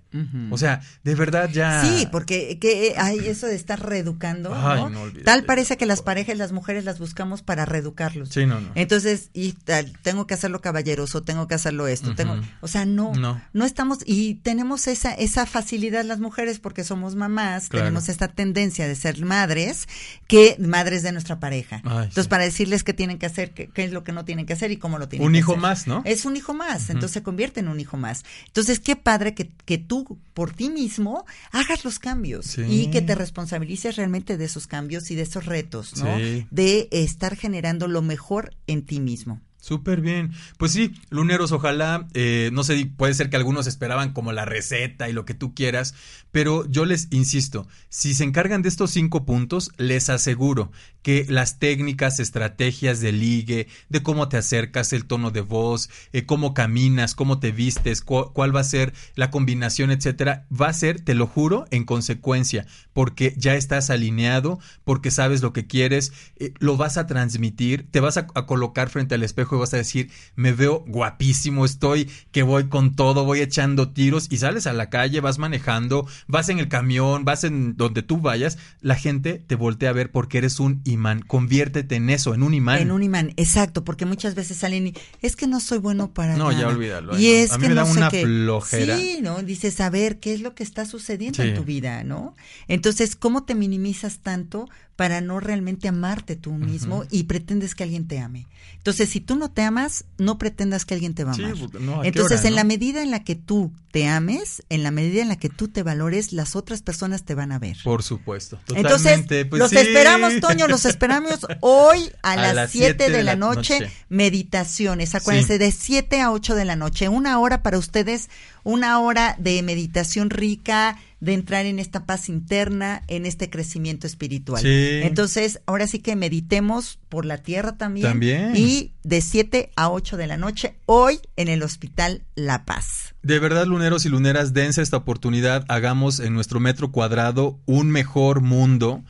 O sea, de verdad ya... Sí, porque que hay eso de estar reeducando, Ay, ¿no? no, olvídate. Tal parece que las parejas, las mujeres las buscamos para reeducarlos. Sí, no, no. Entonces, y tal, tengo que hacerlo caballeroso, tengo que hacerlo esto, tengo, o sea, no, No. no, estamos, y tenemos esa, esa facilidad las mujeres porque somos mamás, Claro. tenemos esta tendencia de ser madres, que madres de nuestra pareja. Ay, Entonces, sí. para decirles qué tienen que hacer, qué, qué es lo que no tienen que hacer y cómo lo tienen Un que hijo hacer. más, ¿no? Es un hijo más, entonces se convierte en un hijo más. Entonces, qué padre que, que tú, por ti mismo, hagas los cambios Sí. y que te responsabilices realmente de esos cambios y de esos retos, ¿no? Sí. De estar generando lo mejor en ti mismo. Súper bien. Pues sí, luneros, ojalá, eh, no sé, puede ser que algunos esperaban como la receta y lo que tú quieras, pero yo les insisto, si se encargan de estos cinco puntos, les aseguro que las técnicas, estrategias de ligue, de cómo te acercas, el tono de voz, eh, cómo caminas, cómo te vistes, cu- cuál va a ser la combinación, etcétera, va a ser, te lo juro, en consecuencia, porque ya estás alineado, porque sabes lo que quieres, eh, lo vas a transmitir, te vas a, a colocar frente al espejo y vas a decir, me veo guapísimo, estoy que voy con todo, voy echando tiros y sales a la calle, vas manejando, vas en el camión, vas en donde tú vayas, la gente te voltea a ver porque eres un imán, conviértete en eso, en un imán. En un imán, exacto, porque muchas veces salen y es que no soy bueno para No, ya nada. olvídalo, Y no. es A mí que me da no sé una qué. flojera. Sí, ¿no? Dices, a ver, ¿qué es lo que está sucediendo Sí. en tu vida, no? Entonces, ¿cómo te minimizas tanto para no realmente amarte tú mismo y pretendes que alguien te ame? Entonces, si tú no te amas, no pretendas que alguien te va a amar. pues, no, ¿a qué Entonces, hora, en no? la medida en la que tú te ames, en la medida en la que tú te valores, las otras personas te van a ver. Por supuesto. Entonces. Pues los sí. esperamos, Toño, los esperamos hoy a, A las las 7 siete de, la noche, meditaciones. Acuérdense, Sí. de 7 a 8 de la noche, una hora para ustedes, una hora de meditación rica, de entrar en esta paz interna, en este crecimiento espiritual. Sí. Entonces, ahora sí que meditemos por la tierra también. También. Y de 7 a 8 de la noche, hoy en el Hospital La Paz. De verdad, luneros y luneras, dense esta oportunidad, hagamos en nuestro metro cuadrado un mejor mundo.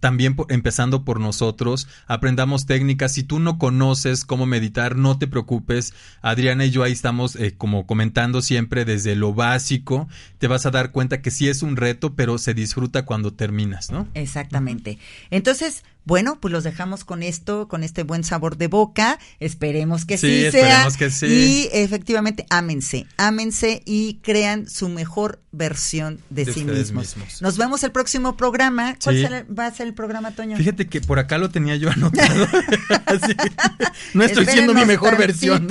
También empezando por nosotros, aprendamos técnicas. Si tú no conoces cómo meditar, no te preocupes. Adriana y yo ahí estamos eh, como comentando siempre desde lo básico. Te vas a dar cuenta que sí es un reto, pero se disfruta cuando terminas, ¿no? Exactamente. Entonces, Bueno, pues los dejamos con esto, con este buen sabor de boca. Esperemos que sí, Sí, sea. esperemos que sí. Y efectivamente, ámense, ámense y crean su mejor versión de, De sí mismos. mismos. Nos vemos el próximo programa. ¿Cuál Sí. será- va a ser el programa, Toño? Fíjate que por acá lo tenía yo anotado. No estoy siendo mi mejor versión.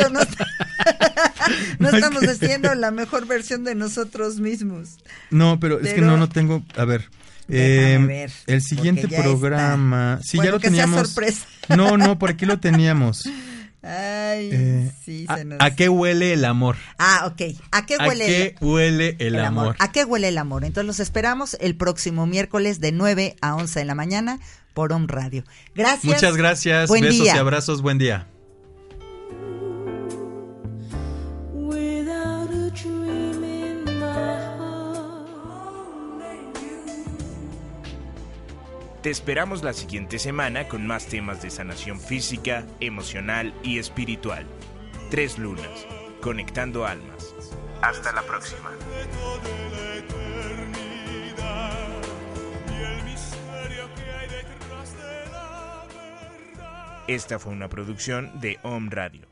No, estamos haciendo la mejor versión de nosotros mismos. No, pero, es que no, no tengo. A ver. Eh, ver, el siguiente programa. Sí, Bueno, ya lo que sea teníamos. sorpresa. No, no, por aquí lo teníamos. Ay, Eh, sí, a, se nos... a qué huele el amor? Ah, ok. ¿A qué ¿A huele qué huele el, amor? ¿A qué huele el amor? Entonces los esperamos el próximo miércoles de 9 a 11 de la mañana por Om Radio. Gracias. Muchas gracias. Buen Besos día. y abrazos. Buen día. Te esperamos la siguiente semana con más temas de sanación física, emocional y espiritual. Tres lunas, conectando almas. Hasta la próxima. Esta fue una producción de Om Radio.